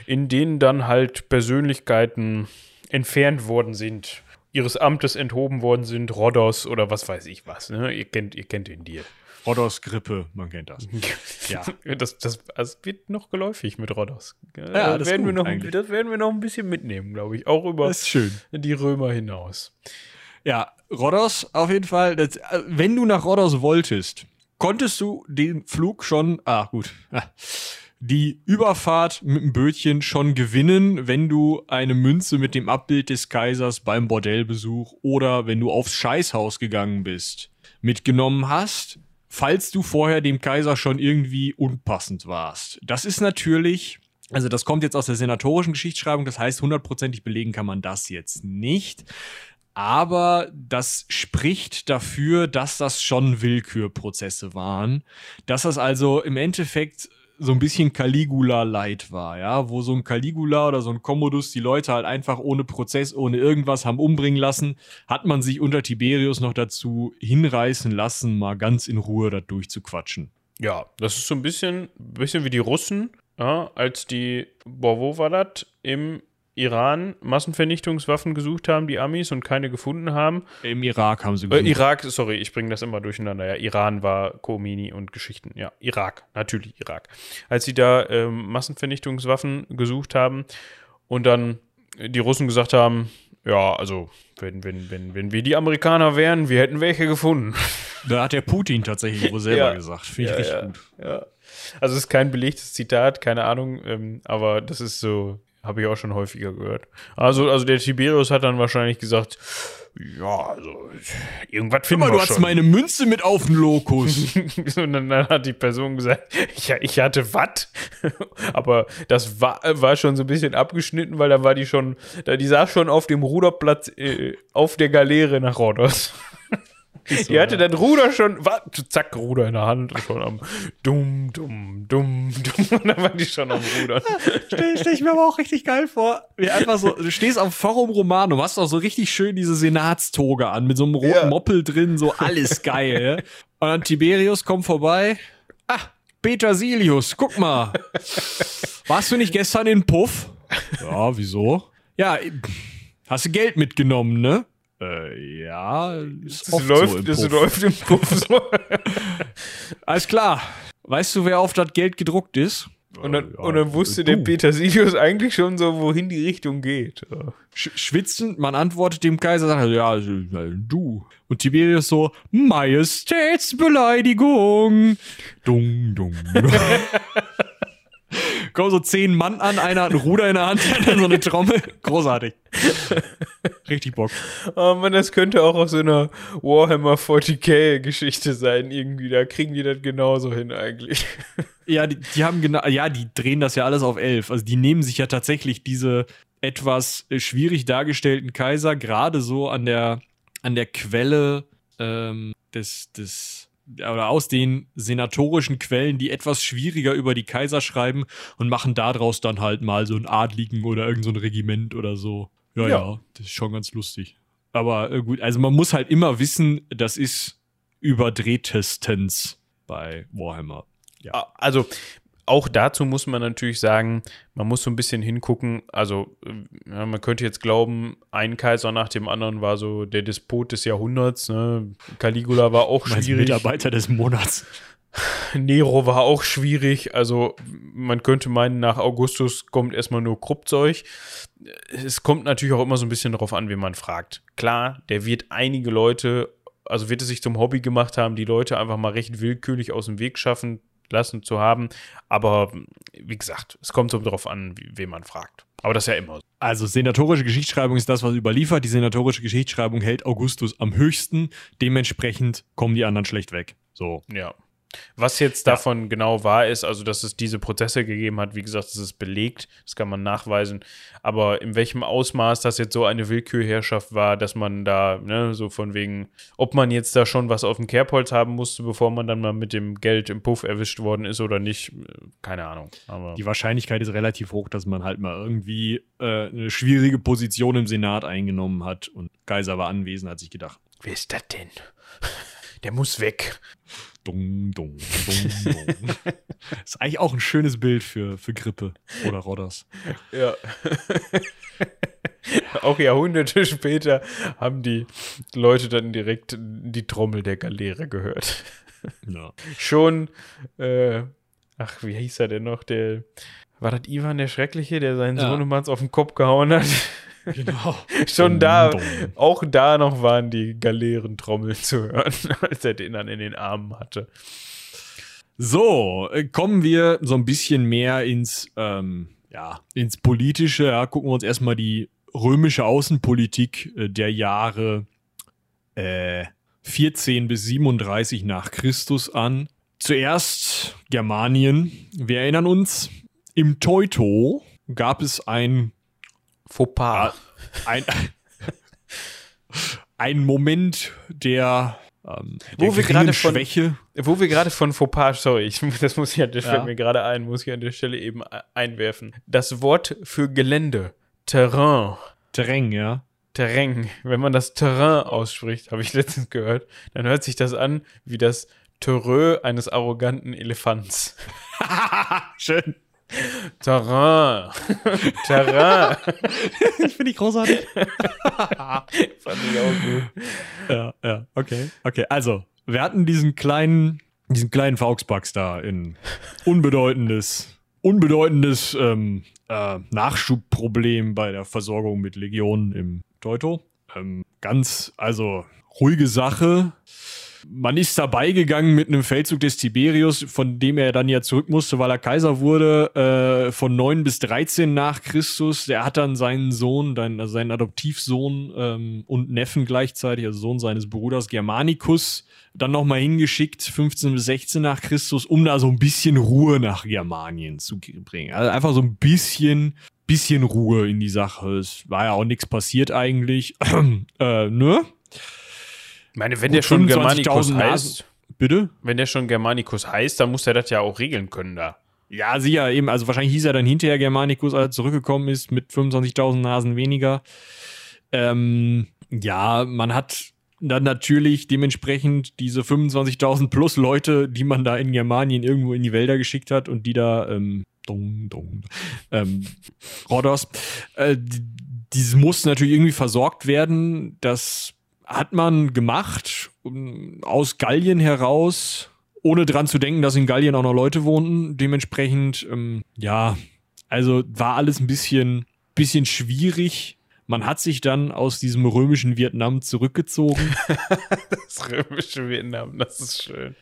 in denen dann halt Persönlichkeiten entfernt worden sind, ihres Amtes enthoben worden sind, Rhodos oder was weiß ich was. Ne? Ihr, kennt, ihr kennt den Deal. Rhodos Grippe, man kennt das. ja. Das, das, das wird noch geläufig mit Rhodos. Ja, das, werden wir noch, eigentlich. das werden wir noch ein bisschen mitnehmen, glaube ich. Auch über Das ist schön. die Römer hinaus. Ja, Rhodos auf jeden Fall. Das, äh, wenn du nach Rhodos wolltest, konntest du den Flug schon, ah gut, die Überfahrt mit dem Bötchen schon gewinnen, wenn du eine Münze mit dem Abbild des Kaisers beim Bordellbesuch oder wenn du aufs Scheißhaus gegangen bist, mitgenommen hast, falls du vorher dem Kaiser schon irgendwie unpassend warst. Das ist natürlich also das kommt jetzt aus der senatorischen Geschichtsschreibung, das heißt, hundertprozentig belegen kann man das jetzt nicht. Aber das spricht dafür, dass das schon Willkürprozesse waren. Dass das also im Endeffekt so ein bisschen Caligula-Light war, ja, wo so ein Caligula oder so ein Commodus die Leute halt einfach ohne Prozess, ohne irgendwas haben umbringen lassen, hat man sich unter Tiberius noch dazu hinreißen lassen, mal ganz in Ruhe da durchzuquatschen. Ja, das ist so ein bisschen, bisschen wie die Russen, ja, als die, boah, wo war das? Im Iran Massenvernichtungswaffen gesucht haben, die Amis, und keine gefunden haben. Im Irak haben sie Äh, gesucht. Irak, sorry, ich bringe das immer durcheinander. Ja, Iran war Khomeini und Geschichten. Ja, Irak, natürlich Irak. Als sie da ähm, Massenvernichtungswaffen gesucht haben und dann die Russen gesagt haben, ja, also wenn, wenn, wenn, wenn wir die Amerikaner wären, wir hätten welche gefunden. Da hat der Putin tatsächlich wohl selber Ja. gesagt. Finde ich Ja, richtig ja, gut. Also es ist kein belegtes Zitat, keine Ahnung, ähm, aber das ist so, habe ich auch schon häufiger gehört. Also, also der Tiberius hat dann wahrscheinlich gesagt, ja, also irgendwas finden Guck mal, wir du hast schon. meine Münze mit auf den Lokus. Und dann, dann hat die Person gesagt, ja, ich hatte was. Aber das war, war schon so ein bisschen abgeschnitten, weil da war die schon, da, die saß schon auf dem Ruderplatz äh, auf der Galeere nach Rhodos. die hatte das Ruder schon, zack, Ruder in der Hand, schon am dumm, dumm, dumm, dumm. Und dann war die schon am Rudern. Stell, stell ich mir aber auch richtig geil vor. Wie einfach so, du stehst am Forum Romanum, hast auch so richtig schön diese Senatstoge an, mit so einem roten Ja. Moppel drin, so alles geil. Und dann Tiberius kommt vorbei. Ah, Petersilius, guck mal. Warst du nicht gestern in Puff? Ja, wieso? Ja, hast du Geld mitgenommen, ne? Äh, ja, ist Es oft läuft, so im es Puff. läuft im Puff so. Alles klar. Weißt du, wer auf das Geld gedruckt ist? Und dann, Ja, und dann wusste du. der Petersilius eigentlich schon so, wohin die Richtung geht. Sch schwitzend, man antwortet dem Kaiser, sagt, ja, also, du. Und Tiberius so, Majestätsbeleidigung. Dung, dung, dung. Kommen so zehn Mann an, einer hat ein Ruder in der Hand, der hat so eine Trommel. Großartig. Richtig Bock. Oh man, das könnte auch aus so einer Warhammer 40k Geschichte sein, irgendwie. Da kriegen die das genauso hin eigentlich. Ja, die, die haben genau, ja, die drehen das ja alles auf elf. Also die nehmen sich ja tatsächlich diese etwas äh, schwierig dargestellten Kaiser gerade so an der, an der Quelle ähm, des, des, oder aus den senatorischen Quellen, die etwas schwieriger über die Kaiser schreiben und machen daraus dann halt mal so einen Adligen oder irgend so ein Regiment oder so. Ja, ja, Ja. das ist schon ganz lustig. Aber äh, gut, also man muss halt immer wissen, das ist überdrehtestens bei Warhammer. Ah, Also, auch dazu muss man natürlich sagen, man muss so ein bisschen hingucken. Also, äh, ja, man könnte jetzt glauben, ein Kaiser nach dem anderen war so der Despot des Jahrhunderts. Ne? Caligula war auch schwierig. Mitarbeiter des Monats. Nero war auch schwierig. Also, man könnte meinen, nach Augustus kommt erstmal nur Kruppzeug. Es kommt natürlich auch immer so ein bisschen darauf an, wen man fragt. Klar, der wird einige Leute, also wird es sich zum Hobby gemacht haben, die Leute einfach mal recht willkürlich aus dem Weg schaffen lassen zu haben. Aber wie gesagt, es kommt so darauf an, wie- wen man fragt. Aber das ist ja immer so. Also senatorische Geschichtsschreibung ist das, was überliefert. Die senatorische Geschichtsschreibung hält Augustus am höchsten. Dementsprechend kommen die anderen schlecht weg. So. Ja. Was jetzt davon genau wahr ist, also dass es diese Prozesse gegeben hat, wie gesagt, das ist belegt, das kann man nachweisen. Aber in welchem Ausmaß das jetzt so eine Willkürherrschaft war, dass man da, ne, so von wegen, ob man jetzt da schon was auf dem Kerbholz haben musste, bevor man dann mal mit dem Geld im Puff erwischt worden ist oder nicht, keine Ahnung. Aber Die Wahrscheinlichkeit ist relativ hoch, dass man halt mal irgendwie äh, eine schwierige Position im Senat eingenommen hat und Kaiser war anwesend, hat sich gedacht, wer ist das denn? Der muss weg. Dung, dung, dung, dung. ist eigentlich auch ein schönes Bild für, für Grippe oder Rodders. Ja. Auch Jahrhunderte später haben die Leute dann direkt die Trommel der Galeere gehört. Ja. Schon, äh, ach, wie hieß er denn noch? Der, war das Ivan der Schreckliche, der seinen Ja. Sohnemanns auf den Kopf gehauen hat? Genau. Schon da, auch da noch waren die Galeerentrommeln zu hören, als er den dann in den Armen hatte. So, äh, kommen wir so ein bisschen mehr ins, ähm, ja, ins Politische. Ja, gucken wir uns erstmal die römische Außenpolitik äh, der Jahre äh, 14 bis 37 nach Christus an. Zuerst Germanien. Wir erinnern uns, im Teuto gab es ein Fauxpas. ein, ein Moment der, ähm, Wo wir gerade von- Schwäche. Wo wir gerade von Fauxpas, sorry, ich, das muss ich an der Ja. fällt mir gerade ein, muss ich an der Stelle eben e- einwerfen. Das Wort für Gelände, Terrain, Terrain, ja. Terrain, wenn man das Terrain ausspricht, habe ich letztens gehört, dann hört sich das an wie das Terrain eines arroganten Elefants. Schön. Terrain. Terrain. Finde ich großartig. Fand ich auch gut. ja, ja, okay. Okay, also, wir hatten diesen kleinen, diesen kleinen Fauxpax da in unbedeutendes, unbedeutendes ähm, äh, Nachschubproblem bei der Versorgung mit Legionen im Teuto. Ähm, ganz, also, ruhige Sache. Man ist dabei gegangen mit einem Feldzug des Tiberius, von dem er dann ja zurück musste, weil er Kaiser wurde, äh, von 9 bis 13 nach Christus. Der hat dann seinen Sohn, dann, also seinen Adoptivsohn ähm, und Neffen gleichzeitig, also Sohn seines Bruders Germanicus, dann nochmal hingeschickt, 15 bis 16 nach Christus, um da so ein bisschen Ruhe nach Germanien zu bringen. Also einfach so ein bisschen, bisschen Ruhe in die Sache. Es war ja auch nichts passiert eigentlich. äh, ne? Ich meine, wenn Gut, der schon 25.000 Germanicus heißt, Bitte? wenn der schon Germanicus heißt, dann muss er das ja auch regeln können da. Ja, sicher, eben. Also wahrscheinlich hieß er dann hinterher Germanicus, als er zurückgekommen ist, mit 25.000 Nasen weniger. Ähm, ja, man hat dann natürlich dementsprechend diese 25.000 plus Leute, die man da in Germanien irgendwo in die Wälder geschickt hat und die da, ähm, dong, dong, ähm, Rhodos, äh, die, dieses muss natürlich irgendwie versorgt werden. Das hat man gemacht aus Gallien heraus, ohne dran zu denken, dass in Gallien auch noch Leute wohnten. Dementsprechend, ähm, ja, also war alles ein bisschen, bisschen schwierig. Man hat sich dann aus diesem römischen Vietnam zurückgezogen. Das römische Vietnam, das ist schön.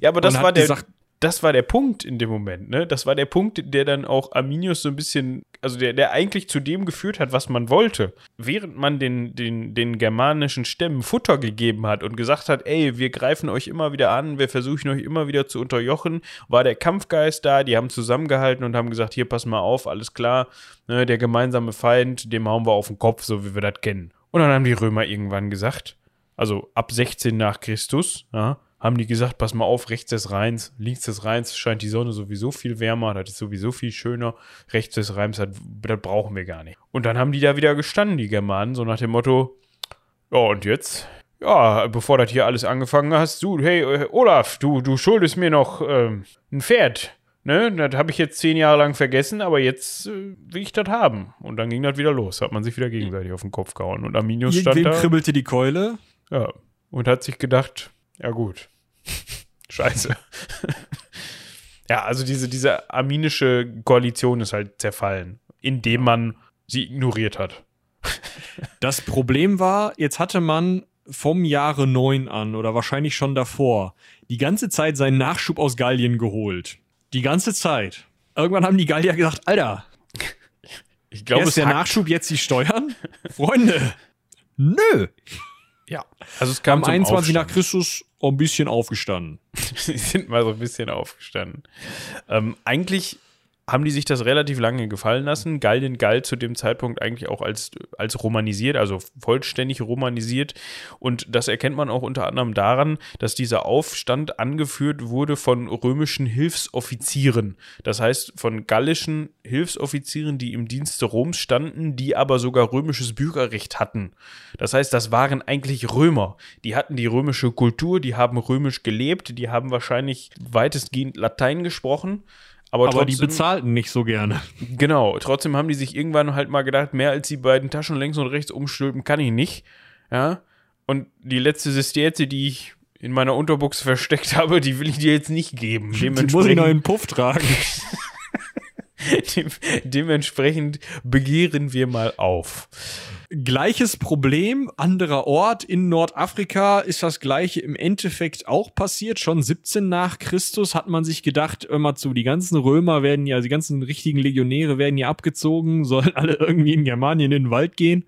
Ja, aber das war der, gesagt, das war der Punkt in dem Moment, ne? Das war der Punkt, der dann auch Arminius so ein bisschen, also der, der eigentlich zu dem geführt hat, was man wollte. Während man den, den, den germanischen Stämmen Futter gegeben hat und gesagt hat, ey, wir greifen euch immer wieder an, wir versuchen euch immer wieder zu unterjochen, war der Kampfgeist da, die haben zusammengehalten und haben gesagt, hier, pass mal auf, alles klar, ne, der gemeinsame Feind, dem hauen wir auf den Kopf, so wie wir das kennen. Und dann haben die Römer irgendwann gesagt, also ab 16 nach Christus, ja, haben die gesagt, pass mal auf, rechts des Rheins, links des Rheins scheint die Sonne sowieso viel wärmer, das ist sowieso viel schöner, rechts des Rheins, das, das brauchen wir gar nicht. Und dann haben die da wieder gestanden, die Germanen, so nach dem Motto, ja und jetzt? Ja, bevor das hier alles angefangen hast, du, hey, äh, Olaf, du, du schuldest mir noch ähm, ein Pferd. Ne, das habe ich jetzt zehn Jahre lang vergessen, aber jetzt äh, will ich das haben. Und dann ging das wieder los, hat man sich wieder gegenseitig auf den Kopf gehauen. Und Arminius stand irgendwem da. kribbelte die Keule. Ja, und hat sich gedacht, ja gut, scheiße. ja, also diese, diese arminische Koalition ist halt zerfallen, indem man sie ignoriert hat. Das Problem war, jetzt hatte man vom Jahre 9 an oder wahrscheinlich schon davor die ganze Zeit seinen Nachschub aus Gallien geholt. Die ganze Zeit. Irgendwann haben die Gallier gesagt, Alter, Ich glaube, es der hackt. Nachschub, jetzt die Steuern? Freunde, nö. Ja, also es kam Am zum 21 nach Aufstand. Christus ein bisschen aufgestanden. Sie sind mal so ein bisschen aufgestanden. Ähm, eigentlich haben die sich das relativ lange gefallen lassen. Gallien galt zu dem Zeitpunkt eigentlich auch als, als romanisiert, also vollständig romanisiert. Und das erkennt man auch unter anderem daran, dass dieser Aufstand angeführt wurde von römischen Hilfsoffizieren. Das heißt, von gallischen Hilfsoffizieren, die im Dienste Roms standen, die aber sogar römisches Bürgerrecht hatten. Das heißt, das waren eigentlich Römer. Die hatten die römische Kultur, die haben römisch gelebt, die haben wahrscheinlich weitestgehend Latein gesprochen. Aber, aber trotzdem, die bezahlten nicht so gerne. Genau, trotzdem haben die sich irgendwann halt mal gedacht, mehr als die beiden Taschen links und rechts umstülpen kann ich nicht. Ja. Und die letzte Sistierze, die ich in meiner Unterbuchse versteckt habe, die will ich dir jetzt nicht geben. Die muss ich noch in den Puff tragen. Dem, dementsprechend begehren wir mal auf. Gleiches Problem, anderer Ort in Nordafrika ist das gleiche im Endeffekt auch passiert. Schon 17 nach Christus hat man sich gedacht, immer zu, die ganzen Römer werden ja, die ganzen richtigen Legionäre werden ja abgezogen, sollen alle irgendwie in Germanien in den Wald gehen.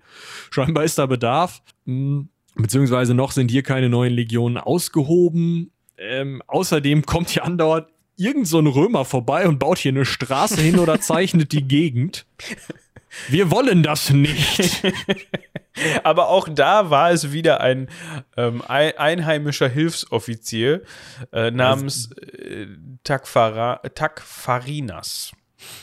Scheinbar ist da Bedarf. Hm, beziehungsweise noch sind hier keine neuen Legionen ausgehoben. Ähm, außerdem kommt hier andauernd irgend so ein Römer vorbei und baut hier eine Straße hin oder zeichnet die Gegend. Wir wollen das nicht. Aber auch da war es wieder ein ähm, einheimischer Hilfsoffizier äh, namens äh, Takfara, Takfarinas.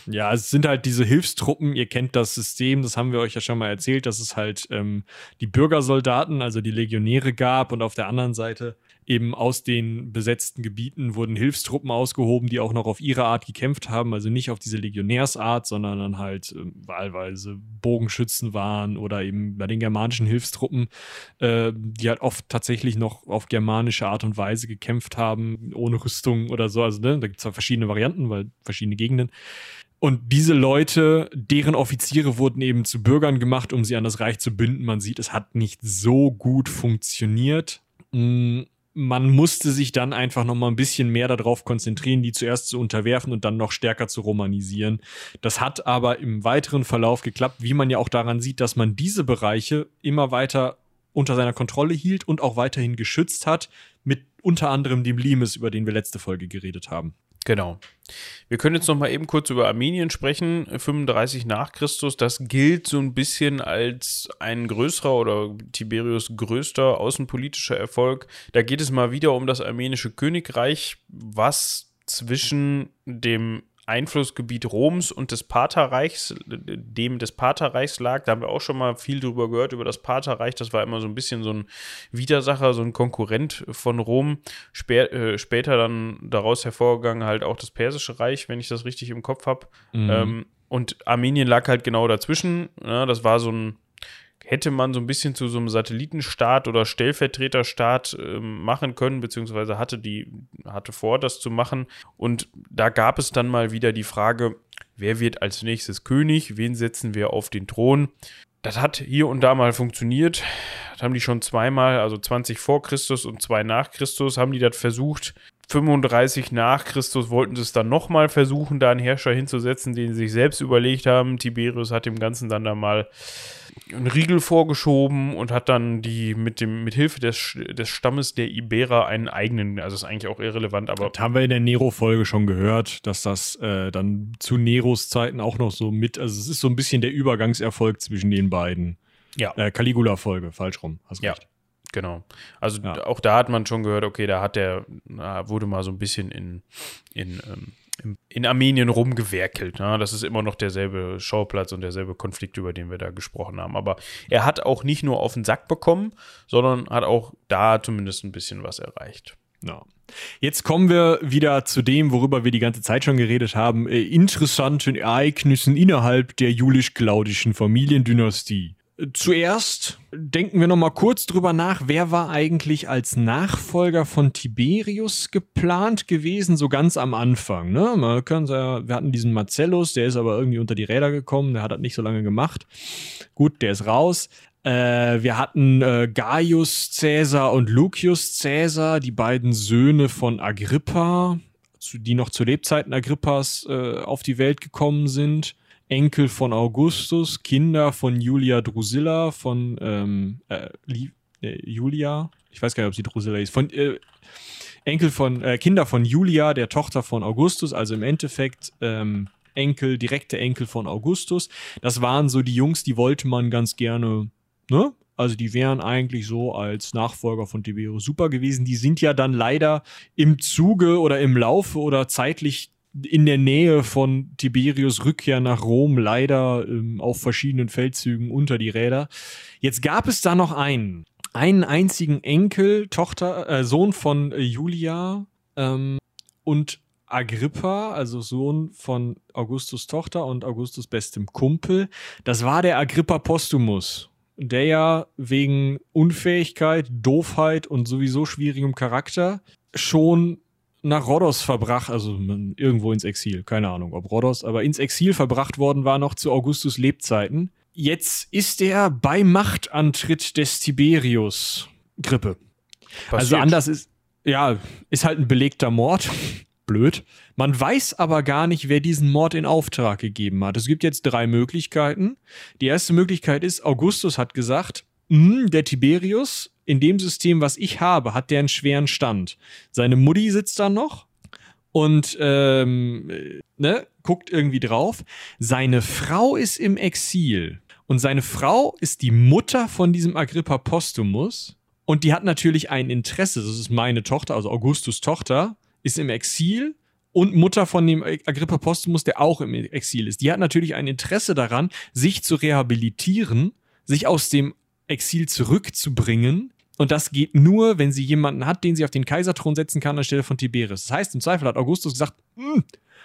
Ja, es sind halt diese Hilfstruppen, ihr kennt das System, das haben wir euch ja schon mal erzählt, dass es halt ähm, die Bürgersoldaten, also die Legionäre gab und auf der anderen Seite eben aus den besetzten Gebieten wurden Hilfstruppen ausgehoben, die auch noch auf ihre Art gekämpft haben, also nicht auf diese Legionärsart, sondern dann halt äh, wahlweise Bogenschützen waren oder eben bei den germanischen Hilfstruppen, äh, die halt oft tatsächlich noch auf germanische Art und Weise gekämpft haben, ohne Rüstung oder so. Also ne, da gibt es zwar verschiedene Varianten, weil verschiedene Gegenden. Und diese Leute, deren Offiziere wurden eben zu Bürgern gemacht, um sie an das Reich zu binden. Man sieht, es hat nicht so gut funktioniert. Mm, man musste sich dann einfach noch mal ein bisschen mehr darauf konzentrieren, die zuerst zu unterwerfen und dann noch stärker zu romanisieren. Das hat aber im weiteren Verlauf geklappt, wie man ja auch daran sieht, dass man diese Bereiche immer weiter unter seiner Kontrolle hielt und auch weiterhin geschützt hat, mit unter anderem dem Limes, über den wir letzte Folge geredet haben. Genau. Wir können jetzt noch mal eben kurz über Armenien sprechen. 35 nach Christus, das gilt so ein bisschen als ein größerer oder Tiberius größter außenpolitischer Erfolg. Da geht es mal wieder um das armenische Königreich, was zwischen dem Einflussgebiet Roms und des Paterreichs, dem des Paterreichs lag. Da haben wir auch schon mal viel drüber gehört, über das Paterreich. Das war immer so ein bisschen so ein Widersacher, so ein Konkurrent von Rom. Spä äh, später dann daraus hervorgegangen halt auch das Persische Reich, wenn ich das richtig im Kopf habe. Mhm. Ähm, und Armenien lag halt genau dazwischen. Ja, das war so ein hätte man so ein bisschen zu so einem Satellitenstaat oder Stellvertreterstaat äh, machen können, beziehungsweise hatte die, hatte vor, das zu machen. Und da gab es dann mal wieder die Frage, wer wird als nächstes König, wen setzen wir auf den Thron? Das hat hier und da mal funktioniert. Das haben die schon zweimal, also 20 vor Christus und zwei nach Christus, haben die das versucht. 35 nach Christus wollten sie es dann nochmal versuchen, da einen Herrscher hinzusetzen, den sie sich selbst überlegt haben. Tiberius hat dem Ganzen dann da mal einen Riegel vorgeschoben und hat dann die mit dem mit Hilfe des, des Stammes der Iberer einen eigenen, also ist eigentlich auch irrelevant, aber das haben wir in der Nero Folge schon gehört, dass das äh, dann zu Neros Zeiten auch noch so mit, also es ist so ein bisschen der Übergangserfolg zwischen den beiden. Ja. Äh, Caligula Folge, falsch rum, hast ja. recht. Genau. Also ja. auch da hat man schon gehört, okay, da hat der, wurde mal so ein bisschen in, in ähm, in Armenien rumgewerkelt. Ne? Das ist immer noch derselbe Schauplatz und derselbe Konflikt, über den wir da gesprochen haben. Aber er hat auch nicht nur auf den Sack bekommen, sondern hat auch da zumindest ein bisschen was erreicht. Ja. Jetzt kommen wir wieder zu dem, worüber wir die ganze Zeit schon geredet haben, äh, interessanten Ereignissen innerhalb der julisch-claudischen Familiendynastie. Zuerst denken wir noch mal kurz drüber nach, wer war eigentlich als Nachfolger von Tiberius geplant gewesen, so ganz am Anfang. Ne? Man können ja, wir hatten diesen Marcellus, der ist aber irgendwie unter die Räder gekommen, der hat das nicht so lange gemacht. Gut, der ist raus. Äh, wir hatten äh, Gaius Caesar und Lucius Caesar, die beiden Söhne von Agrippa, die noch zu Lebzeiten Agrippas äh, auf die Welt gekommen sind. Enkel von Augustus, Kinder von Julia Drusilla, von ähm, äh, äh, Julia, ich weiß gar nicht, ob sie Drusilla ist, von äh, Enkel von, äh, Kinder von Julia, der Tochter von Augustus, also im Endeffekt ähm, Enkel, direkte Enkel von Augustus. Das waren so die Jungs, die wollte man ganz gerne, ne? Also die wären eigentlich so als Nachfolger von Tiberius super gewesen. Die sind ja dann leider im Zuge oder im Laufe oder zeitlich in der Nähe von Tiberius Rückkehr nach Rom leider ähm, auf verschiedenen Feldzügen unter die Räder. Jetzt gab es da noch einen, einen einzigen Enkel, Tochter, äh, Sohn von äh, Julia ähm, und Agrippa, also Sohn von Augustus Tochter und Augustus bestem Kumpel. Das war der Agrippa Postumus, der ja wegen Unfähigkeit, Doofheit und sowieso schwierigem Charakter schon nach Rhodos verbracht, also irgendwo ins Exil, keine Ahnung ob Rhodos, aber ins Exil verbracht worden war noch zu Augustus Lebzeiten. Jetzt ist er bei Machtantritt des Tiberius Grippe. Also Passiert. Also anders ist, ja, ist halt ein belegter Mord blöd. Man weiß aber gar nicht, wer diesen Mord in Auftrag gegeben hat. Es gibt jetzt drei Möglichkeiten. Die erste Möglichkeit ist, Augustus hat gesagt, hm, der Tiberius, in dem System, was ich habe, hat der einen schweren Stand. Seine Mutti sitzt da noch und ähm, ne, guckt irgendwie drauf. Seine Frau ist im Exil und seine Frau ist die Mutter von diesem Agrippa Postumus und die hat natürlich ein Interesse, das ist meine Tochter, also Augustus Tochter, ist im Exil und Mutter von dem Agrippa Postumus, der auch im Exil ist. Die hat natürlich ein Interesse daran, sich zu rehabilitieren, sich aus dem Exil zurückzubringen. Und das geht nur, wenn sie jemanden hat, den sie auf den Kaiserthron setzen kann anstelle von Tiberius. Das heißt, im Zweifel hat Augustus gesagt, hm,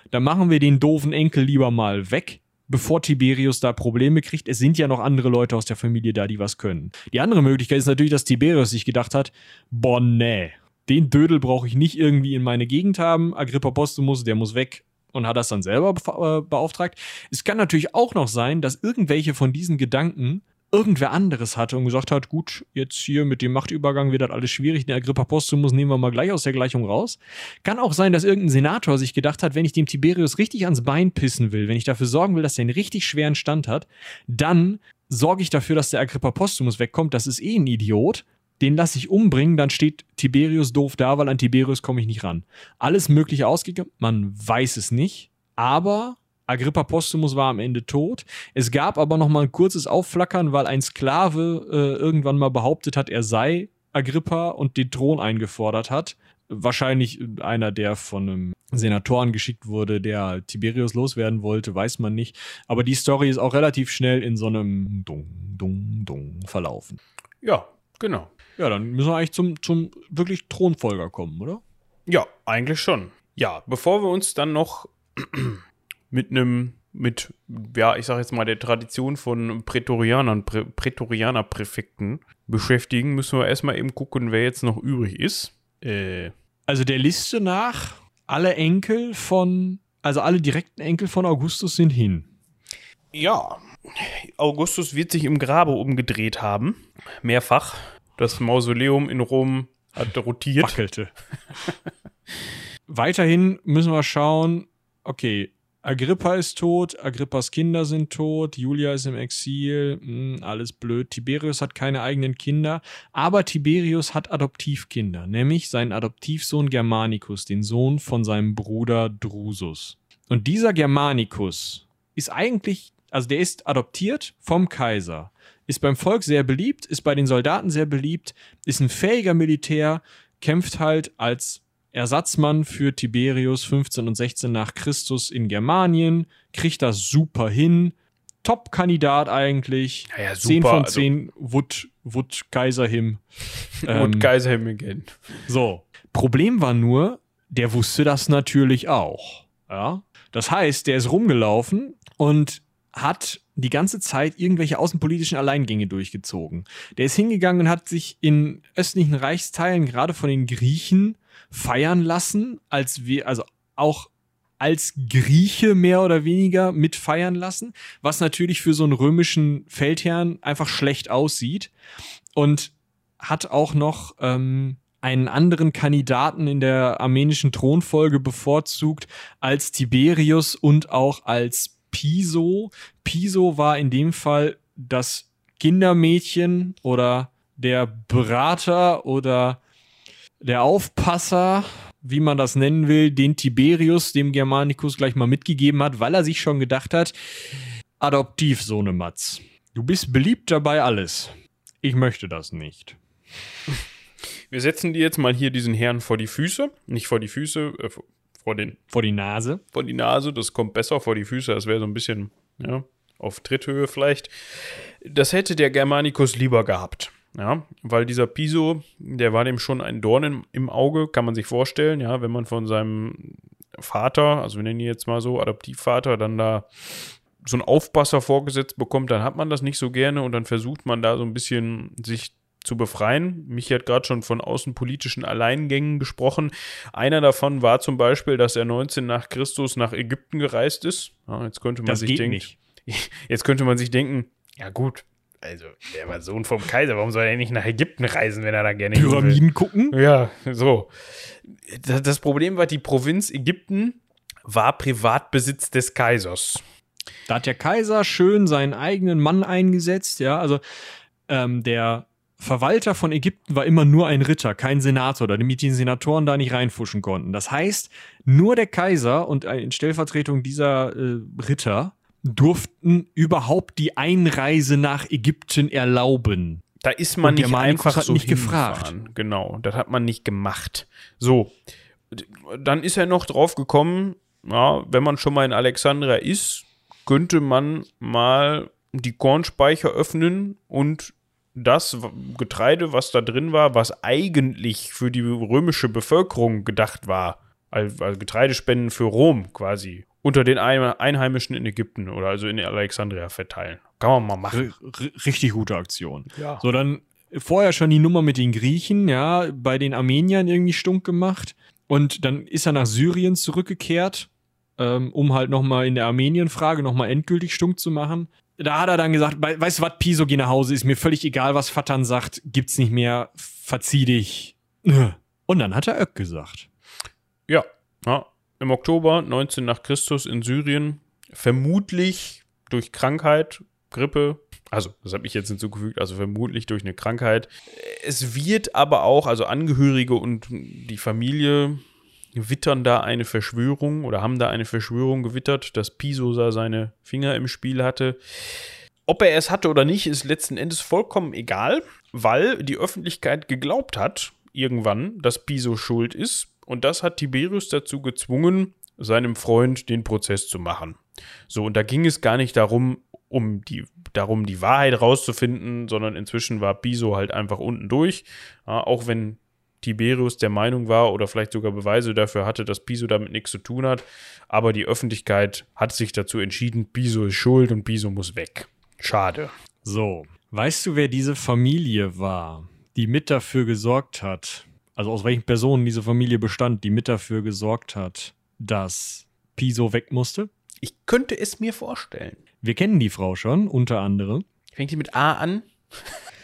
dann machen wir den doofen Enkel lieber mal weg, bevor Tiberius da Probleme kriegt. Es sind ja noch andere Leute aus der Familie da, die was können. Die andere Möglichkeit ist natürlich, dass Tiberius sich gedacht hat, boah, nee, den Dödel brauche ich nicht irgendwie in meine Gegend haben. Agrippa Postumus, der muss weg und hat das dann selber äh, beauftragt. Es kann natürlich auch noch sein, dass irgendwelche von diesen Gedanken irgendwer anderes hatte und gesagt hat, gut, jetzt hier mit dem Machtübergang wird das alles schwierig, den Agrippa Postumus nehmen wir mal gleich aus der Gleichung raus. Kann auch sein, dass irgendein Senator sich gedacht hat, wenn ich dem Tiberius richtig ans Bein pissen will, wenn ich dafür sorgen will, dass er einen richtig schweren Stand hat, dann sorge ich dafür, dass der Agrippa Postumus wegkommt. Das ist eh ein Idiot den lasse ich umbringen, dann steht Tiberius doof da, weil an Tiberius komme ich nicht ran. Alles Mögliche ausgegangen, man weiß es nicht, aber Agrippa Postumus war am Ende tot. Es gab aber noch mal ein kurzes Aufflackern, weil ein Sklave äh, irgendwann mal behauptet hat, er sei Agrippa und den Thron eingefordert hat. Wahrscheinlich einer, der von einem Senatoren geschickt wurde, der Tiberius loswerden wollte, weiß man nicht. Aber die Story ist auch relativ schnell in so einem Dung, Dung, Dung verlaufen. Ja, genau. Ja, dann müssen wir eigentlich zum, zum wirklich Thronfolger kommen, oder? Ja, eigentlich schon. Ja, bevor wir uns dann noch mit einem, mit, ja, ich sag jetzt mal, der Tradition von Prätorianern, Prä Prätorianerpräfekten beschäftigen, müssen wir erstmal eben gucken, wer jetzt noch übrig ist. Äh. Also der Liste nach, alle Enkel von, also alle direkten Enkel von Augustus sind hin. Ja, Augustus wird sich im Grabe umgedreht haben. Mehrfach. Das Mausoleum in Rom hat rotiert. Wackelte. Weiterhin müssen wir schauen, okay, Agrippa ist tot, Agrippas Kinder sind tot, Julia ist im Exil, mh, hm, alles blöd. Tiberius hat keine eigenen Kinder, aber Tiberius hat Adoptivkinder, nämlich seinen Adoptivsohn Germanicus, den Sohn von seinem Bruder Drusus. Und dieser Germanicus ist eigentlich, also der ist adoptiert vom Kaiser ist beim Volk sehr beliebt, ist bei den Soldaten sehr beliebt, ist ein fähiger Militär, kämpft halt als Ersatzmann für Tiberius 15 und 16 nach Christus in Germanien, kriegt das super hin. Top-Kandidat eigentlich. Ja, ja, super, 10 von 10 also. Wood, Wood Kaiserhim. ähm, Wood Kaiserhim again. So. Problem war nur, der wusste das natürlich auch. Ja. Das heißt, der ist rumgelaufen und hat die ganze Zeit irgendwelche außenpolitischen Alleingänge durchgezogen. Der ist hingegangen und hat sich in östlichen Reichsteilen gerade von den Griechen feiern lassen, als wir, also auch als Grieche mehr oder weniger mit feiern lassen, was natürlich für so einen römischen Feldherrn einfach schlecht aussieht und hat auch noch ähm, einen anderen Kandidaten in der armenischen Thronfolge bevorzugt als Tiberius und auch als Piso. Piso war in dem Fall das Kindermädchen oder der Berater oder der Aufpasser, wie man das nennen will, den Tiberius dem Germanicus gleich mal mitgegeben hat, weil er sich schon gedacht hat, Adoptivsohne Matz, du bist beliebt dabei alles. Ich möchte das nicht. Wir setzen dir jetzt mal hier diesen Herrn vor die Füße, nicht vor die Füße, äh, vor den vor die Nase, vor die Nase. Das kommt besser vor die Füße. Das wäre so ein bisschen ja, auf Tritthöhe vielleicht. Das hätte der Germanicus lieber gehabt. Ja, weil dieser Piso, der war dem schon ein Dorn im, im Auge, kann man sich vorstellen, ja, wenn man von seinem Vater, also wir nennen ihn jetzt mal so, Adoptivvater, dann da so einen Aufpasser vorgesetzt bekommt, dann hat man das nicht so gerne und dann versucht man da so ein bisschen sich zu befreien. Michi hat gerade schon von außenpolitischen Alleingängen gesprochen. Einer davon war zum Beispiel, dass er 19 nach Christus nach Ägypten gereist ist. Ja, jetzt könnte man das sich denken, nicht. jetzt könnte man sich denken, ja gut, also der war Sohn vom Kaiser, warum soll er nicht nach Ägypten reisen, wenn er da gerne hin will? Pyramiden gucken? Ja, so. Das das Problem war, die Provinz Ägypten war Privatbesitz des Kaisers. Da hat der Kaiser schön seinen eigenen Mann eingesetzt, ja, also ähm, der Verwalter von Ägypten war immer nur ein Ritter, kein Senator, damit die Senatoren da nicht reinfuschen konnten. Das heißt, nur der Kaiser und in Stellvertretung dieser äh, Ritter durften überhaupt die Einreise nach Ägypten erlauben. Da ist man nicht einfach hat so nicht gefragt. Genau, das hat man nicht gemacht. So, dann ist er noch drauf gekommen, ja, wenn man schon mal in Alexandria ist, könnte man mal die Kornspeicher öffnen und das Getreide, was da drin war, was eigentlich für die römische Bevölkerung gedacht war, als, als Getreidespenden für Rom quasi, unter den Ein Einheimischen in Ägypten oder also in Alexandria verteilen. Kann man mal machen. R richtig gute Aktion. Ja. So, dann vorher schon die Nummer mit den Griechen, ja, bei den Armeniern irgendwie stunk gemacht. Und dann ist er nach Syrien zurückgekehrt, ähm, um halt nochmal in der Armenien-Frage nochmal endgültig stunk zu machen. Da hat er dann gesagt, "Wei- weißt du was, Piso, geh nach Hause, ist mir völlig egal, was Vatan sagt, gibt's nicht mehr, verzieh dich. Und dann hat er Öck gesagt. Ja, ja. Im Oktober 19 nach Christus in Syrien, vermutlich durch Krankheit, Grippe, also das habe ich jetzt hinzugefügt, also vermutlich durch eine Krankheit. Es wird aber auch, also Angehörige und die Familie wittern da eine Verschwörung oder haben da eine Verschwörung gewittert, dass Piso da seine Finger im Spiel hatte. Ob er es hatte oder nicht, ist letzten Endes vollkommen egal, weil die Öffentlichkeit geglaubt hat, irgendwann, dass Piso schuld ist. Und das hat Tiberius dazu gezwungen, seinem Freund den Prozess zu machen. So, und da ging es gar nicht darum, um die, darum, die Wahrheit rauszufinden, sondern inzwischen war Piso halt einfach unten durch. Ja, auch wenn Tiberius der Meinung war oder vielleicht sogar Beweise dafür hatte, dass Piso damit nichts zu tun hat. Aber die Öffentlichkeit hat sich dazu entschieden, Piso ist schuld und Piso muss weg. Schade. So, weißt du, wer diese Familie war, die mit dafür gesorgt hat, also aus welchen Personen diese Familie bestand, die mit dafür gesorgt hat, dass Piso weg musste? Ich könnte es mir vorstellen. Wir kennen die Frau schon, unter anderem, Fängt die mit A an?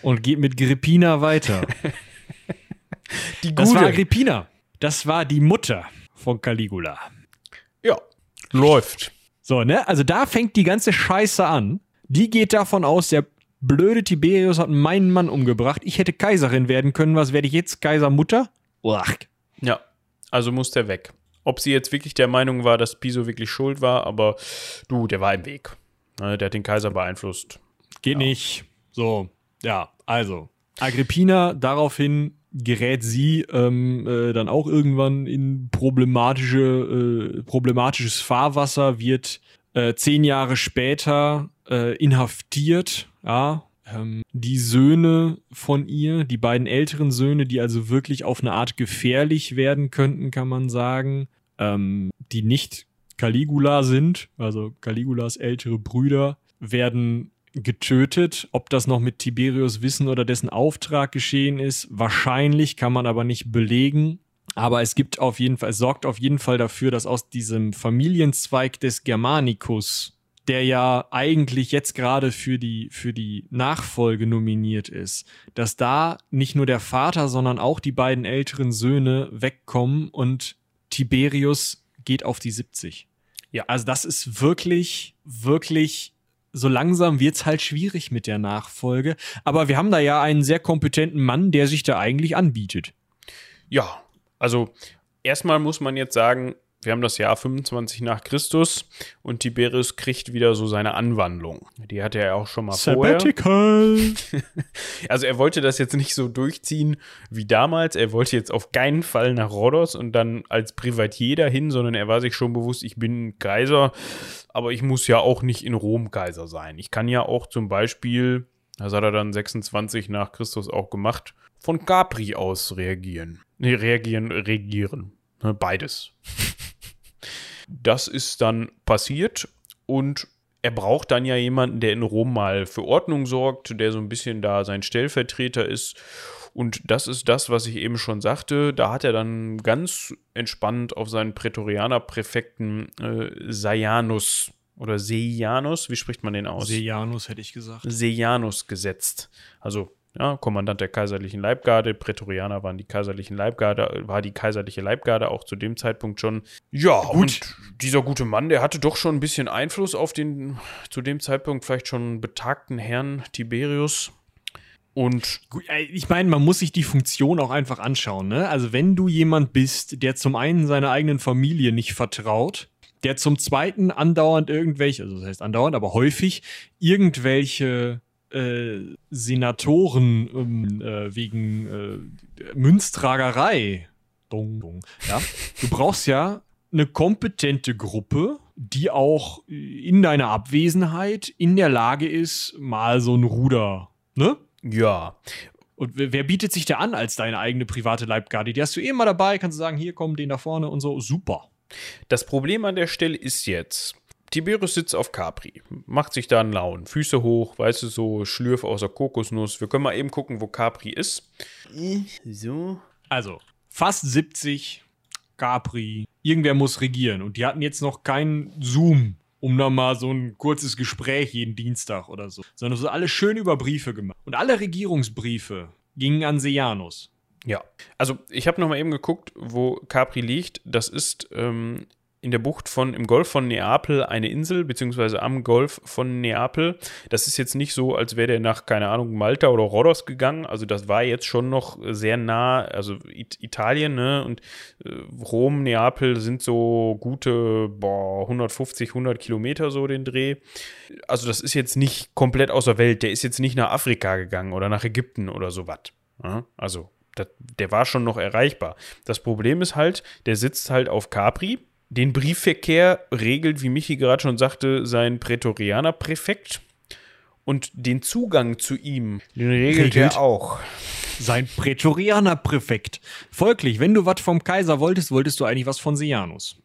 und geht mit Agrippina weiter. Die Das war Agrippina. Das war die Mutter von Caligula. Ja, läuft. So, ne? Also da fängt die ganze Scheiße an. Die geht davon aus, der blöde Tiberius hat meinen Mann umgebracht. Ich hätte Kaiserin werden können. Was werde ich jetzt? Kaisermutter? Uach. Ja, also muss der weg. Ob sie jetzt wirklich der Meinung war, dass Piso wirklich schuld war, aber du, der war im Weg. Ne, Der hat den Kaiser beeinflusst. Geht nicht. So, ja, also. Agrippina, daraufhin gerät sie ähm, äh, dann auch irgendwann in problematische, äh, problematisches Fahrwasser, wird äh, zehn Jahre später äh, inhaftiert, ja. Ähm, die Söhne von ihr, die beiden älteren Söhne, die also wirklich auf eine Art gefährlich werden könnten, kann man sagen, ähm, die nicht Caligula sind, also Caligulas ältere Brüder, werden getötet. Ob das noch mit Tiberius Wissen oder dessen Auftrag geschehen ist, wahrscheinlich, kann man aber nicht belegen. Aber es gibt auf jeden Fall, es sorgt auf jeden Fall dafür, dass aus diesem Familienzweig des Germanicus, der ja eigentlich jetzt gerade für die, für die Nachfolge nominiert ist, dass da nicht nur der Vater, sondern auch die beiden älteren Söhne wegkommen und Tiberius geht auf die 70. Ja. Also das ist wirklich, wirklich so langsam wird's halt schwierig mit der Nachfolge. Aber wir haben da ja einen sehr kompetenten Mann, der sich da eigentlich anbietet. Ja, also erstmal muss man jetzt sagen, wir haben das Jahr 25 nach Christus und Tiberius kriegt wieder so seine Anwandlung. Die hatte er auch schon mal Sabbatical. vorher. Also er wollte das jetzt nicht so durchziehen wie damals. Er wollte jetzt auf keinen Fall nach Rhodos und dann als Privatier dahin, sondern er war sich schon bewusst, ich bin Kaiser, aber ich muss ja auch nicht in Rom Kaiser sein. Ich kann ja auch zum Beispiel, das hat er dann 26 nach Christus auch gemacht, von Capri aus reagieren. Nee, reagieren, regieren. Ne, Beides. Das ist dann passiert und er braucht dann ja jemanden, der in Rom mal für Ordnung sorgt, der so ein bisschen da sein Stellvertreter ist. Und das ist das, was ich eben schon sagte. Da hat er dann ganz entspannt auf seinen Prätorianer-Präfekten äh, Seianus oder Seianus, wie spricht man den aus? Sejanus hätte ich gesagt. Seianus gesetzt. Also ja, Kommandant der kaiserlichen Leibgarde, Prätorianer waren die kaiserlichen Leibgarde, war die kaiserliche Leibgarde auch zu dem Zeitpunkt schon. Ja, Gut. und dieser gute Mann, der hatte doch schon ein bisschen Einfluss auf den zu dem Zeitpunkt vielleicht schon betagten Herrn Tiberius. Und Ich meine, man muss sich die Funktion auch einfach anschauen. Ne? Also wenn du jemand bist, der zum einen seiner eigenen Familie nicht vertraut, der zum zweiten andauernd irgendwelche, also das heißt andauernd, aber häufig irgendwelche äh, Senatoren ähm, äh, wegen äh, Münztragerei, dong, dong, ja, du brauchst ja eine kompetente Gruppe, die auch in deiner Abwesenheit in der Lage ist, mal so ein Ruder, ne? ja, Und wer, bietet sich da an als deine eigene private Leibgarde? Die hast du eh immer dabei, kannst du sagen, hier komm, den da vorne und so. Super. Das Problem an der Stelle ist jetzt, Tiberius sitzt auf Capri, macht sich da einen Lauen, Füße hoch, weißt du, so Schlürf aus der Kokosnuss. Wir können mal eben gucken, wo Capri ist. So. Also, fast 70, Capri, irgendwer muss regieren. Und die hatten jetzt noch keinen Zoom, um da mal so ein kurzes Gespräch jeden Dienstag oder so. Sondern so alles schön über Briefe gemacht. Und alle Regierungsbriefe gingen an Sejanus. Ja, also ich habe noch mal eben geguckt, wo Capri liegt. Das ist ähm, in der Bucht von, im Golf von Neapel eine Insel, beziehungsweise am Golf von Neapel. Das ist jetzt nicht so, als wäre der nach, keine Ahnung, Malta oder Rhodos gegangen. Also das war jetzt schon noch sehr nah, also It Italien, ne? Und äh, Rom, Neapel sind so gute, boah, 150, 100 Kilometer so den Dreh. Also das ist jetzt nicht komplett außer Welt. Der ist jetzt nicht nach Afrika gegangen oder nach Ägypten oder sowas. Ja? Also das, der war schon noch erreichbar. Das Problem ist halt, der sitzt halt auf Capri. Den Briefverkehr regelt, wie Michi gerade schon sagte, sein Prätorianer-Präfekt. Und den Zugang zu ihm, den regelt, Regelt? er auch. Sein Prätorianer-Präfekt. Folglich, wenn du was vom Kaiser wolltest, wolltest du eigentlich was von Sejanus.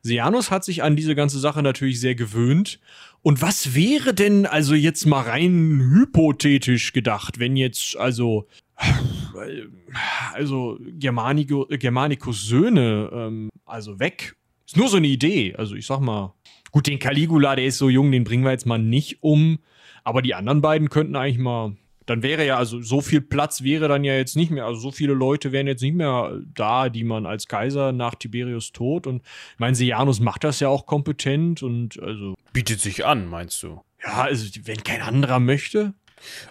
Sejanus hat sich an diese ganze Sache natürlich sehr gewöhnt. Und was wäre denn also jetzt mal rein hypothetisch gedacht, wenn jetzt also also Germanico, Germanicus Söhne ähm, also weg? Ist nur so eine Idee. Also ich sag mal, gut, den Caligula, der ist so jung, den bringen wir jetzt mal nicht um. Aber die anderen beiden könnten eigentlich mal. Dann wäre ja, also so viel Platz wäre dann ja jetzt nicht mehr, also so viele Leute wären jetzt nicht mehr da, die man als Kaiser nach Tiberius Tod und ich meine, Sejanus macht das ja auch kompetent und also, Bietet sich an, meinst du? ja, also wenn kein anderer möchte,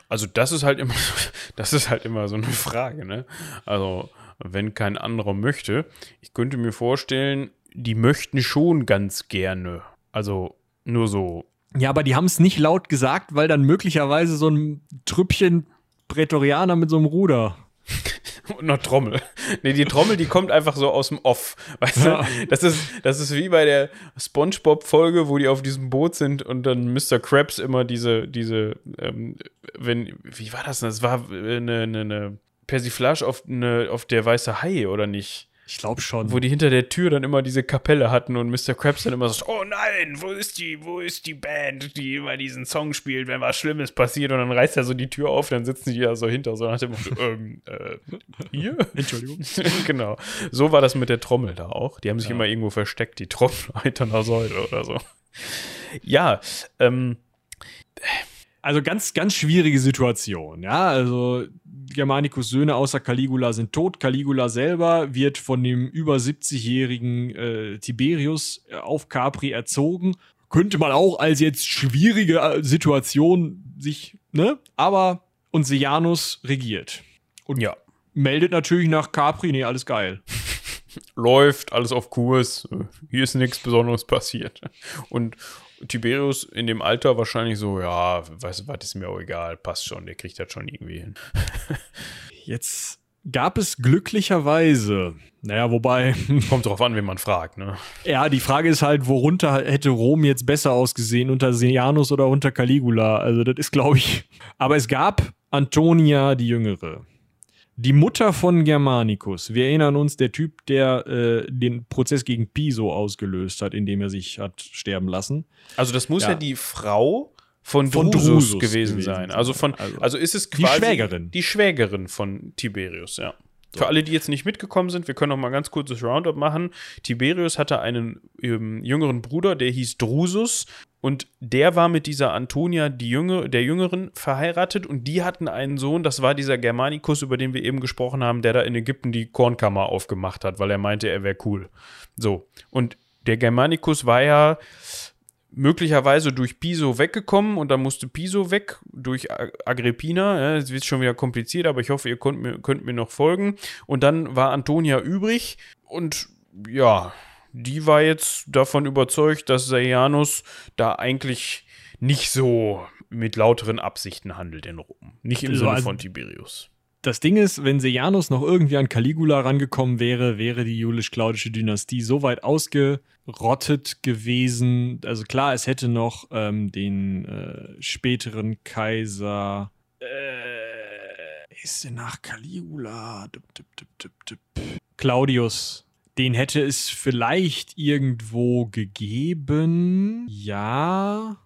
Also das ist halt immer, das ist halt immer so eine Frage, ne? Also wenn kein anderer möchte, ich könnte mir vorstellen, die möchten schon ganz gerne. Also nur so. Ja, aber die haben es nicht laut gesagt, weil dann möglicherweise so ein Trüppchen Prätorianer mit so einem Ruder. Und noch Trommel. Nee, die Trommel, die kommt einfach so aus dem Off. Weißt Ja. du? Das ist, das ist wie bei der Spongebob-Folge, wo die auf diesem Boot sind und dann Mr. Krabs immer diese, diese, ähm, wenn, wie war das denn? Das war eine, eine, eine Persiflage auf, eine, auf der weiße Hai, oder nicht? Ich glaube schon. Wo die hinter der Tür dann immer diese Kapelle hatten und Mr. Krabs dann immer so, oh nein, wo ist die, wo ist die Band, die immer diesen Song spielt, wenn was Schlimmes passiert und dann reißt er so die Tür auf, dann sitzen die da so hinter, so nach dem Motto, ähm, äh, hier? Entschuldigung. genau. So war das mit der Trommel da auch. Die haben sich immer irgendwo versteckt, die Trommel hinter einer Säule oder so. Ja, ähm, Also ganz, ganz schwierige Situation. Ja, also Germanicus Söhne außer Caligula sind tot. Caligula selber wird von dem über 70-jährigen äh, Tiberius äh, auf Capri erzogen. könnte man auch als jetzt schwierige äh, Situation sich, ne? Aber und Sejanus regiert. Und Ja. meldet natürlich nach Capri, nee, alles geil. läuft, alles auf Kurs. Hier ist nichts Besonderes passiert. Und Tiberius in dem Alter wahrscheinlich so, ja, weißt du was, ist mir auch egal, passt schon, der kriegt das schon irgendwie hin. Jetzt gab es glücklicherweise, naja, wobei, Kommt drauf an, wen man fragt, ne? ja, die Frage ist halt, worunter hätte Rom jetzt besser ausgesehen, unter Sejanus oder unter Caligula? Also, das ist, glaube ich. Aber es gab Antonia die Jüngere. Die Mutter von Germanicus. Wir erinnern uns, der Typ, der äh, den Prozess gegen Piso ausgelöst hat, indem er sich hat sterben lassen. Also das muss ja, Ja. die Frau von, Von Drusus, Drusus gewesen, gewesen sein. Also von, Also- also, ist es Die quasi Schwägerin. Die Schwägerin von Tiberius, ja. Für alle, die jetzt nicht mitgekommen sind, wir können noch mal ganz kurzes Roundup machen. Tiberius hatte einen ähm, jüngeren Bruder, der hieß Drusus und der war mit dieser Antonia, die Jüngere, der Jüngeren, verheiratet und die hatten einen Sohn, das war dieser Germanicus, über den wir eben gesprochen haben, der da in Ägypten die Kornkammer aufgemacht hat, weil er meinte, er wäre cool. So. Und der Germanicus war ja möglicherweise durch Piso weggekommen und dann musste Piso weg durch Agrippina. Ja, Es wird schon wieder kompliziert, aber ich hoffe, ihr könnt mir, könnt mir noch folgen. Und dann war Antonia übrig und ja, die war jetzt davon überzeugt, dass Seianus da eigentlich nicht so mit lauteren Absichten handelt in Rom. Nicht im So, Sinne also- von Tiberius. Das Ding ist, wenn Sejanus noch irgendwie an Caligula rangekommen wäre, wäre die julisch-claudische Dynastie so weit ausgerottet gewesen. Also klar, es hätte noch ähm, den äh, späteren Kaiser. Äh, ist der nach Caligula? Dup, dup, dup. Claudius. Den hätte es vielleicht irgendwo gegeben. Ja.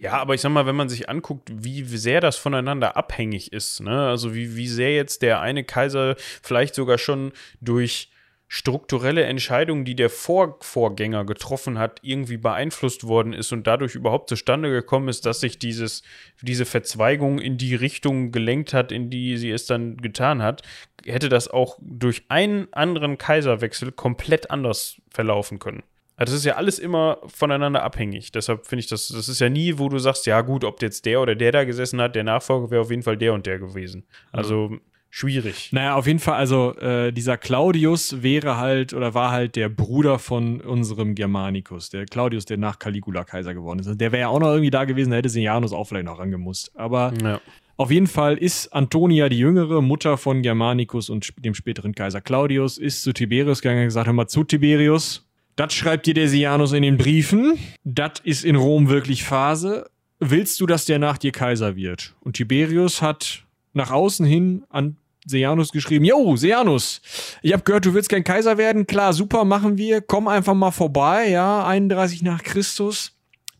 Ja, aber ich sag mal, wenn man sich anguckt, wie sehr das voneinander abhängig ist, ne? Also wie, wie sehr jetzt der eine Kaiser vielleicht sogar schon durch strukturelle Entscheidungen, die der Vorvorgänger getroffen hat, irgendwie beeinflusst worden ist und dadurch überhaupt zustande gekommen ist, dass sich dieses, diese Verzweigung in die Richtung gelenkt hat, in die sie es dann getan hat, hätte das auch durch einen anderen Kaiserwechsel komplett anders verlaufen können. Also das ist ja alles immer voneinander abhängig. Deshalb finde ich, das, das ist ja nie, wo du sagst, ja gut, ob jetzt der oder der da gesessen hat, der Nachfolger wäre auf jeden Fall der und der gewesen. Also schwierig. Naja, auf jeden Fall, also äh, dieser Claudius wäre halt oder war halt der Bruder von unserem Germanicus, der Claudius, der nach Caligula Kaiser geworden ist. Also der wäre ja auch noch irgendwie da gewesen, da hätte Sejanus auch vielleicht noch rangemusst. Aber Ja. auf jeden Fall ist Antonia die Jüngere, Mutter von Germanicus und dem späteren Kaiser Claudius, ist zu Tiberius gegangen und gesagt, hör mal zu, Tiberius, das schreibt dir der Sejanus in den Briefen, das ist in Rom wirklich Phase. Willst du, dass der nach dir Kaiser wird? Und Tiberius hat nach außen hin an Sejanus geschrieben, Jo, Sejanus, ich habe gehört, du willst kein Kaiser werden. Klar, super, machen wir. Komm einfach mal vorbei, ja, 31 nach Christus.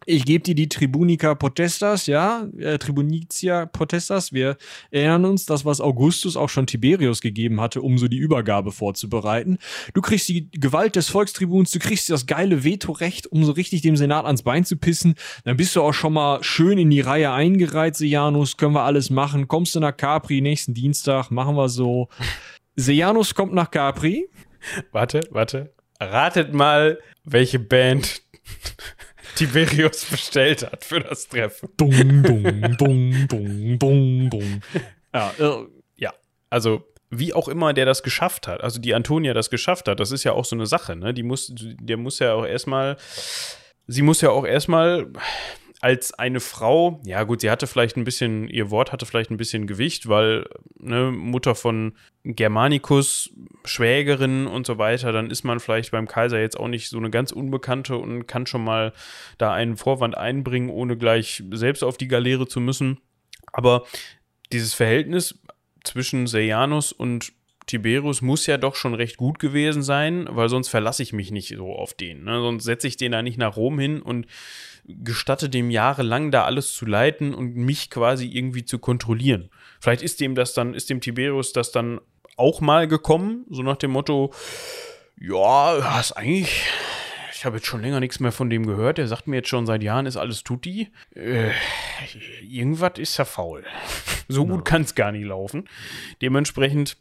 Ich gebe dir die Tribunica Potestas, ja, äh, Tribunitia Potestas. Wir erinnern uns, das, was Augustus auch schon Tiberius gegeben hatte, um so die Übergabe vorzubereiten. Du kriegst die Gewalt des Volkstribuns, du kriegst das geile Vetorecht, um so richtig dem Senat ans Bein zu pissen. Dann bist du auch schon mal schön in die Reihe eingereiht, Sejanus. Können wir alles machen. Kommst du nach Capri nächsten Dienstag, machen wir so. Sejanus kommt nach Capri. Warte, warte. Ratet mal, welche Band Tiberius bestellt hat für das Treffen. Dung, dung, dung, dung, dung, dung. Ja, äh, Ja, also wie auch immer der das geschafft hat, also die Antonia das geschafft hat, das ist ja auch so eine Sache, ne? Die muss, der muss ja auch erstmal, sie muss ja auch erstmal als eine Frau, ja gut, sie hatte vielleicht ein bisschen, ihr Wort hatte vielleicht ein bisschen Gewicht, weil ne, Mutter von Germanicus, Schwägerin und so weiter, dann ist man vielleicht beim Kaiser jetzt auch nicht so eine ganz Unbekannte und kann schon mal da einen Vorwand einbringen, ohne gleich selbst auf die Galeere zu müssen. Aber dieses Verhältnis zwischen Sejanus und Tiberius muss ja doch schon recht gut gewesen sein, weil sonst verlasse ich mich nicht so auf den. Ne? Sonst setze ich den da nicht nach Rom hin und gestatte dem jahrelang da alles zu leiten und mich quasi irgendwie zu kontrollieren. Vielleicht ist dem das dann, ist dem Tiberius das dann auch mal gekommen, so nach dem Motto, ja, ist eigentlich, ich habe jetzt schon länger nichts mehr von dem gehört, der sagt mir jetzt schon seit Jahren, ist alles tutti. Äh, irgendwas ist ja faul. So gut kann es gar nicht laufen. Dementsprechend,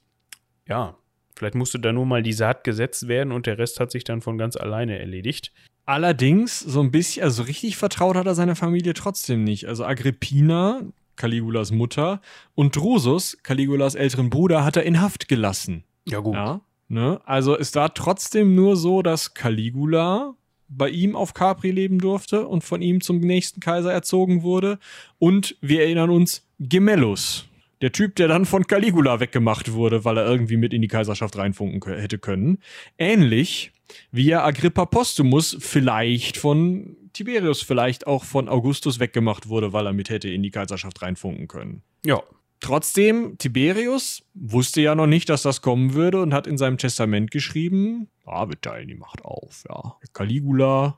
ja, vielleicht musste da nur mal die Saat gesetzt werden und der Rest hat sich dann von ganz alleine erledigt. Allerdings, so ein bisschen, also richtig vertraut hat er seiner Familie trotzdem nicht. Also Agrippina, Caligulas Mutter, und Drusus, Caligulas älteren Bruder, hat er in Haft gelassen. Ja, gut. Ja, ne? Also ist da trotzdem nur so, dass Caligula bei ihm auf Capri leben durfte und von ihm zum nächsten Kaiser erzogen wurde. Und wir erinnern uns, Gemellus, der Typ, der dann von Caligula weggemacht wurde, weil er irgendwie mit in die Kaiserschaft reinfunken hätte können. Ähnlich wie er Agrippa Postumus vielleicht von Tiberius, vielleicht auch von Augustus weggemacht wurde, weil er mit hätte in die Kaiserschaft reinfunken können. Ja. Trotzdem, Tiberius wusste ja noch nicht, dass das kommen würde und hat in seinem Testament geschrieben, ah, wir teilen die Macht auf, ja. Caligula,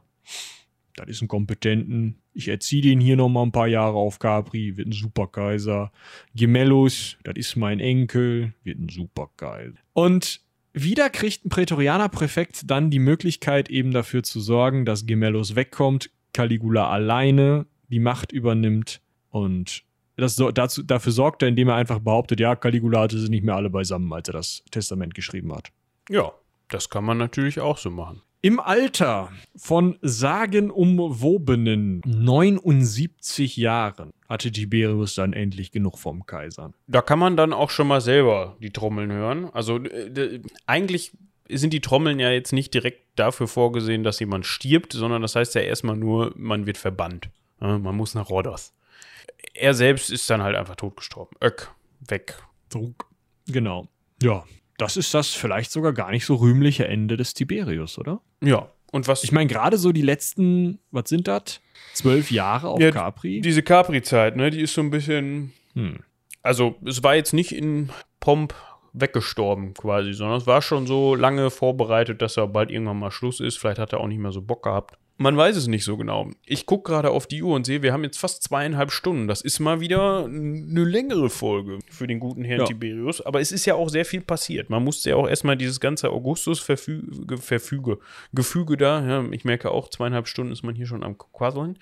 das ist ein Kompetenten. Ich erziehe den hier noch mal ein paar Jahre auf Capri, wird ein Superkaiser. Gemellus, das ist mein Enkel, wird ein Supergeil. Und wieder kriegt ein Prätorianer-Präfekt dann die Möglichkeit, eben dafür zu sorgen, dass Gemellus wegkommt, Caligula alleine die Macht übernimmt und das dazu, dafür sorgt er, indem er einfach behauptet, ja, Caligula hatte sie nicht mehr alle beisammen, als er das Testament geschrieben hat. Ja, das kann man natürlich auch so machen. Im Alter von sagenumwobenen 79 Jahren hatte Tiberius dann endlich genug vom Kaiser. Da kann man dann auch schon mal selber die Trommeln hören. Also äh, eigentlich sind die Trommeln ja jetzt nicht direkt dafür vorgesehen, dass jemand stirbt, sondern das heißt ja erstmal nur, man wird verbannt. Ja, man muss nach Rhodos. Er selbst ist dann halt einfach totgestorben. Öck, weg. Druck. Genau. Ja, das ist das vielleicht sogar gar nicht so rühmliche Ende des Tiberius, oder? Ja. Und was. Ich meine, gerade so die letzten, was sind das? Zwölf Jahre auf Ja, Capri? diese Capri-Zeit, ne, die ist so ein bisschen. Hm. Also, es war jetzt nicht in Pomp weggestorben quasi, sondern es war schon so lange vorbereitet, dass er bald irgendwann mal Schluss ist. Vielleicht hat er auch nicht mehr so Bock gehabt. Man weiß es nicht so genau. Ich gucke gerade auf die Uhr und sehe, wir haben jetzt fast zweieinhalb Stunden. Das ist mal wieder eine längere Folge für den guten Herrn Ja. Tiberius. Aber es ist ja auch sehr viel passiert. Man musste ja auch erstmal dieses ganze Augustus-Verfüge, Verfüge, Gefüge da. Ja, ich merke auch, zweieinhalb Stunden ist man hier schon am Quasseln.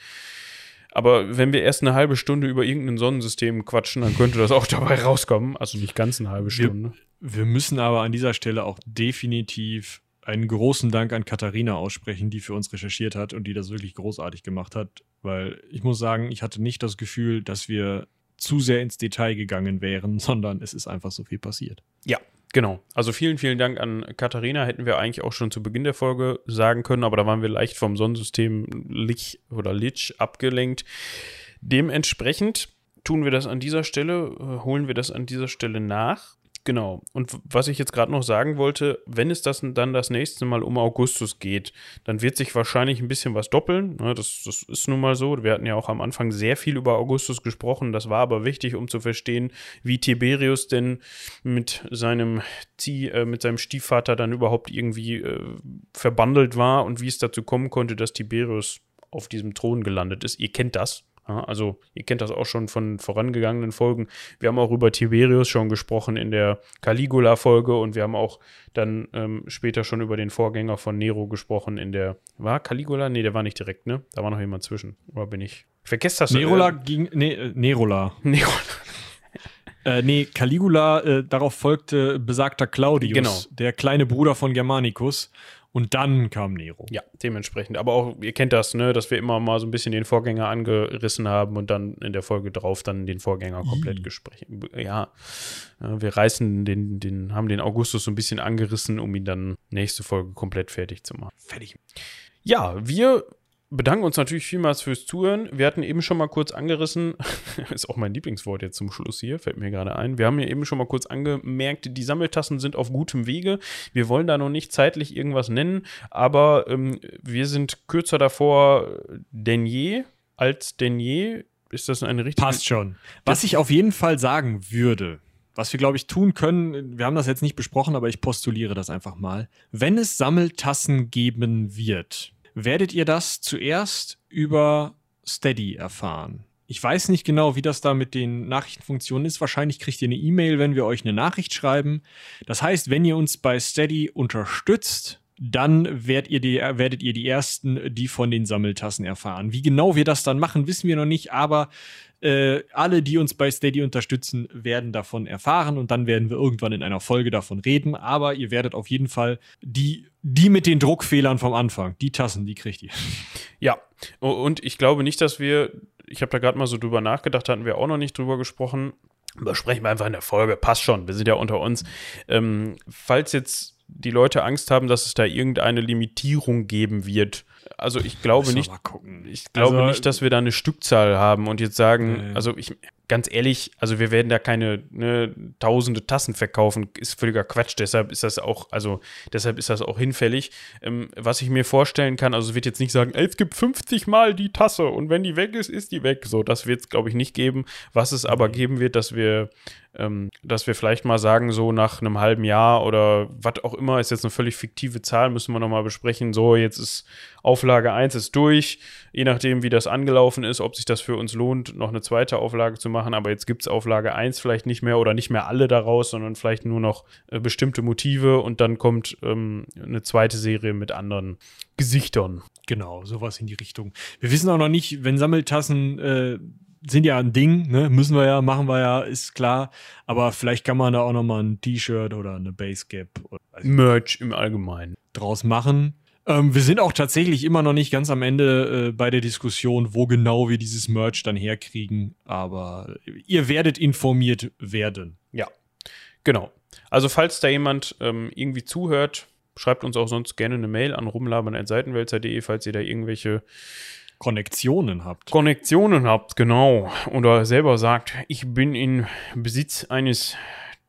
Aber wenn wir erst eine halbe Stunde über irgendein Sonnensystem quatschen, dann könnte das auch dabei rauskommen. Also nicht ganz eine halbe Stunde. Wir müssen aber an dieser Stelle auch definitiv einen großen Dank an Katharina aussprechen, die für uns recherchiert hat und die das wirklich großartig gemacht hat, weil ich muss sagen, ich hatte nicht das Gefühl, dass wir zu sehr ins Detail gegangen wären, sondern es ist einfach so viel passiert. Ja, genau. Also vielen, vielen Dank an Katharina. Hätten wir eigentlich auch schon zu Beginn der Folge sagen können, aber da waren wir leicht vom Sonnensystem Lich oder Lich abgelenkt. Dementsprechend tun wir das an dieser Stelle, äh, holen wir das an dieser Stelle nach. Genau. Und was ich jetzt gerade noch sagen wollte, wenn es das dann das nächste Mal um Augustus geht, dann wird sich wahrscheinlich ein bisschen was doppeln. Ne, das, das ist nun mal so. Wir hatten ja auch am Anfang sehr viel über Augustus gesprochen. Das war aber wichtig, um zu verstehen, wie Tiberius denn mit seinem Zieh, äh, mit seinem Stiefvater dann überhaupt irgendwie äh, verbandelt war und wie es dazu kommen konnte, dass Tiberius auf diesem Thron gelandet ist. Ihr kennt das. Also, ihr kennt das auch schon von vorangegangenen Folgen. Wir haben auch über Tiberius schon gesprochen in der Caligula-Folge und wir haben auch dann ähm, später schon über den Vorgänger von Nero gesprochen in der. War Caligula? Nee, der war nicht direkt, ne? Da war noch jemand zwischen. Oder bin ich? Ich vergesse das. Nerola Äh, ging, nee, äh, Nerola. Nero. Äh, nee, Caligula, äh, darauf folgte besagter Claudius, Genau. der kleine Bruder von Germanicus. Und dann kam Nero. Ja, dementsprechend. Aber auch, ihr kennt das, ne, dass wir immer mal so ein bisschen den Vorgänger angerissen haben und dann in der Folge drauf dann den Vorgänger komplett Ih. gesprochen. Ja, äh, wir reißen den, den, haben den Augustus so ein bisschen angerissen, um ihn dann nächste Folge komplett fertig zu machen. Fertig. Ja, wir bedanken uns natürlich vielmals fürs Zuhören. Wir hatten eben schon mal kurz angerissen, ist auch mein Lieblingswort jetzt zum Schluss hier, fällt mir gerade ein. Wir haben ja eben schon mal kurz angemerkt, die Sammeltassen sind auf gutem Wege. Wir wollen da noch nicht zeitlich irgendwas nennen, aber ähm, wir sind kürzer davor denn je. Als denn je ist das eine richtige. Passt schon. Was ich auf jeden Fall sagen würde, was wir, glaube ich, tun können, wir haben das jetzt nicht besprochen, aber ich postuliere das einfach mal. Wenn es Sammeltassen geben wird, werdet ihr das zuerst über Steady erfahren. Ich weiß nicht genau, wie das da mit den Nachrichtenfunktionen ist. Wahrscheinlich kriegt ihr eine E-Mail, wenn wir euch eine Nachricht schreiben. Das heißt, wenn ihr uns bei Steady unterstützt, dann werdet ihr, die, werdet ihr die Ersten, die von den Sammeltassen erfahren. Wie genau wir das dann machen, wissen wir noch nicht, aber äh, alle, die uns bei Steady unterstützen, werden davon erfahren und dann werden wir irgendwann in einer Folge davon reden. Aber ihr werdet auf jeden Fall die, die mit den Druckfehlern vom Anfang, die Tassen, die kriegt ihr. Ja, und ich glaube nicht, dass wir, ich habe da gerade mal so drüber nachgedacht, hatten wir auch noch nicht drüber gesprochen. Besprechen wir einfach in der Folge, passt schon, wir sind ja unter uns. Ähm, falls jetzt die Leute Angst haben, dass es da irgendeine Limitierung geben wird. Also ich glaube nicht, ich glaube also, nicht, dass wir da eine Stückzahl haben und jetzt sagen, nee. also ich, ganz ehrlich, also wir werden da keine ne, tausende Tassen verkaufen, ist völliger Quatsch. Deshalb ist das auch, also deshalb ist das auch hinfällig. Ähm, was ich mir vorstellen kann, also es wird jetzt nicht sagen, es gibt 50 Mal die Tasse und wenn die weg ist, ist die weg. So, das wird es, glaube ich, nicht geben. Was es aber geben wird, dass wir ähm, dass wir vielleicht mal sagen, so nach einem halben Jahr oder was auch immer, ist jetzt eine völlig fiktive Zahl, müssen wir nochmal besprechen. So, jetzt ist Auflage 1 ist durch, je nachdem, wie das angelaufen ist, ob sich das für uns lohnt, noch eine zweite Auflage zu machen. Aber jetzt gibt es Auflage 1 vielleicht nicht mehr oder nicht mehr alle daraus, sondern vielleicht nur noch äh, bestimmte Motive und dann kommt ähm, eine zweite Serie mit anderen Gesichtern. Genau, sowas in die Richtung. Wir wissen auch noch nicht, wenn Sammeltassen äh, sind ja ein Ding, ne? Müssen wir ja, machen wir ja, ist klar. Aber vielleicht kann man da auch nochmal ein T-Shirt oder eine Basecap oder Merch im Allgemeinen draus machen. Ähm, wir sind auch tatsächlich immer noch nicht ganz am Ende äh, bei der Diskussion, wo genau wir dieses Merch dann herkriegen. Aber ihr werdet informiert werden. Ja, genau. Also falls da jemand ähm, irgendwie zuhört, schreibt uns auch sonst gerne eine Mail an rumlabern.seitenwälzer.de, falls ihr da irgendwelche Konnektionen habt. Konnektionen habt, genau. Oder selber sagt, ich bin in Besitz eines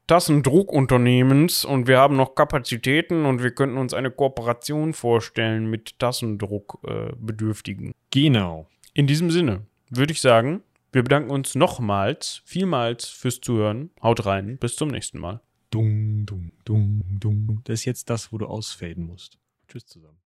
Tassendruckunternehmens und wir haben noch Kapazitäten und wir könnten uns eine Kooperation vorstellen mit Tassendruckbedürftigen. Äh, genau. In diesem Sinne würde ich sagen, wir bedanken uns nochmals, vielmals fürs Zuhören. Haut rein, bis zum nächsten Mal. Dung, dung, dung, dung. Das ist jetzt das, wo du ausfaden musst. Tschüss zusammen.